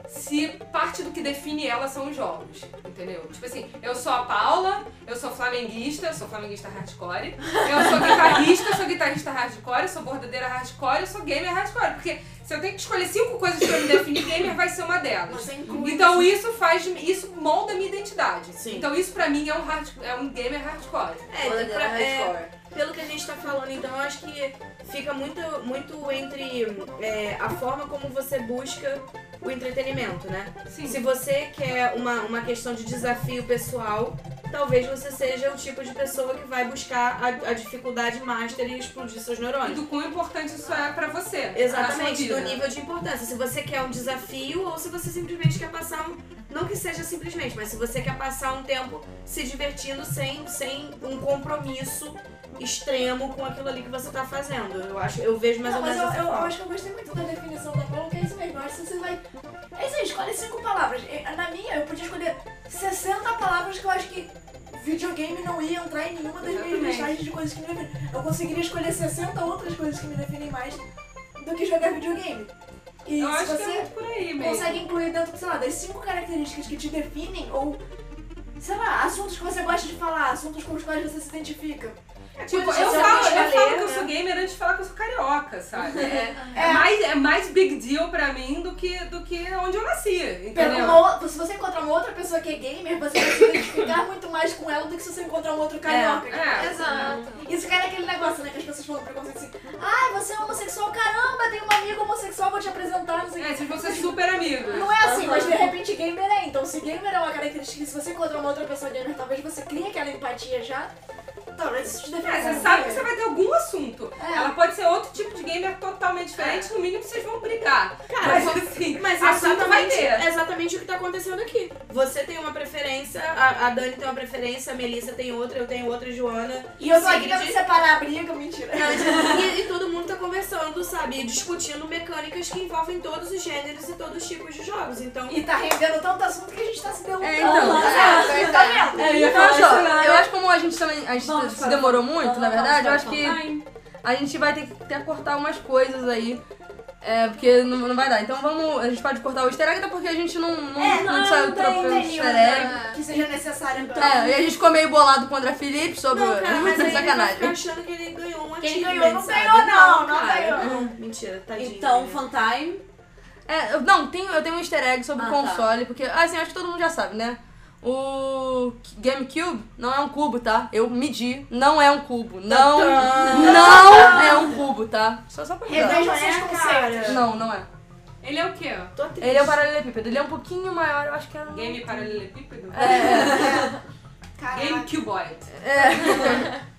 D: se parte do que define ela são os jogos, entendeu? Tipo assim, eu sou a Paula, eu sou flamenguista, eu sou flamenguista hardcore, eu sou guitarrista, sou guitarrista hardcore, eu sou bordadeira hardcore, eu sou gamer hardcore, porque se eu tenho que escolher cinco coisas pra me definir, gamer vai ser uma delas.
G: Inclui
D: Então isso faz, isso molda a minha identidade.
H: Sim.
D: Então isso pra mim é um, hard, é um gamer hardcore.
H: É, pra- é,
E: hardcore.
H: Pelo que a gente tá falando, então, eu acho que fica muito, muito entre é, a forma como você busca o entretenimento, né?
D: Sim.
H: Se você quer uma, uma questão de desafio pessoal, talvez você seja o tipo de pessoa que vai buscar a, a dificuldade master e explodir seus
D: E
H: neurônios.
D: do quão importante isso é pra você.
H: Exatamente, do nível de importância. Se você quer um desafio ou se você simplesmente quer passar um. Não que seja simplesmente, mas se você quer passar um tempo se divertindo sem, sem um compromisso extremo com aquilo ali que você tá fazendo. Eu acho, eu vejo mais
G: Não,
H: ou
G: mas
H: menos
G: eu,
H: dessa
G: eu, eu
H: forma.
G: acho que eu gostei muito da definição da Paula, que é isso mesmo. Eu acho que você vai. É isso aí, escolhe cinco palavras. E, Na minha, eu podia escolher 60 palavras que eu acho que videogame não ia entrar em nenhuma das minhas
D: Exatamente.
G: listagens de coisas que me definem. Eu conseguiria escolher 60 outras coisas que me definem mais do que jogar videogame. E
D: Eu
G: se
D: acho que é
G: você
D: por aí mesmo.
G: consegue incluir dentro, sei lá, das cinco características que te definem, ou, sei lá, assuntos que você gosta de falar, assuntos com os quais você se identifica.
D: Tipo,
H: Pode
D: eu
H: ser
D: falo, eu falo que eu
H: né?
D: sou gamer antes de falar que eu sou carioca, sabe? É, é mais, é mais big deal pra mim do que, do que onde eu nasci, entendeu?
G: uma, se você encontrar uma outra pessoa que é gamer, você vai se identificar muito mais com ela do que se você encontrar um outro carioca.
D: é.
B: Exato.
G: Isso cai naquele negócio, né? Que as pessoas falam preconceito assim, ah, você é homossexual, caramba, tem uma amiga homossexual, vou te apresentar, não sei o
D: É, vocês vão ser super amigos.
G: Não é assim, mas de repente gamer é. Então se gamer é uma característica se você encontrar uma outra pessoa gamer, talvez você crie aquela empatia já. Talvez isso te defenda.
D: É, você
G: como
D: sabe que você vai ter algum assunto.
G: É.
D: Ela pode ser outro tipo de gamer totalmente diferente, no mínimo vocês vão brigar.
H: Cara,
D: mas assim,
H: Mas é
D: assunto vai ter.
H: é exatamente o que tá acontecendo aqui. Você tem uma preferência, a, a Dani tem uma preferência, a Melissa tem outra, eu tenho outra, a Joana.
G: E eu tô aqui
H: Sigrid-
G: tentando separar a briga, mentira.
H: E, e todo mundo tá conversando, sabe? E discutindo mecânicas que envolvem todos os gêneros e todos os tipos de jogos. Então,
G: E tá rendendo tanto assunto que a gente tá se derrubando.
A: É, então.
G: É, tá vendo?
A: É, eu ia falar só, eu acho que como a gente também a gente
E: Vamos
A: se demorou muito,
E: vamos
A: na verdade, eu acho que a gente vai ter que até cortar umas coisas aí. É, porque não, não vai dar. Então vamos. A gente pode cortar o easter egg, até porque a gente não, não,
G: É,
A: não,
G: não,
A: saiu easter
G: nenhuma
A: egg.
G: que seja necessária pra...
A: É, e a gente ficou meio bolado com o André Felipe sobre
H: não, cara, mas ele
A: sacanagem.
H: ficar achando que ele ganhou um
G: Quem ganhou não ganhou, não, não ganhou.
H: não. Mentira, tadinho.
E: Então,
H: né?
E: fun time.
A: É, não, tem, eu tenho um easter egg sobre
E: Ah,
A: o console, porque, assim, acho que todo mundo já sabe, né? O GameCube não é um cubo, tá? Eu medi, não é um cubo. Não, não é um cubo, tá? Só, só pra avisar.
G: Reveja
H: Não é,
G: seus
H: cara.
G: conceitos.
A: Não, não é.
D: Ele é o quê?
H: Tô triste.
A: Ele é um paralelepípedo. Ele é um pouquinho maior, eu acho que é...
D: Game paralelepípedo?
G: Caraca.
D: Game cuboid.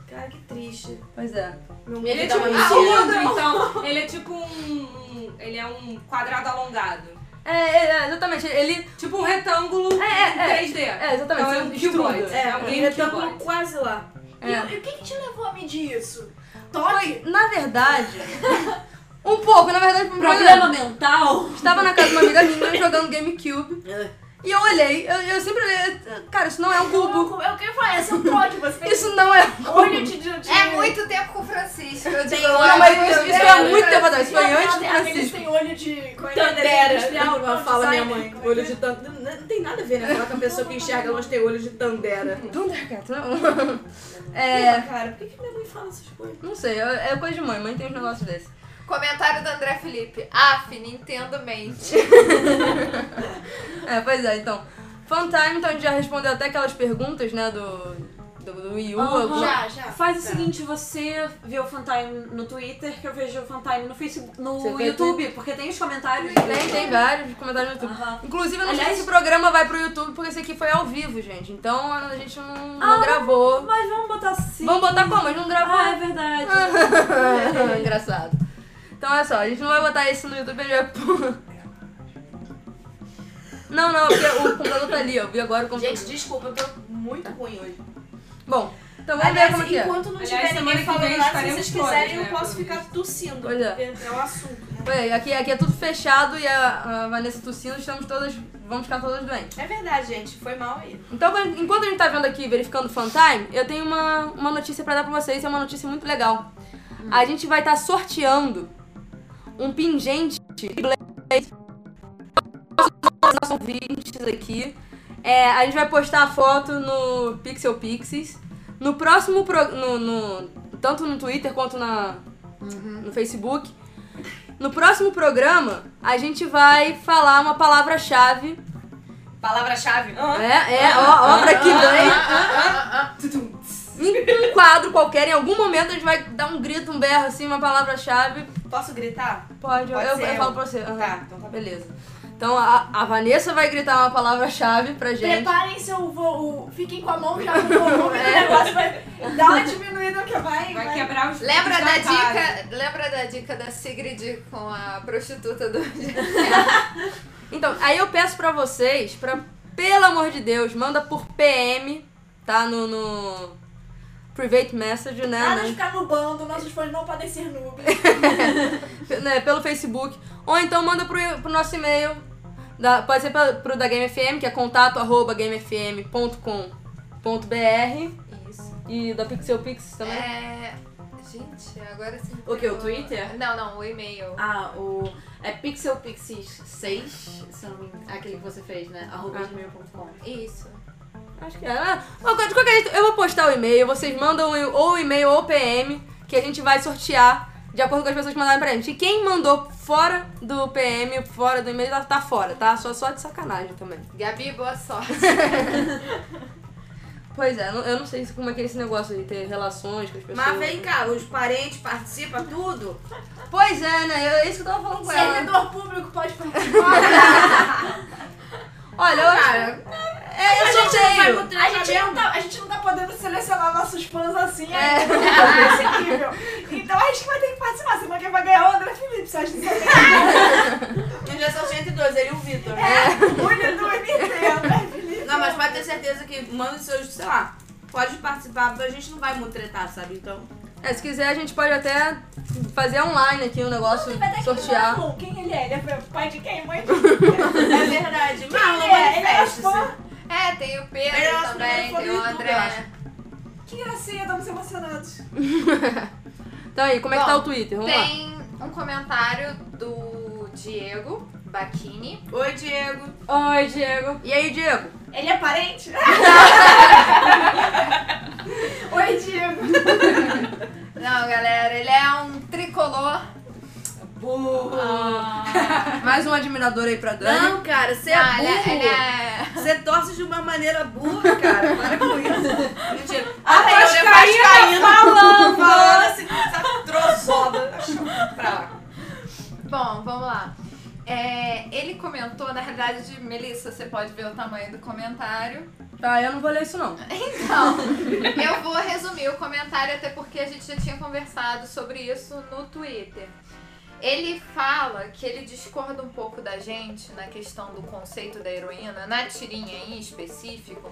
H: Cara, que triste.
A: Pois é.
H: Meu
D: Ele é tipo um cilindro, então. Ele é tipo um, um- Ele é um quadrado alongado.
A: É, é, é, exatamente. Ele.
D: Tipo um retângulo
A: É, é,
D: em 3D.
A: É, exatamente.
D: Então é um.
H: É,
D: É um
H: um retângulo quase lá.
G: E,
A: É.
G: e o que, que te levou a medir isso? Toque?
A: Na verdade. Um pouco, na verdade, foi um
E: Problema mental?
A: Estava na casa de uma amiga minha jogando GameCube. E eu olhei, eu, eu sempre olhei. Cara, isso não é um cubo.
G: Eu quero falar, esse é um toque, você tem
A: Isso não é um cubo.
G: olho de... de, de...
C: É muito tempo com o Francisco. Eu digo,
A: Não,
C: é
A: mas isso, isso
C: o
A: muito tempo atrás. Isso foi antes do Francisco.
G: têm olho de... é é?
H: Tandera.
G: Não,
H: fala minha mãe.
G: como é
H: Olho de
G: é?
H: tandera. Não, tem nada a ver, né? Falar que a pessoa que enxerga longe tem olho de tandera.
A: Thundercat, não. É.
H: Cara, por que, que minha mãe fala essas coisas?
A: Não sei, é é coisa de mãe. Mãe tem uns negócios desses.
C: Comentário do André Felipe. Af, Nintendo mente.
A: É, pois é, então. Funtime, então a gente já respondeu até aquelas perguntas, né, do, do, do Wii U. Alguma-
G: Já, já.
E: Faz o seguinte, você vê o Funtime no Twitter, que eu vejo o Funtime no Facebook, no
A: Você
E: YouTube, porque tem os comentários.
A: Tem, tem vários comentários no YouTube.
E: Aham.
A: Inclusive, eu não sei
E: Aliás-
A: se esse programa vai pro YouTube, porque esse aqui foi ao vivo, gente. Então a gente não, não
E: Ah,
A: gravou.
E: Mas vamos botar assim.
A: Vamos botar como? A gente não gravou.
E: Ah, é verdade.
A: Engraçado. Então olha só, a gente não vai botar esse no YouTube, a gente vai pôr. Não, não, porque o computador tá ali, ó. Eu vi agora o computador.
H: Gente, desculpa, eu tô muito ruim hoje.
A: Bom, então vamos
H: Aliás,
A: ver como é que é.
H: enquanto não
D: Aliás,
H: tiver
D: semana
H: ninguém
D: que
H: falando
D: vem
H: nada, se vocês quiserem,
D: todas,
H: eu
D: né,
H: posso ficar tossindo.
A: Pois é.
H: porque É um assunto.
A: Oi, aqui, aqui é tudo fechado e a, a Vanessa tossindo, estamos todas. Vamos ficar todas doentes.
H: É verdade, gente. Foi mal aí.
A: Então, enquanto a gente tá vendo aqui, verificando o Funtime, eu tenho uma, uma notícia pra dar pra vocês, é uma notícia muito legal. A gente vai estar sorteando um pingente nossos ouvintes aqui. É, a gente vai postar a foto no Pixel Pixies. No próximo pro, no, no- tanto no Twitter quanto na, no Facebook. No próximo programa, a gente vai falar uma palavra-chave.
H: Palavra-chave.
A: É, é, ó, ó, pra que Em um quadro qualquer, em algum momento a gente vai dar um grito, um berro, assim, uma palavra-chave.
H: Posso gritar?
A: Pode,
H: Pode
A: eu, eu
H: eu.
A: falo pra você. Aham.
H: Tá, então tá.
A: Beleza. Então a, a Vanessa vai gritar uma palavra-chave pra gente.
G: Preparem seu voo, fiquem com a mão já no volume, o negócio vai dar uma diminuída que vai...
D: Vai quebrar os
C: Lembra da dica? Lembra da dica da Sigrid com a prostituta do.
A: Então, aí eu peço pra vocês, pra, pelo amor de Deus, manda por PM, tá? No, no private message, né?
G: Nada de
A: né?
G: ficar no bando, nossos fãs não podem ser noobs.
A: né, pelo Facebook. Ou então manda pro, pro nosso e-mail. Da, pode ser pra, pro da Game FM, que é contato arroba gamefm.com.br.
C: Isso.
A: E da Pixel Pix também.
C: É. Gente, agora sim.
E: O que, o Twitter?
C: Não, não, o e-mail.
E: Ah, o. É Pixel Pixies 6, se eu não me engano. Aquele que você fez, né? Arroba
A: Ah.
E: gmail.com.
C: Isso.
A: Acho que é. Ah, de qualquer jeito, eu vou postar o e-mail, vocês mandam ou o e-mail ou o PM, que a gente vai sortear de acordo com as pessoas que mandarem pra gente. E quem mandou fora do PM, fora do e-mail, tá, tá fora, tá? Só, só de sacanagem também.
C: Gabi, boa sorte.
A: Pois é, eu não sei se- como é que é esse negócio de ter relações com as pessoas.
H: Mas vem cá, os parentes participam tudo?
A: Pois é, né? Eu- É isso que eu tava falando com ela.
G: Servidor público pode participar.
A: Olha, eu, cara, é, eu sorteio.
G: A gente, não tá, a gente não tá podendo selecionar nossos fãs assim,
A: É.
G: é, nesse nível. Então a gente vai ter que participar, senão quem vai ganhar é o André Felipe, você acha que isso é
H: Eu já são 102, ele e o Vitor.
G: Une do Nintendo, André Felipe.
H: Não, mas pode ter certeza que manda os seus, sei lá, pode participar, a gente não vai muito tretar, sabe? Então.
A: É, se quiser, a gente pode até fazer online aqui um negócio,
G: Vai ter que
A: sortear.
G: Marlon, quem ele é? Ele é pai de quem? Mãe de quem?
H: É verdade.
G: Quem
H: Marlon,
G: ele é? Ele é fã?
C: É, tem o Pedro
H: Ele é
C: também, tem o André.
G: Que gracinha, estamos emocionados.
A: Então aí, como é que tá
C: Bom,
A: o Twitter? Vamos lá.
C: Tem um comentário do Diego Bacchini.
H: Oi, Diego.
A: Oi, Diego. E aí, Diego?
G: Ele é parente? Oi, Diego.
C: Não, galera, ele é um tricolor.
A: Mais um admirador aí pra Dani.
H: Não, cara, você é
C: ele,
H: burro.
C: é- ele é.
H: Você torce de uma maneira burra, cara. Para com isso. Mentira. Ah, tem o
G: Vascaína
H: Vascaíno
G: falando.
H: falando assim, essa trozada. Pra lá.
C: Bom, vamos lá. É, ele comentou, na realidade, de Melissa, você pode ver o tamanho do comentário.
A: Tá, eu não vou ler isso não.
C: Então, eu vou resumir o comentário, até porque a gente já tinha conversado sobre isso no Twitter. Ele fala que ele discorda um pouco da gente na questão do conceito da heroína, na tirinha em específico,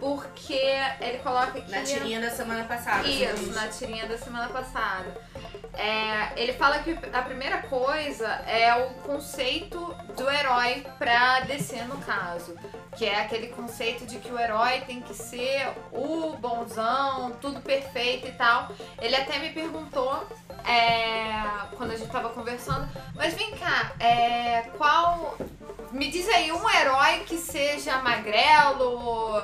C: porque ele coloca que.
H: Na tirinha da semana passada.
C: Isso, na tirinha da semana passada. É, ele fala que a primeira coisa é o conceito do herói pra descer no caso. Que é aquele conceito de que o herói tem que ser o bonzão, tudo perfeito e tal. Ele até me perguntou, é, quando a gente tava conversando, mas vem cá, é, qual. Me diz aí um herói que seja magrelo,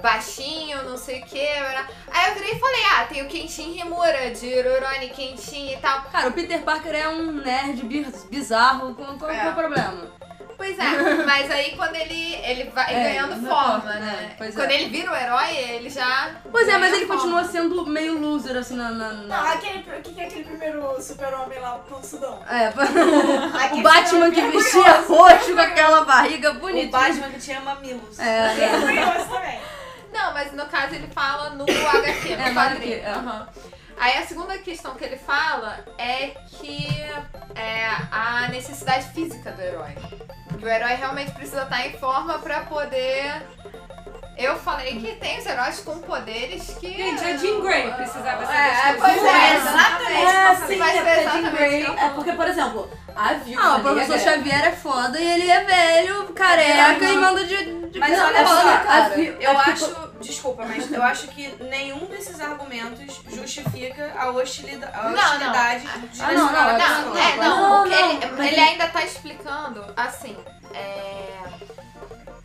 C: baixinho, não sei o que. Aí eu virei e falei, ah, tem o Kenshin Himura, de Rurouni Kenshin e tal.
A: Cara, o Peter Parker é um nerd bi- bizarro. Qual, qual,
H: É.
A: qual é o problema?
C: Pois é, mas aí quando ele, ele vai
A: É,
C: ganhando forma, né?
A: é, pois
C: quando
A: é.
C: ele vira o herói, ele já.
A: Pois é, mas ele
C: forma.
A: continua sendo meio loser, assim, na... na, na-
G: Não, aquele, o que que é aquele primeiro super-homem lá, pansudão?
A: É,
G: Aquele
A: o Batman que vestia roxo com aquela barriga
H: O
A: bonita.
H: Batman que tinha mamilos.
A: É,
G: É curioso também.
C: Não, mas no caso ele fala no HQ, no
A: É, no
C: quadrinho.
A: É.
C: Aham. Aí a segunda questão que ele fala é que é a necessidade física do herói. Que o herói realmente precisa estar em forma pra poder. Eu falei que tem os heróis com poderes que.
D: Gente, a Jean Grey precisava ser
C: É,
D: das
C: pois
D: coisas.
C: é,
E: exatamente.
C: É,
E: sim,
C: mas
E: é
C: é
E: a Jean
C: exatamente
E: Grey. É porque, por exemplo, a Viúva
A: Ah, o professor
E: Negra-
A: Xavier é foda e ele é velho, careca e manda de, de
H: Mas
A: Não,
H: olha só,
A: cara.
E: a Vi-
H: Eu
E: é
H: acho, desculpa, mas eu acho que nenhum desses argumentos justifica a hostilidade, a
C: Não, não.
H: hostilidade
A: Ah, não, não,
C: Não, é, não,
E: Não, não,
C: ele,
E: mas
C: ele
E: ele-
C: ainda tá explicando, assim, é,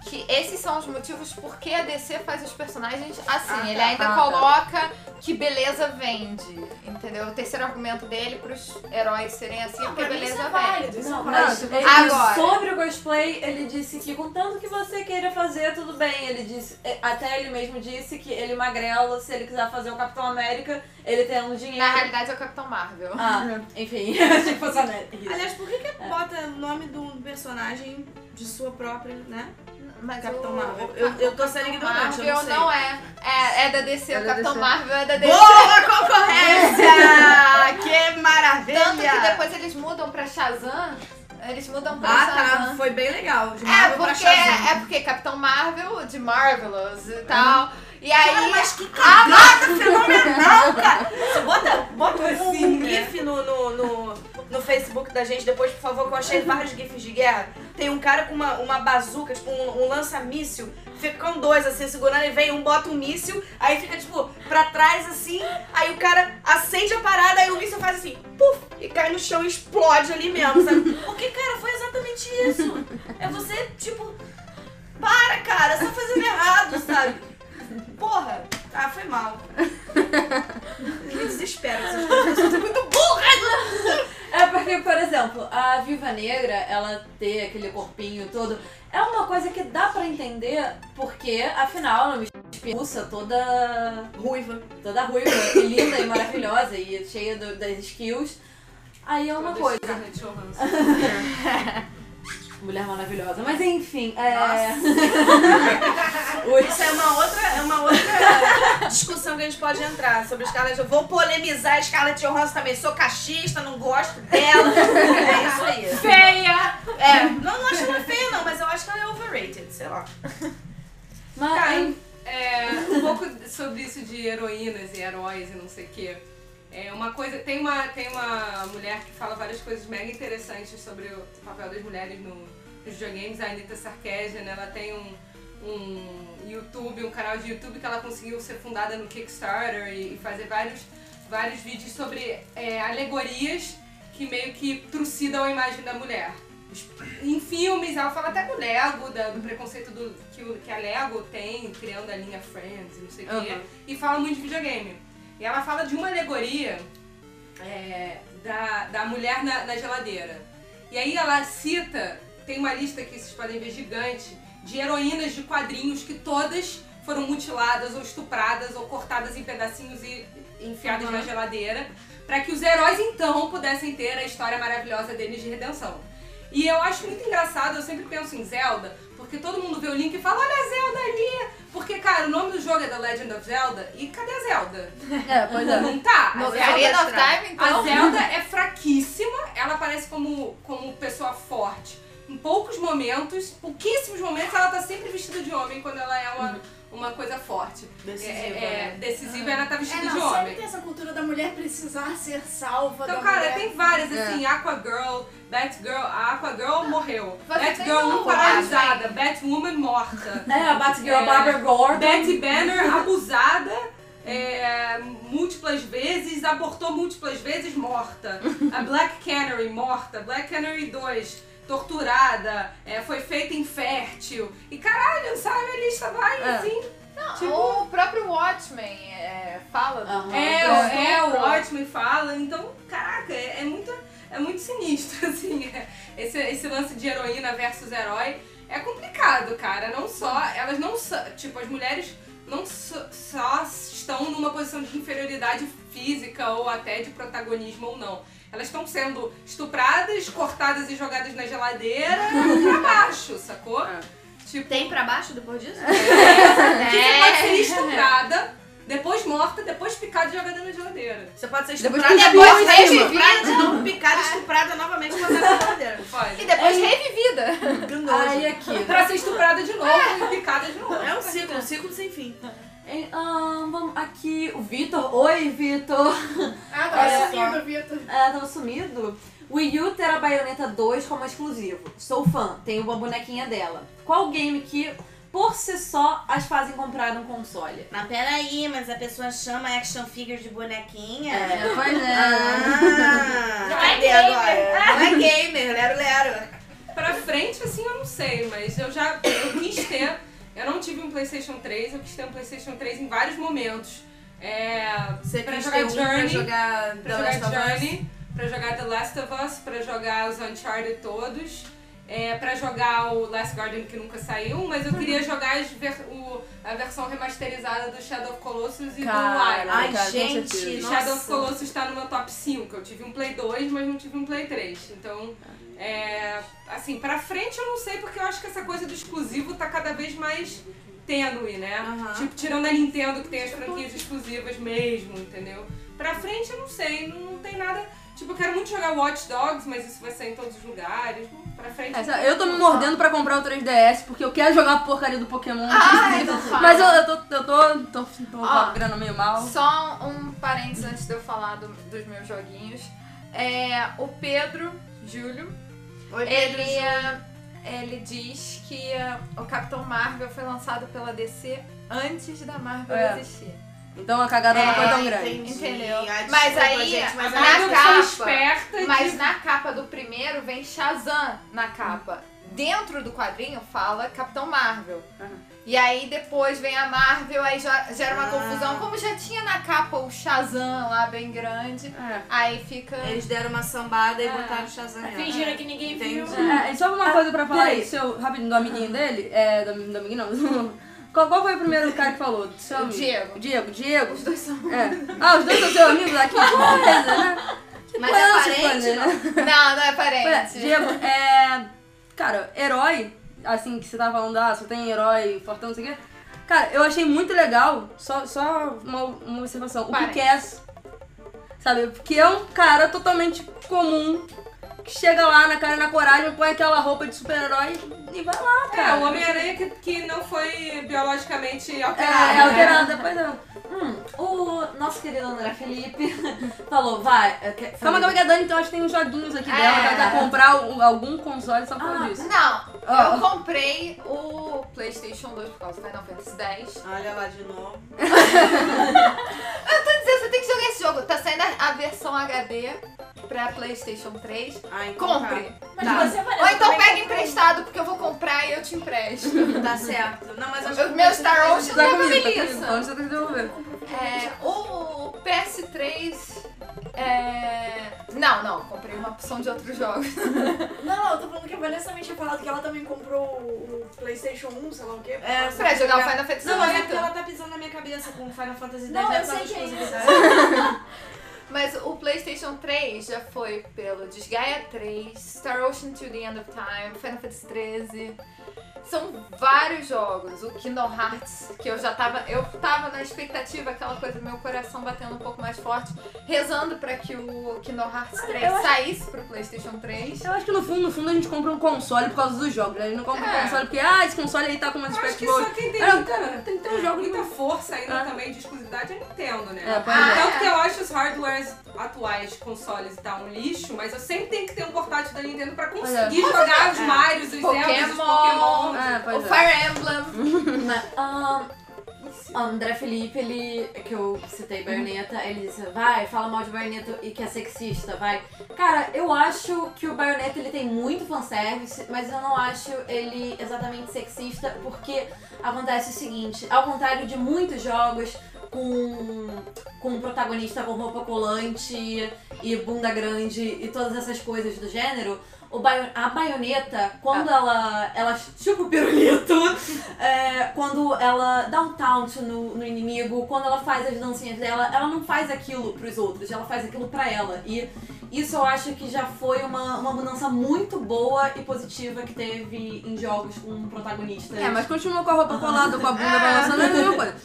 C: que esses são os motivos por que a DC faz os personagens assim.
H: Ah,
C: ele
H: tá.
C: ainda
A: Ah, tá.
C: coloca que beleza vende, entendeu? O terceiro argumento dele pros heróis serem assim,
G: Não,
C: porque
G: pra mim isso
C: beleza
G: é válido,
C: vende.
G: isso
E: Não,
G: é
E: mas
G: válido.
E: ele,
C: Agora.
E: sobre o cosplay, ele disse que contanto que você queira fazer, tudo bem. Ele disse, é, até ele mesmo disse que ele magrelo, se ele quiser fazer o Capitão América, ele tem um dinheiro.
C: Na realidade é o Capitão Marvel.
E: Ah, enfim, achei que fosse a Neta.
H: Aliás, por que, que bota o nome de um personagem de sua própria, né?
C: Mas
H: Capitão
C: o-
H: Marvel. Eu- eu tô sendo ignorante, eu
C: Marvel
H: não sei.
C: não é. É, é da DC.
A: É
C: o
A: da
C: Capitão
A: DC.
C: Marvel é da DC.
H: Boa concorrência! que maravilha!
C: Tanto que depois eles mudam pra Shazam. Eles mudam pra
H: Ah,
C: Shazam.
H: tá. Foi bem legal. De
C: É
H: Marvel pra
C: porque,
H: Shazam.
C: é porque Capitão Marvel de Marvelous e tal. E aí.
H: Cara, mas que cagada fenomenal, cara! Você bota, bota um, um gif no, no, no, no Facebook da gente depois, por favor, que eu achei vários gifs de guerra. Tem um cara com uma, uma bazuca, tipo um, um lança-míssil, ficam dois assim, segurando, e vem um, bota um míssil, aí fica tipo pra trás assim, aí o cara acende a parada, aí o míssil faz assim, puf, e cai no chão e explode ali mesmo, sabe? Porque, cara, foi exatamente isso. É você, tipo, para, cara, você tá fazendo errado, sabe? Porra! Ah, foi mal. Me desespero essas coisas. Sou muito!
E: É porque, por exemplo, a Viva Negra, ela ter aquele corpinho todo, é uma coisa que dá pra entender, porque, afinal, ela é uma russa toda
H: Ruiva.
E: toda ruiva, e linda e maravilhosa, e cheia do- das skills. Aí é uma coisa. Mulher maravilhosa. Mas enfim, é.
H: Isso é uma outra, é uma outra discussão que a gente pode entrar sobre Scarlett Johansson. Vou polemizar a Scarlett Johansson também. Sou cachista, não gosto dela. É isso aí.
C: Feia!
H: É, não, não acho ela feia não, mas eu acho que ela é overrated, sei lá.
E: Mas,
D: Cara, é, um pouco sobre isso de heroínas e heróis e não sei o quê. É uma coisa, tem uma, tem uma mulher que fala várias coisas mega interessantes sobre o papel das mulheres no, nos videogames, a Anitta Sarkeesian, ela tem um, um YouTube, um canal de YouTube que ela conseguiu ser fundada no Kickstarter e, e fazer vários, vários vídeos sobre é, alegorias que meio que trucidam a imagem da mulher. Em filmes, ela fala até do Lego, da- do preconceito do, que, que a Lego tem, criando a linha Friends e não sei o quê.
A: Uhum.
D: E fala muito de videogame. E ela fala de uma alegoria é, da, da mulher na, na geladeira. E aí ela cita, tem uma lista que vocês podem ver gigante, de heroínas de quadrinhos que todas foram mutiladas ou estupradas ou cortadas em pedacinhos e enfiadas na geladeira, para que os heróis então pudessem ter a história maravilhosa deles de redenção. E eu acho muito engraçado, eu sempre penso em Zelda, porque todo mundo vê o Link e fala, olha a Zelda ali! Porque, cara, o nome do jogo é The Legend of Zelda, e cadê a Zelda?
A: É, pois é.
D: Não tá. A
C: No
D: Zelda,
C: Ocarina of Time,
D: a
C: então.
D: Zelda é fraquíssima, ela aparece como, como pessoa forte. Em poucos momentos, pouquíssimos momentos, ela tá sempre vestida de homem quando ela é uma, uma coisa forte.
H: Decisiva,
D: é, é,
H: né?
D: decisiva ela tá
G: É,
D: vestida de
G: não, sempre
D: homem.
G: tem essa cultura da mulher precisar ser salva
D: Então,
G: da
D: cara,
G: mulher.
D: tem várias, assim, Aquagirl, Batgirl, a Aquagirl morreu.
C: Você tem
D: Batgirl
C: uma
D: 1 paralisada, Batwoman morta.
E: É, a Batgirl,
D: É.
E: Barbara Gordon.
D: Betty Banner abusada é, múltiplas vezes, abortou múltiplas vezes, morta. A Black Canary morta. Black Canary 2 torturada, é, foi feita infértil. E caralho, sabe, a lista vai
E: É.
D: assim. Tipo-
C: O próprio Watchmen é, fala
E: Aham.
D: É,
C: do
D: é, o
C: estupro.
D: Watchmen fala, então, caraca, é, é muito, é muito sinistro, assim, é. esse, esse lance de heroína versus herói é complicado, cara, não só, elas não só, tipo, as mulheres não só, só estão numa posição de inferioridade física ou até de protagonismo ou não, elas estão sendo estupradas, cortadas e jogadas na geladeira pra baixo, sacou? Tipo,
H: Tem pra baixo depois disso?
D: que você pode ser estuprada, depois morta, depois picada e jogada na geladeira.
H: Você pode ser
B: Depois
H: estuprada e depois
B: cima.
H: revivida, de novo picada, estuprada novamente botada na geladeira.
D: Pode.
C: E depois revivida.
H: Que nojo.
E: Aí aqui.
D: Pra ser estuprada de novo e picada de novo.
H: É um ciclo, um ciclo sem fim.
E: Vamos aqui, o Vitor. Oi, Vitor.
G: Ah, tava
E: É,
G: sumindo, Vitor.
E: É, tava sumido. Wii U terá Bayonetta 2 como exclusivo. Sou fã, tenho uma bonequinha dela. Qual game que, por si só, as fazem comprar um console?
H: Mas peraí, mas a pessoa chama action figure de bonequinha?
E: pois
H: Ah,
C: Não é gamer.
H: agora? Não é gamer, lero lero.
D: Pra frente, assim, eu não sei, mas eu já eu quis ter. Eu não tive um PlayStation 3, eu quis ter um PlayStation 3 em vários momentos. É,
H: Você
D: Pra jogar
H: um pra
D: Journey,
H: jogar
D: pra
H: The Last
D: jogar
H: of Us?
D: Journey, pra jogar The Last of Us, pra jogar os Uncharted todos, é, pra jogar o Last Guardian que nunca saiu, mas eu queria jogar as ver- o- a versão remasterizada do Shadow of Colossus e
E: Cara,
D: do Iron.
H: Ai,
E: Cara,
H: gente.
D: Shadow of Colossus tá no meu top 5. Eu tive um Play 2, mas não tive um Play 3. Então, é, assim, pra frente eu não sei, porque eu acho que essa coisa do exclusivo tá cada vez mais tênue, né?
H: Aham.
D: Tipo, tirando a Nintendo, que tem as franquias exclusivas mesmo, entendeu? Pra frente eu não sei, não, não tem nada... Tipo, eu quero muito jogar Watch Dogs, mas isso vai sair em todos os lugares. Pra frente...
B: É, sabe, eu tô me mordendo pra comprar o 3DS porque eu quero jogar a porcaria do Pokémon.
C: Fala.
B: Mas eu, eu tô, eu tô, tô, tô
C: Ó.
B: grana meio mal.
C: Só um parênteses antes de eu falar do- dos meus joguinhos. É, o Pedro Júlio,
H: Oi, Pedro.
C: ele, é, ele diz que é, o Capitão Marvel foi lançado pela DC antes da Marvel
B: É.
C: existir.
B: Então a cagada não foi tão
H: Ah,
B: grande.
H: entendi.
C: Entendeu? Mas aí,
H: gente, mas
C: na
D: Marvel
C: capa-
D: de-
C: Mas na capa do primeiro vem Shazam na capa. Dentro do quadrinho fala Capitão Marvel. E aí depois vem a Marvel, aí já gera uma
H: Ah.
C: confusão. Como já tinha na capa o Shazam lá bem grande,
B: É.
C: aí fica.
H: Eles deram uma sambada e
C: Ah.
H: botaram o Shazam.
G: Fingiram que ninguém viu.
H: Entendi.
B: É, e só uma coisa pra falar aí, seu, rapidinho, do amiguinho dele, é, do, do amiguinho não, qual, qual foi o primeiro cara que falou? Seu
C: O
B: amigo?
C: Diego.
B: Diego, Diego.
C: Os dois são.
B: É. Ah, os dois são seus amigos aqui? Que coisa, né? Que
H: Mas
B: coisa
H: é parente,
B: coisa, né?
C: Não, não é parente.
B: Diego, é. Cara, herói, assim, que você tava falando, ah, só tem herói fortão, não sei o quê. Cara, eu achei muito legal, só, só uma, uma observação, o
C: Parece.
B: Kick-Ass. Sabe? Porque é um cara totalmente comum, que chega lá na cara na coragem, põe aquela roupa de super-herói e vai lá,
D: É,
B: cara.
D: o Homem-Aranha que, que não foi biologicamente
B: É,
D: alterado.
B: é
D: né?
B: alterado, depois não.
E: Hum, o nosso querido André Felipe falou, vai.
B: Calma, que a Dani, então acho que tem uns joguinhos aqui
C: É.
B: dela, ela vai comprar um- algum console só por
E: Ah,
B: disso.
C: Não,
B: Ó.
C: eu comprei o PlayStation 2 por causa do Final Fantasy X.
H: Olha lá de novo.
C: Eu tô dizendo, você tem que jogar esse jogo. Tá saindo a, versão HD pra PlayStation 3.
H: Ah, então
C: Compre.
G: Mas
H: Tá.
G: você, Vanessa,
C: Ou então pega emprestado, porque eu vou comprar e eu te empresto.
H: Tá, tá certo. Não, mas que
C: meu Star Ocean
B: Tá tá
C: Melissa.
B: comigo. Então você tem que devolver.
C: É, o PS3. É... Não, não, comprei uma opção de outros jogos.
G: Não, não, eu tô falando que a Vanessa também tinha falado que ela também comprou o PlayStation 1, sei lá o quê.
H: É,
C: pra jogar o Final Fantasy
H: Não, mas é porque ela tá pisando na minha cabeça com o Final Fantasy X.
G: Não, eu
H: causa
G: sei
H: da
G: que é isso.
C: Mas o PlayStation 3 já foi pelo Desgaia 3, Star Ocean to the End of Time, Final Fantasy 13. São vários jogos. O Kingdom Hearts, que eu já tava. Eu tava na expectativa, aquela coisa, meu coração batendo um pouco mais forte, rezando pra que o Kingdom Hearts 3
A: eu acho-
C: saísse pro PlayStation 3.
A: Eu acho que no fundo, no fundo a gente compra um console por causa dos jogos, né? A gente não compra um
C: É.
A: console porque, ah, esse console aí tá com umas
D: Eu acho
A: boas.
D: só quem tem
A: Ah,
D: muita,
A: cara, tem que ter um jogo
D: muita força ainda
A: É.
D: também de exclusividade é Nintendo, né?
A: É,
C: Ah,
A: é.
D: Tanto
C: é.
D: que eu acho os hardwares atuais, consoles e tal, um lixo, mas eu sempre tenho que ter um portátil da Nintendo pra conseguir jogar os Marios, os Zeldas, os Pokémon.
A: É,
C: o
A: é.
C: Fire Emblem.
E: Ahn, o André Felipe, ele, que eu citei Bayonetta, ele disse, vai, fala mal de Bayonetta e que é sexista, vai. Cara, eu acho que o Bayonetta, ele tem muito fanservice, mas eu não acho ele exatamente sexista, porque acontece o seguinte, ao contrário de muitos jogos com, com um protagonista com roupa colante e bunda grande e todas essas coisas do gênero, baio- a baioneta, quando ela, ela chupa o pirulito, é, quando ela dá um taunt no, no inimigo, quando ela faz as dancinhas dela, ela não faz aquilo pros outros, ela faz aquilo pra ela. E isso eu acho que já foi uma, uma mudança muito boa e positiva que teve em jogos com protagonistas.
A: É, mas continua com a roupa colada, com a bunda balançando, é a mesma coisa.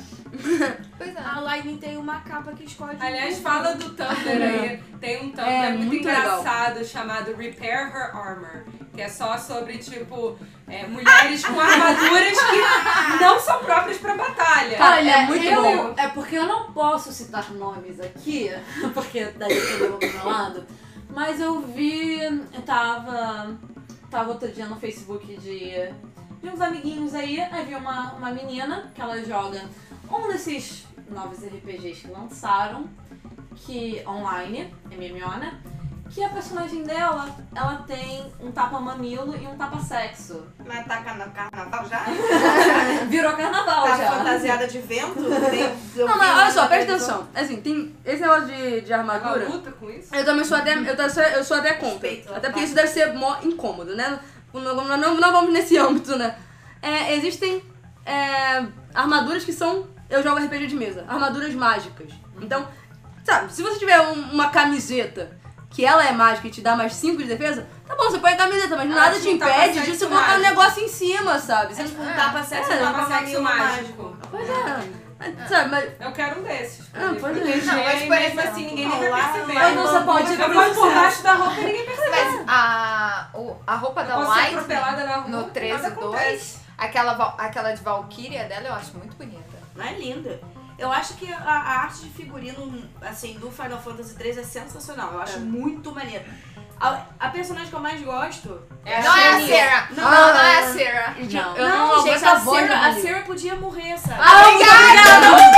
C: Pois é.
H: A Lightning tem uma capa que esconde.
D: Aliás, fala do Tumblr aí. Tem um Tumblr
A: É,
D: muito,
A: muito legal.
D: engraçado chamado Repair Her Armor. Que é só sobre, tipo, é, mulheres com armaduras que não são próprias pra batalha.
A: Cara, ele é muito
E: eu,
A: bom.
E: É porque eu não posso citar nomes aqui, porque daí eu vou pro meu lado. Mas eu vi, eu tava, tava outro dia no Facebook de, de uns amiguinhos aí, aí vi uma, uma menina que ela joga um desses novos RPGs que lançaram, que online, MMO, né? Que a personagem dela, ela tem um tapa-mamilo e um tapa-sexo.
H: Mas tá carnaval já?
E: Virou carnaval
H: Tá
E: já.
H: fantasiada de vento? Tem-
A: Não, mas olha só, presta atenção. Assim, tem esse negócio de, de
D: Ela
A: armadura.
D: luta com isso?
A: Eu também sou até, eu, sou até contra.
H: Respeito,
A: Até porque
H: tá.
A: isso deve ser mó incômodo, né? Não, não, não, não vamos nesse âmbito, né? É, existem é, armaduras que são. Eu jogo RPG de mesa, armaduras mágicas. Então, sabe, se você tiver um- uma camiseta que ela é mágica e te dá mais 5 de defesa, tá bom, você põe a camiseta, mas nada te impede de você colocar um negócio em cima, sabe? Você
H: É tipo um
C: É.
H: tapa sexo,
A: É,
H: um tapa sexo mágico.
A: Pois é. Mas, Sabe, mas.
D: Eu quero um desses.
A: Ah, pode
D: me
A: ir.
D: proteger,
C: Não, mas por exemplo,
D: assim ninguém
H: não,
D: nem vai
H: lá-
D: perceber.
E: Mas você pode
D: Eu vou por baixo da roupa e ninguém percebe.
C: Mas a, o- a roupa da Lightning no
D: nada
C: 13
D: acontece.
C: 2, aquela, aquela de Valkyria dela eu acho muito bonita.
H: Não é linda. Eu acho que a, a arte de figurino, assim, do Final Fantasy III é sensacional. Eu acho muito maneiro. A, a personagem que eu mais gosto
D: É
C: não é a. Sarah.
H: Não,
C: Não,
A: não,
C: não, é a
A: não.
C: Sarah.
E: Não.
A: Eu
H: não,
A: não
H: gente, a Sarah, a. Sarah podia morrer, sabe?
A: Ah, obrigada!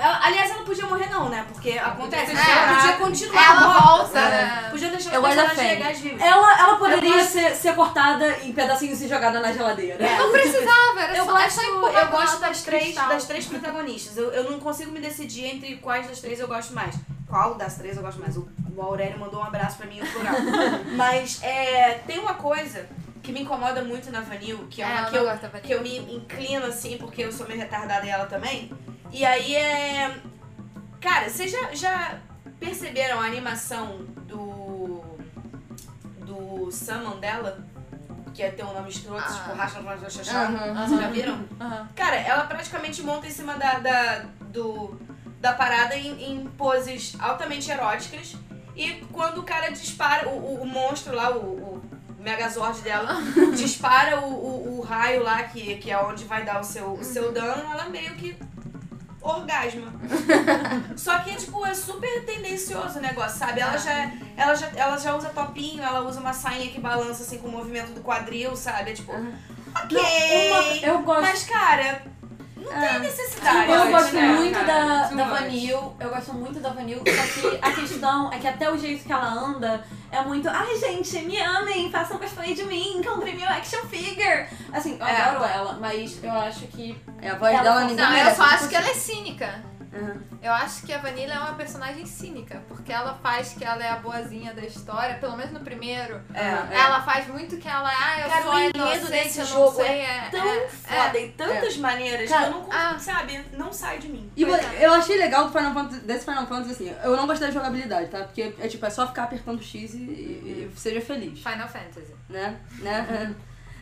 H: Ela- aliás, ela podia morrer não, né? Porque acontece.
C: É.
H: Ela podia continuar
C: Ela
H: morta.
C: volta,
H: É.
C: né?
H: Podia deixar
A: Eu
H: personagens
A: Fanny.
H: legais vivos.
E: Ela, ela poderia
H: Eu
E: ser, ser cortada em pedacinhos e jogada na geladeira.
H: É.
C: Não precisava, era
H: Eu
C: só, é
H: gosto, eu gosto
C: lata
H: das três,
C: cristal.
H: das três protagonistas. Eu, eu não consigo me decidir entre quais das três eu gosto mais. Qual das três eu gosto mais? O, o Aurélio mandou um abraço pra mim no plural. Mas é, tem uma coisa que me incomoda muito na Vanille, que é
C: É,
H: uma que
C: não
H: eu, que eu me inclino assim, porque eu sou meio retardada e ela também. E aí é. Cara, vocês já, já perceberam a animação do. do Summon dela? Que é ter um nome escroto,
C: Ah.
H: tipo Racha Racha Racha.
A: Aham.
H: Vocês já viram?
C: Aham.
H: Cara, ela praticamente monta em cima da, da, do, da parada em, em poses altamente eróticas. E quando o cara dispara, o, o, o monstro lá, o, o Megazord dela, dispara o, o, o raio lá, que, que é onde vai dar o seu, o seu dano, ela meio que orgasma. Só que, tipo, é super tendencioso o negócio, sabe? Ela já, ela, já, ela já usa topinho, ela usa uma sainha que balança, assim, com o movimento do quadril, sabe? É tipo, ok.
E: Uma- eu gosto.
H: Mas, cara, não tem necessidade.
E: Eu
D: Pode,
E: gosto
D: né,
E: muito
D: cara?
E: da, da. Vanille, eu gosto muito da Vanille, só que a questão é que até o jeito que ela anda é muito, ai gente, me amem, façam cosplay de mim, comprem meu action figure. Assim, eu
H: É.
E: adoro ela, mas eu acho que
A: É, a voz
E: Ela
A: dela ninguém
C: Não, eu só acho que ela é cínica.
A: Uhum.
C: Eu acho que a Vanilla é uma personagem cínica, porque ela faz que ela é a boazinha da história, pelo menos no primeiro.
H: É.
C: Ela faz muito que ela, ah, eu
H: Cara,
C: sou
H: o enredo
C: inocente,
H: desse
C: eu não
H: jogo
C: sei,
H: é
C: é,
H: tão
C: é,
H: foda em tantas maneiras
E: Cara,
H: que eu não consigo,
C: ah.
H: sabe? Não sai de mim.
A: E
C: é.
A: eu achei legal do Final Fantasy, desse Final Fantasy assim, eu não gostei da jogabilidade, tá? Porque é tipo, é só ficar apertando X e, e- e seja feliz,
C: Final Fantasy.
A: né? né?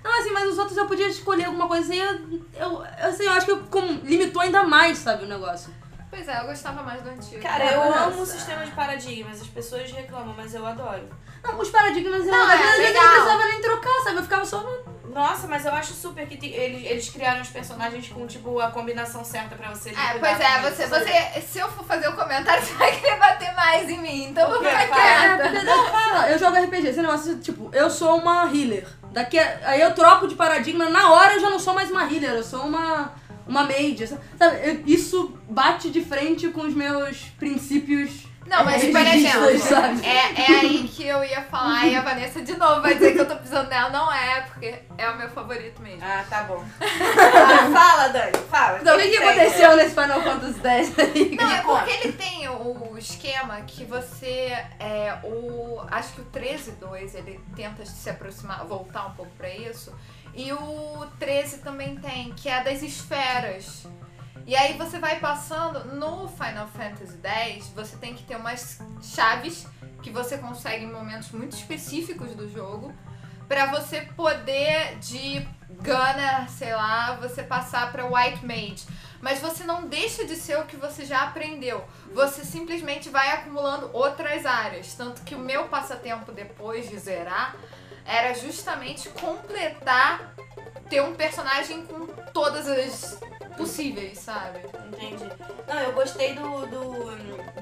A: Não, assim, mas os outros eu podia escolher alguma coisa assim, eu, eu, assim, eu acho que como, limitou ainda mais, sabe, o negócio.
C: Pois é, eu gostava mais do antigo.
H: Cara, eu
A: Nossa.
H: amo o sistema de paradigmas. As pessoas reclamam, mas eu adoro.
A: Não, os paradigmas, eu,
C: Não,
A: às
C: é
A: vezes eu não precisava nem trocar, sabe? Eu ficava só no...
H: Nossa, mas eu acho super que tem- eles, eles criaram os personagens com, tipo, a combinação certa pra você
C: É, pois é, você, você, se eu for fazer o comentário, você vai querer bater mais em mim, então eu vou ficar
H: Fala.
C: Quieta.
A: não, fala, eu jogo RPG, esse negócio, tipo, eu sou uma healer. Daqui a- aí eu troco de paradigma, na hora eu já não sou mais uma healer, eu sou uma, uma mage. Sabe, eu- isso bate de frente com os meus princípios
C: Não, mas por
A: religiosos,
C: exemplo,
A: sabe?
C: é, é aí que eu ia falar e a Vanessa de novo vai dizer que eu tô pisando nela. Não é, porque é o meu favorito mesmo.
H: Ah, tá bom. Ah, fala, Dani, fala.
A: Então, o que, que aconteceu nesse Final Fantasy X aí?
C: Não, é porque ele tem o esquema que você. É, o, acho que o 13.2 ele tenta se aproximar, voltar um pouco pra isso. E o 13 também tem, que é das esferas. E aí você vai passando no Final Fantasy X, você tem que ter umas chaves que você consegue em momentos muito específicos do jogo pra você poder de Gunner, sei lá, você passar pra White Mage. Mas você não deixa de ser o que você já aprendeu. Você simplesmente vai acumulando outras áreas. Tanto que o meu passatempo depois de zerar era justamente completar ter um personagem com todas as possíveis, sabe?
H: Entendi. Não, eu gostei do, do,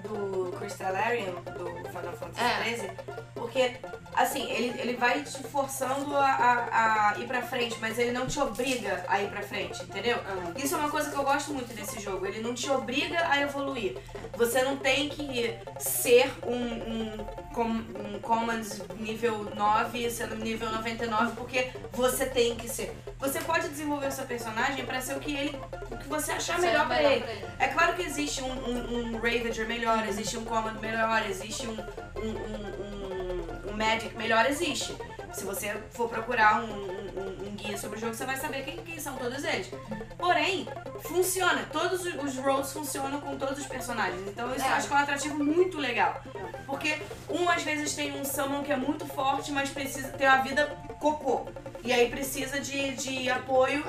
H: do Crystallarian, do Final Fantasy
C: É.
H: XIII, porque, assim, ele, ele vai te forçando a, a, a ir pra frente, mas ele não te obriga a ir pra frente, entendeu? Isso é uma coisa que eu gosto muito desse jogo, ele não te obriga a evoluir. Você não tem que ser um, um, com, um Commons nível 9, sendo nível 99, porque você tem que ser. Você pode desenvolver o seu personagem pra ser o que ele o que você achar
C: é
H: melhor pra
C: melhor
H: ele.
C: pra ele.
H: É claro que existe um, um, um Ravager melhor, existe um Command melhor, existe um, um, um, um, Magic melhor, existe. Se você for procurar um, guia sobre o jogo, você vai saber quem, quem são todos eles. Porém, funciona. Todos os- roles funcionam com todos os personagens. Então isso eu
C: É.
H: acho que é um atrativo muito legal. Porque um às vezes tem um summon que é muito forte, mas precisa ter uma vida cocô. E aí precisa de, de apoio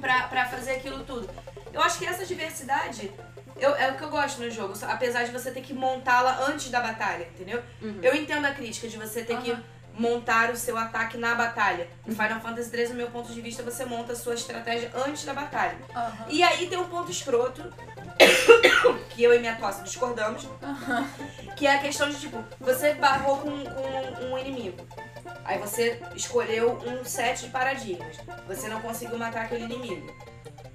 H: pra, pra fazer aquilo tudo. Eu acho que essa diversidade eu- é o que eu gosto no jogo, apesar de você ter que montá-la antes da batalha, entendeu? Eu entendo a crítica de você ter que montar o seu ataque na batalha. No Final Fantasy XIII, no meu ponto de vista, você monta a sua estratégia antes da batalha. E aí tem um ponto escroto, que eu e minha tosse discordamos, que é a questão de, tipo, você barrou com, com um inimigo. Aí você escolheu um set de paradigmas. Você não conseguiu matar aquele inimigo.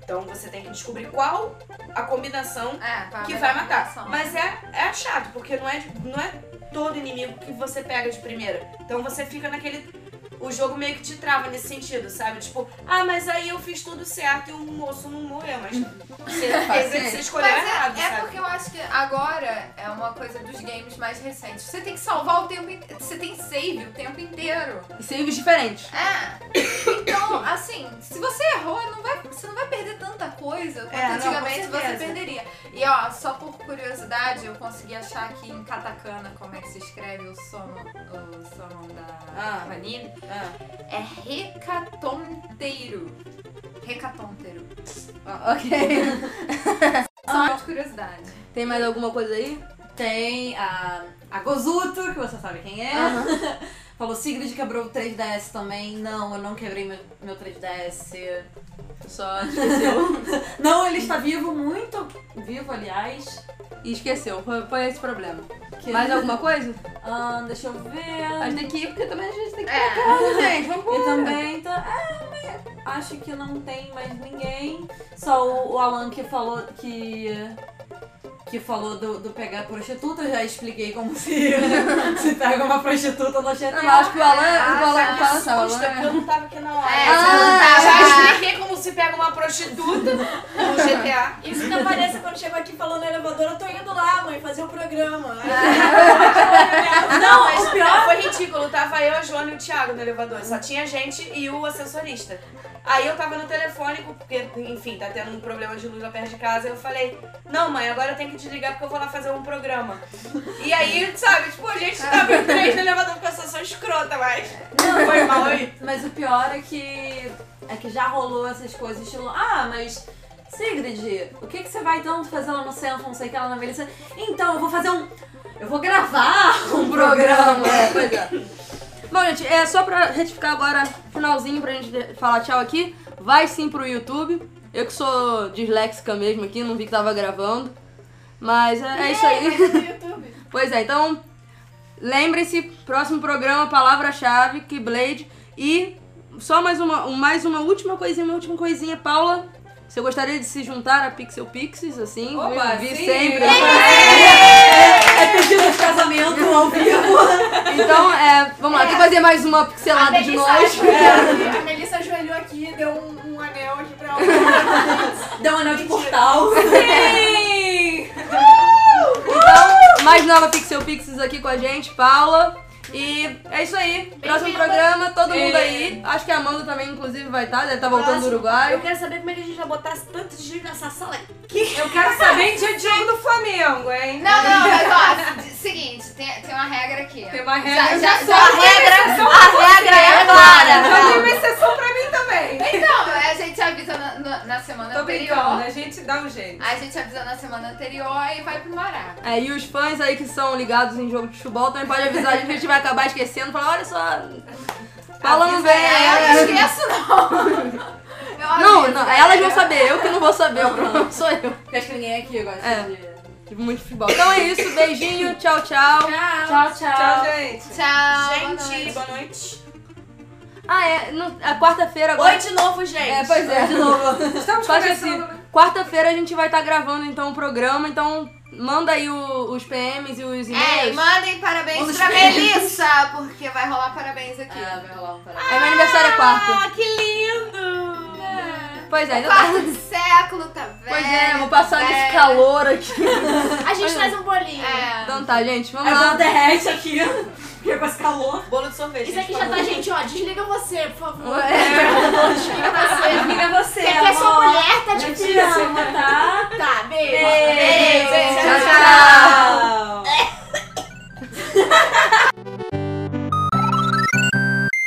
H: Então você tem que descobrir qual a combinação
C: É, pra
H: que vai matar.
C: combinação.
H: Mas é, é chato, porque não é, não é todo inimigo que você pega de primeira. Então você fica naquele. O jogo meio que te trava nesse sentido, sabe? Tipo, ah, mas aí eu fiz tudo certo e o moço não morreu, mas você, quer dizer que você escolheu
C: Mas
H: errado,
C: é, é
H: sabe?
C: porque eu acho que agora é uma coisa dos games mais recentes. Você tem que salvar o tempo inteiro. Você tem save o tempo inteiro.
A: E saves diferentes.
C: É. Então, assim, se você errou, não vai, você não vai perder tanta coisa quanto
H: É, não,
C: antigamente
H: com
C: você perderia. E ó, só por curiosidade, eu consegui achar aqui em katakana como é que se escreve o sono, o sono da
H: Ah.
C: Vanille.
H: Ah.
C: É recatonteiro. Recatonteiro.
A: Ah, ok.
C: Só de curiosidade.
A: Tem mais alguma coisa aí?
B: Tem a, a Gozuto, que você sabe quem é. Falou, Sigrid quebrou o 3DS também. Não, eu não quebrei meu, meu 3DS.
A: Só esqueceu.
B: Não, ele está vivo, muito vivo, aliás.
A: e esqueceu. Foi, foi esse problema.
B: Que-
A: Mais alguma coisa?
B: Ah, deixa eu ver.
A: A gente tem que ir, porque também a gente tem que ir
C: É.
A: pra casa, gente. Vamos
B: E também tá. É, mas acho que não tem mais ninguém. Só o, o Alan que falou que. Que falou do, do pegar prostituta, eu já expliquei como se, se pega uma prostituta no GTA.
A: Não, eu acho que o Alan, o Alan,
H: Ah,
A: o Alan o
H: porque eu não tava aqui na hora.
C: É,
H: Ah,
C: você não tava.
H: Já expliquei como se pega uma prostituta no GTA.
G: Isso da Vanessa quando chegou aqui falou no elevador, eu tô indo lá, mãe, fazer o programa.
A: Não,
H: Não, mas não, foi ridículo. Tava eu, a Joana e o Thiago no elevador. Só tinha gente e o assessorista. Aí eu tava no telefone, porque, enfim, tá tendo um problema de luz lá perto de casa. Eu falei, não, mãe, agora eu tenho que desligar porque eu vou lá fazer um programa. E aí, sabe, tipo, a gente tava em três no elevador porque eu sou só escrota, mas. Não, foi mal aí.
E: Mas o pior é que é que já rolou essas coisas, estilo, ah, mas Sigrid, o que, que você vai tanto fazer lá no centro, não sei o que, lá na Melissa? Então, eu vou fazer um. Eu vou gravar um programa.
A: É, pois é. Bom, gente, é só pra retificar agora, finalzinho pra gente falar tchau aqui. Vai sim pro YouTube. Eu que sou disléxica mesmo aqui, não vi que tava gravando. Mas é, é isso aí. Pois é, então lembrem-se, próximo programa, palavra-chave, Keyblade. E só mais uma, um- mais uma última coisinha, uma última coisinha, Paula. Você gostaria de se juntar a Pixel Pixies, assim?
D: Opa,
A: vi
D: sim.
A: sempre.
E: É pedido de casamento ao vivo.
A: Então, é, vamos lá, quer fazer mais uma pixelada de nós?
G: a Melissa ajoelhou aqui, deu um, um anel aqui pra ela.
E: Deu um anel de portal.
D: Sim!
A: Então, mais nova Pixel Pixies aqui com a gente, Paula. E é isso aí. Próximo programa, todo mundo
D: É.
A: aí. Acho que a Amanda também, inclusive, vai estar, deve estar voltando do
G: Eu
A: Uruguai.
G: quero saber como é que a gente vai botar tanto de nessa sala
D: Eu quero saber de jogo do Flamengo, hein?
C: Não, não, mas ó, seguinte, tem, tem uma regra aqui.
D: Tem uma
C: Já,
D: regra.
C: já,
D: só
C: já a regra, a regra é
D: Já
C: clara.
D: tem uma exceção pra mim também.
C: Então, a gente avisa na, na- na semana
D: Tô brincando,
C: anterior.
D: a gente dá um jeito.
C: A gente avisa na semana anterior e vai pro Mará.
A: É, e os fãs aí que são ligados em jogo de futebol também pode avisar que a gente vai acabar esquecendo. Falar, olha só, Paula não vem.
C: É, eu não esqueço, não.
A: Não,
C: aviso,
A: não, elas vão saber, eu que não vou saber, o problema sou eu.
E: Porque acho que ninguém aqui gosta
A: É.
E: de.
A: Tipo, muito futebol. Então é isso, beijinho, tchau, tchau.
E: Tchau, tchau.
D: Tchau, gente.
C: Tchau. boa
H: Gente,
C: noite.
H: boa noite.
A: Ah, é, não, a quarta-feira agora.
H: Oi de novo, gente.
A: É, pois é, de novo.
D: Estamos
A: Só que
D: conversando.
A: assim, quarta-feira a gente vai estar gravando então o programa, então manda aí o- os PMs e os
C: É,
A: e-mails.
C: mandem parabéns pra
E: ver.
C: Melissa, porque vai rolar parabéns aqui.
E: Ah, vai rolar um parabéns.
A: É, meu aniversário é quarta.
H: Ah, que lindo!
A: Pois é, então
C: Quarto de século, tá vendo?
A: Pois é, vou passar
C: velho.
A: nesse calor aqui.
G: A gente traz um bolinho.
C: É.
A: Então tá, gente, vamos
E: Aí
A: lá.
E: derrete aqui, porque com esse calor.
H: Bolo de sorvete.
G: Isso aqui já tá, gente, ó. Desliga você, por favor.
A: É.
G: Desliga você.
E: Desliga você.
G: Porque aqui é
E: sua
G: mulher, tá
E: te pirama, tá?
G: Tá, beijo.
E: Beijo. Tchau, tchau.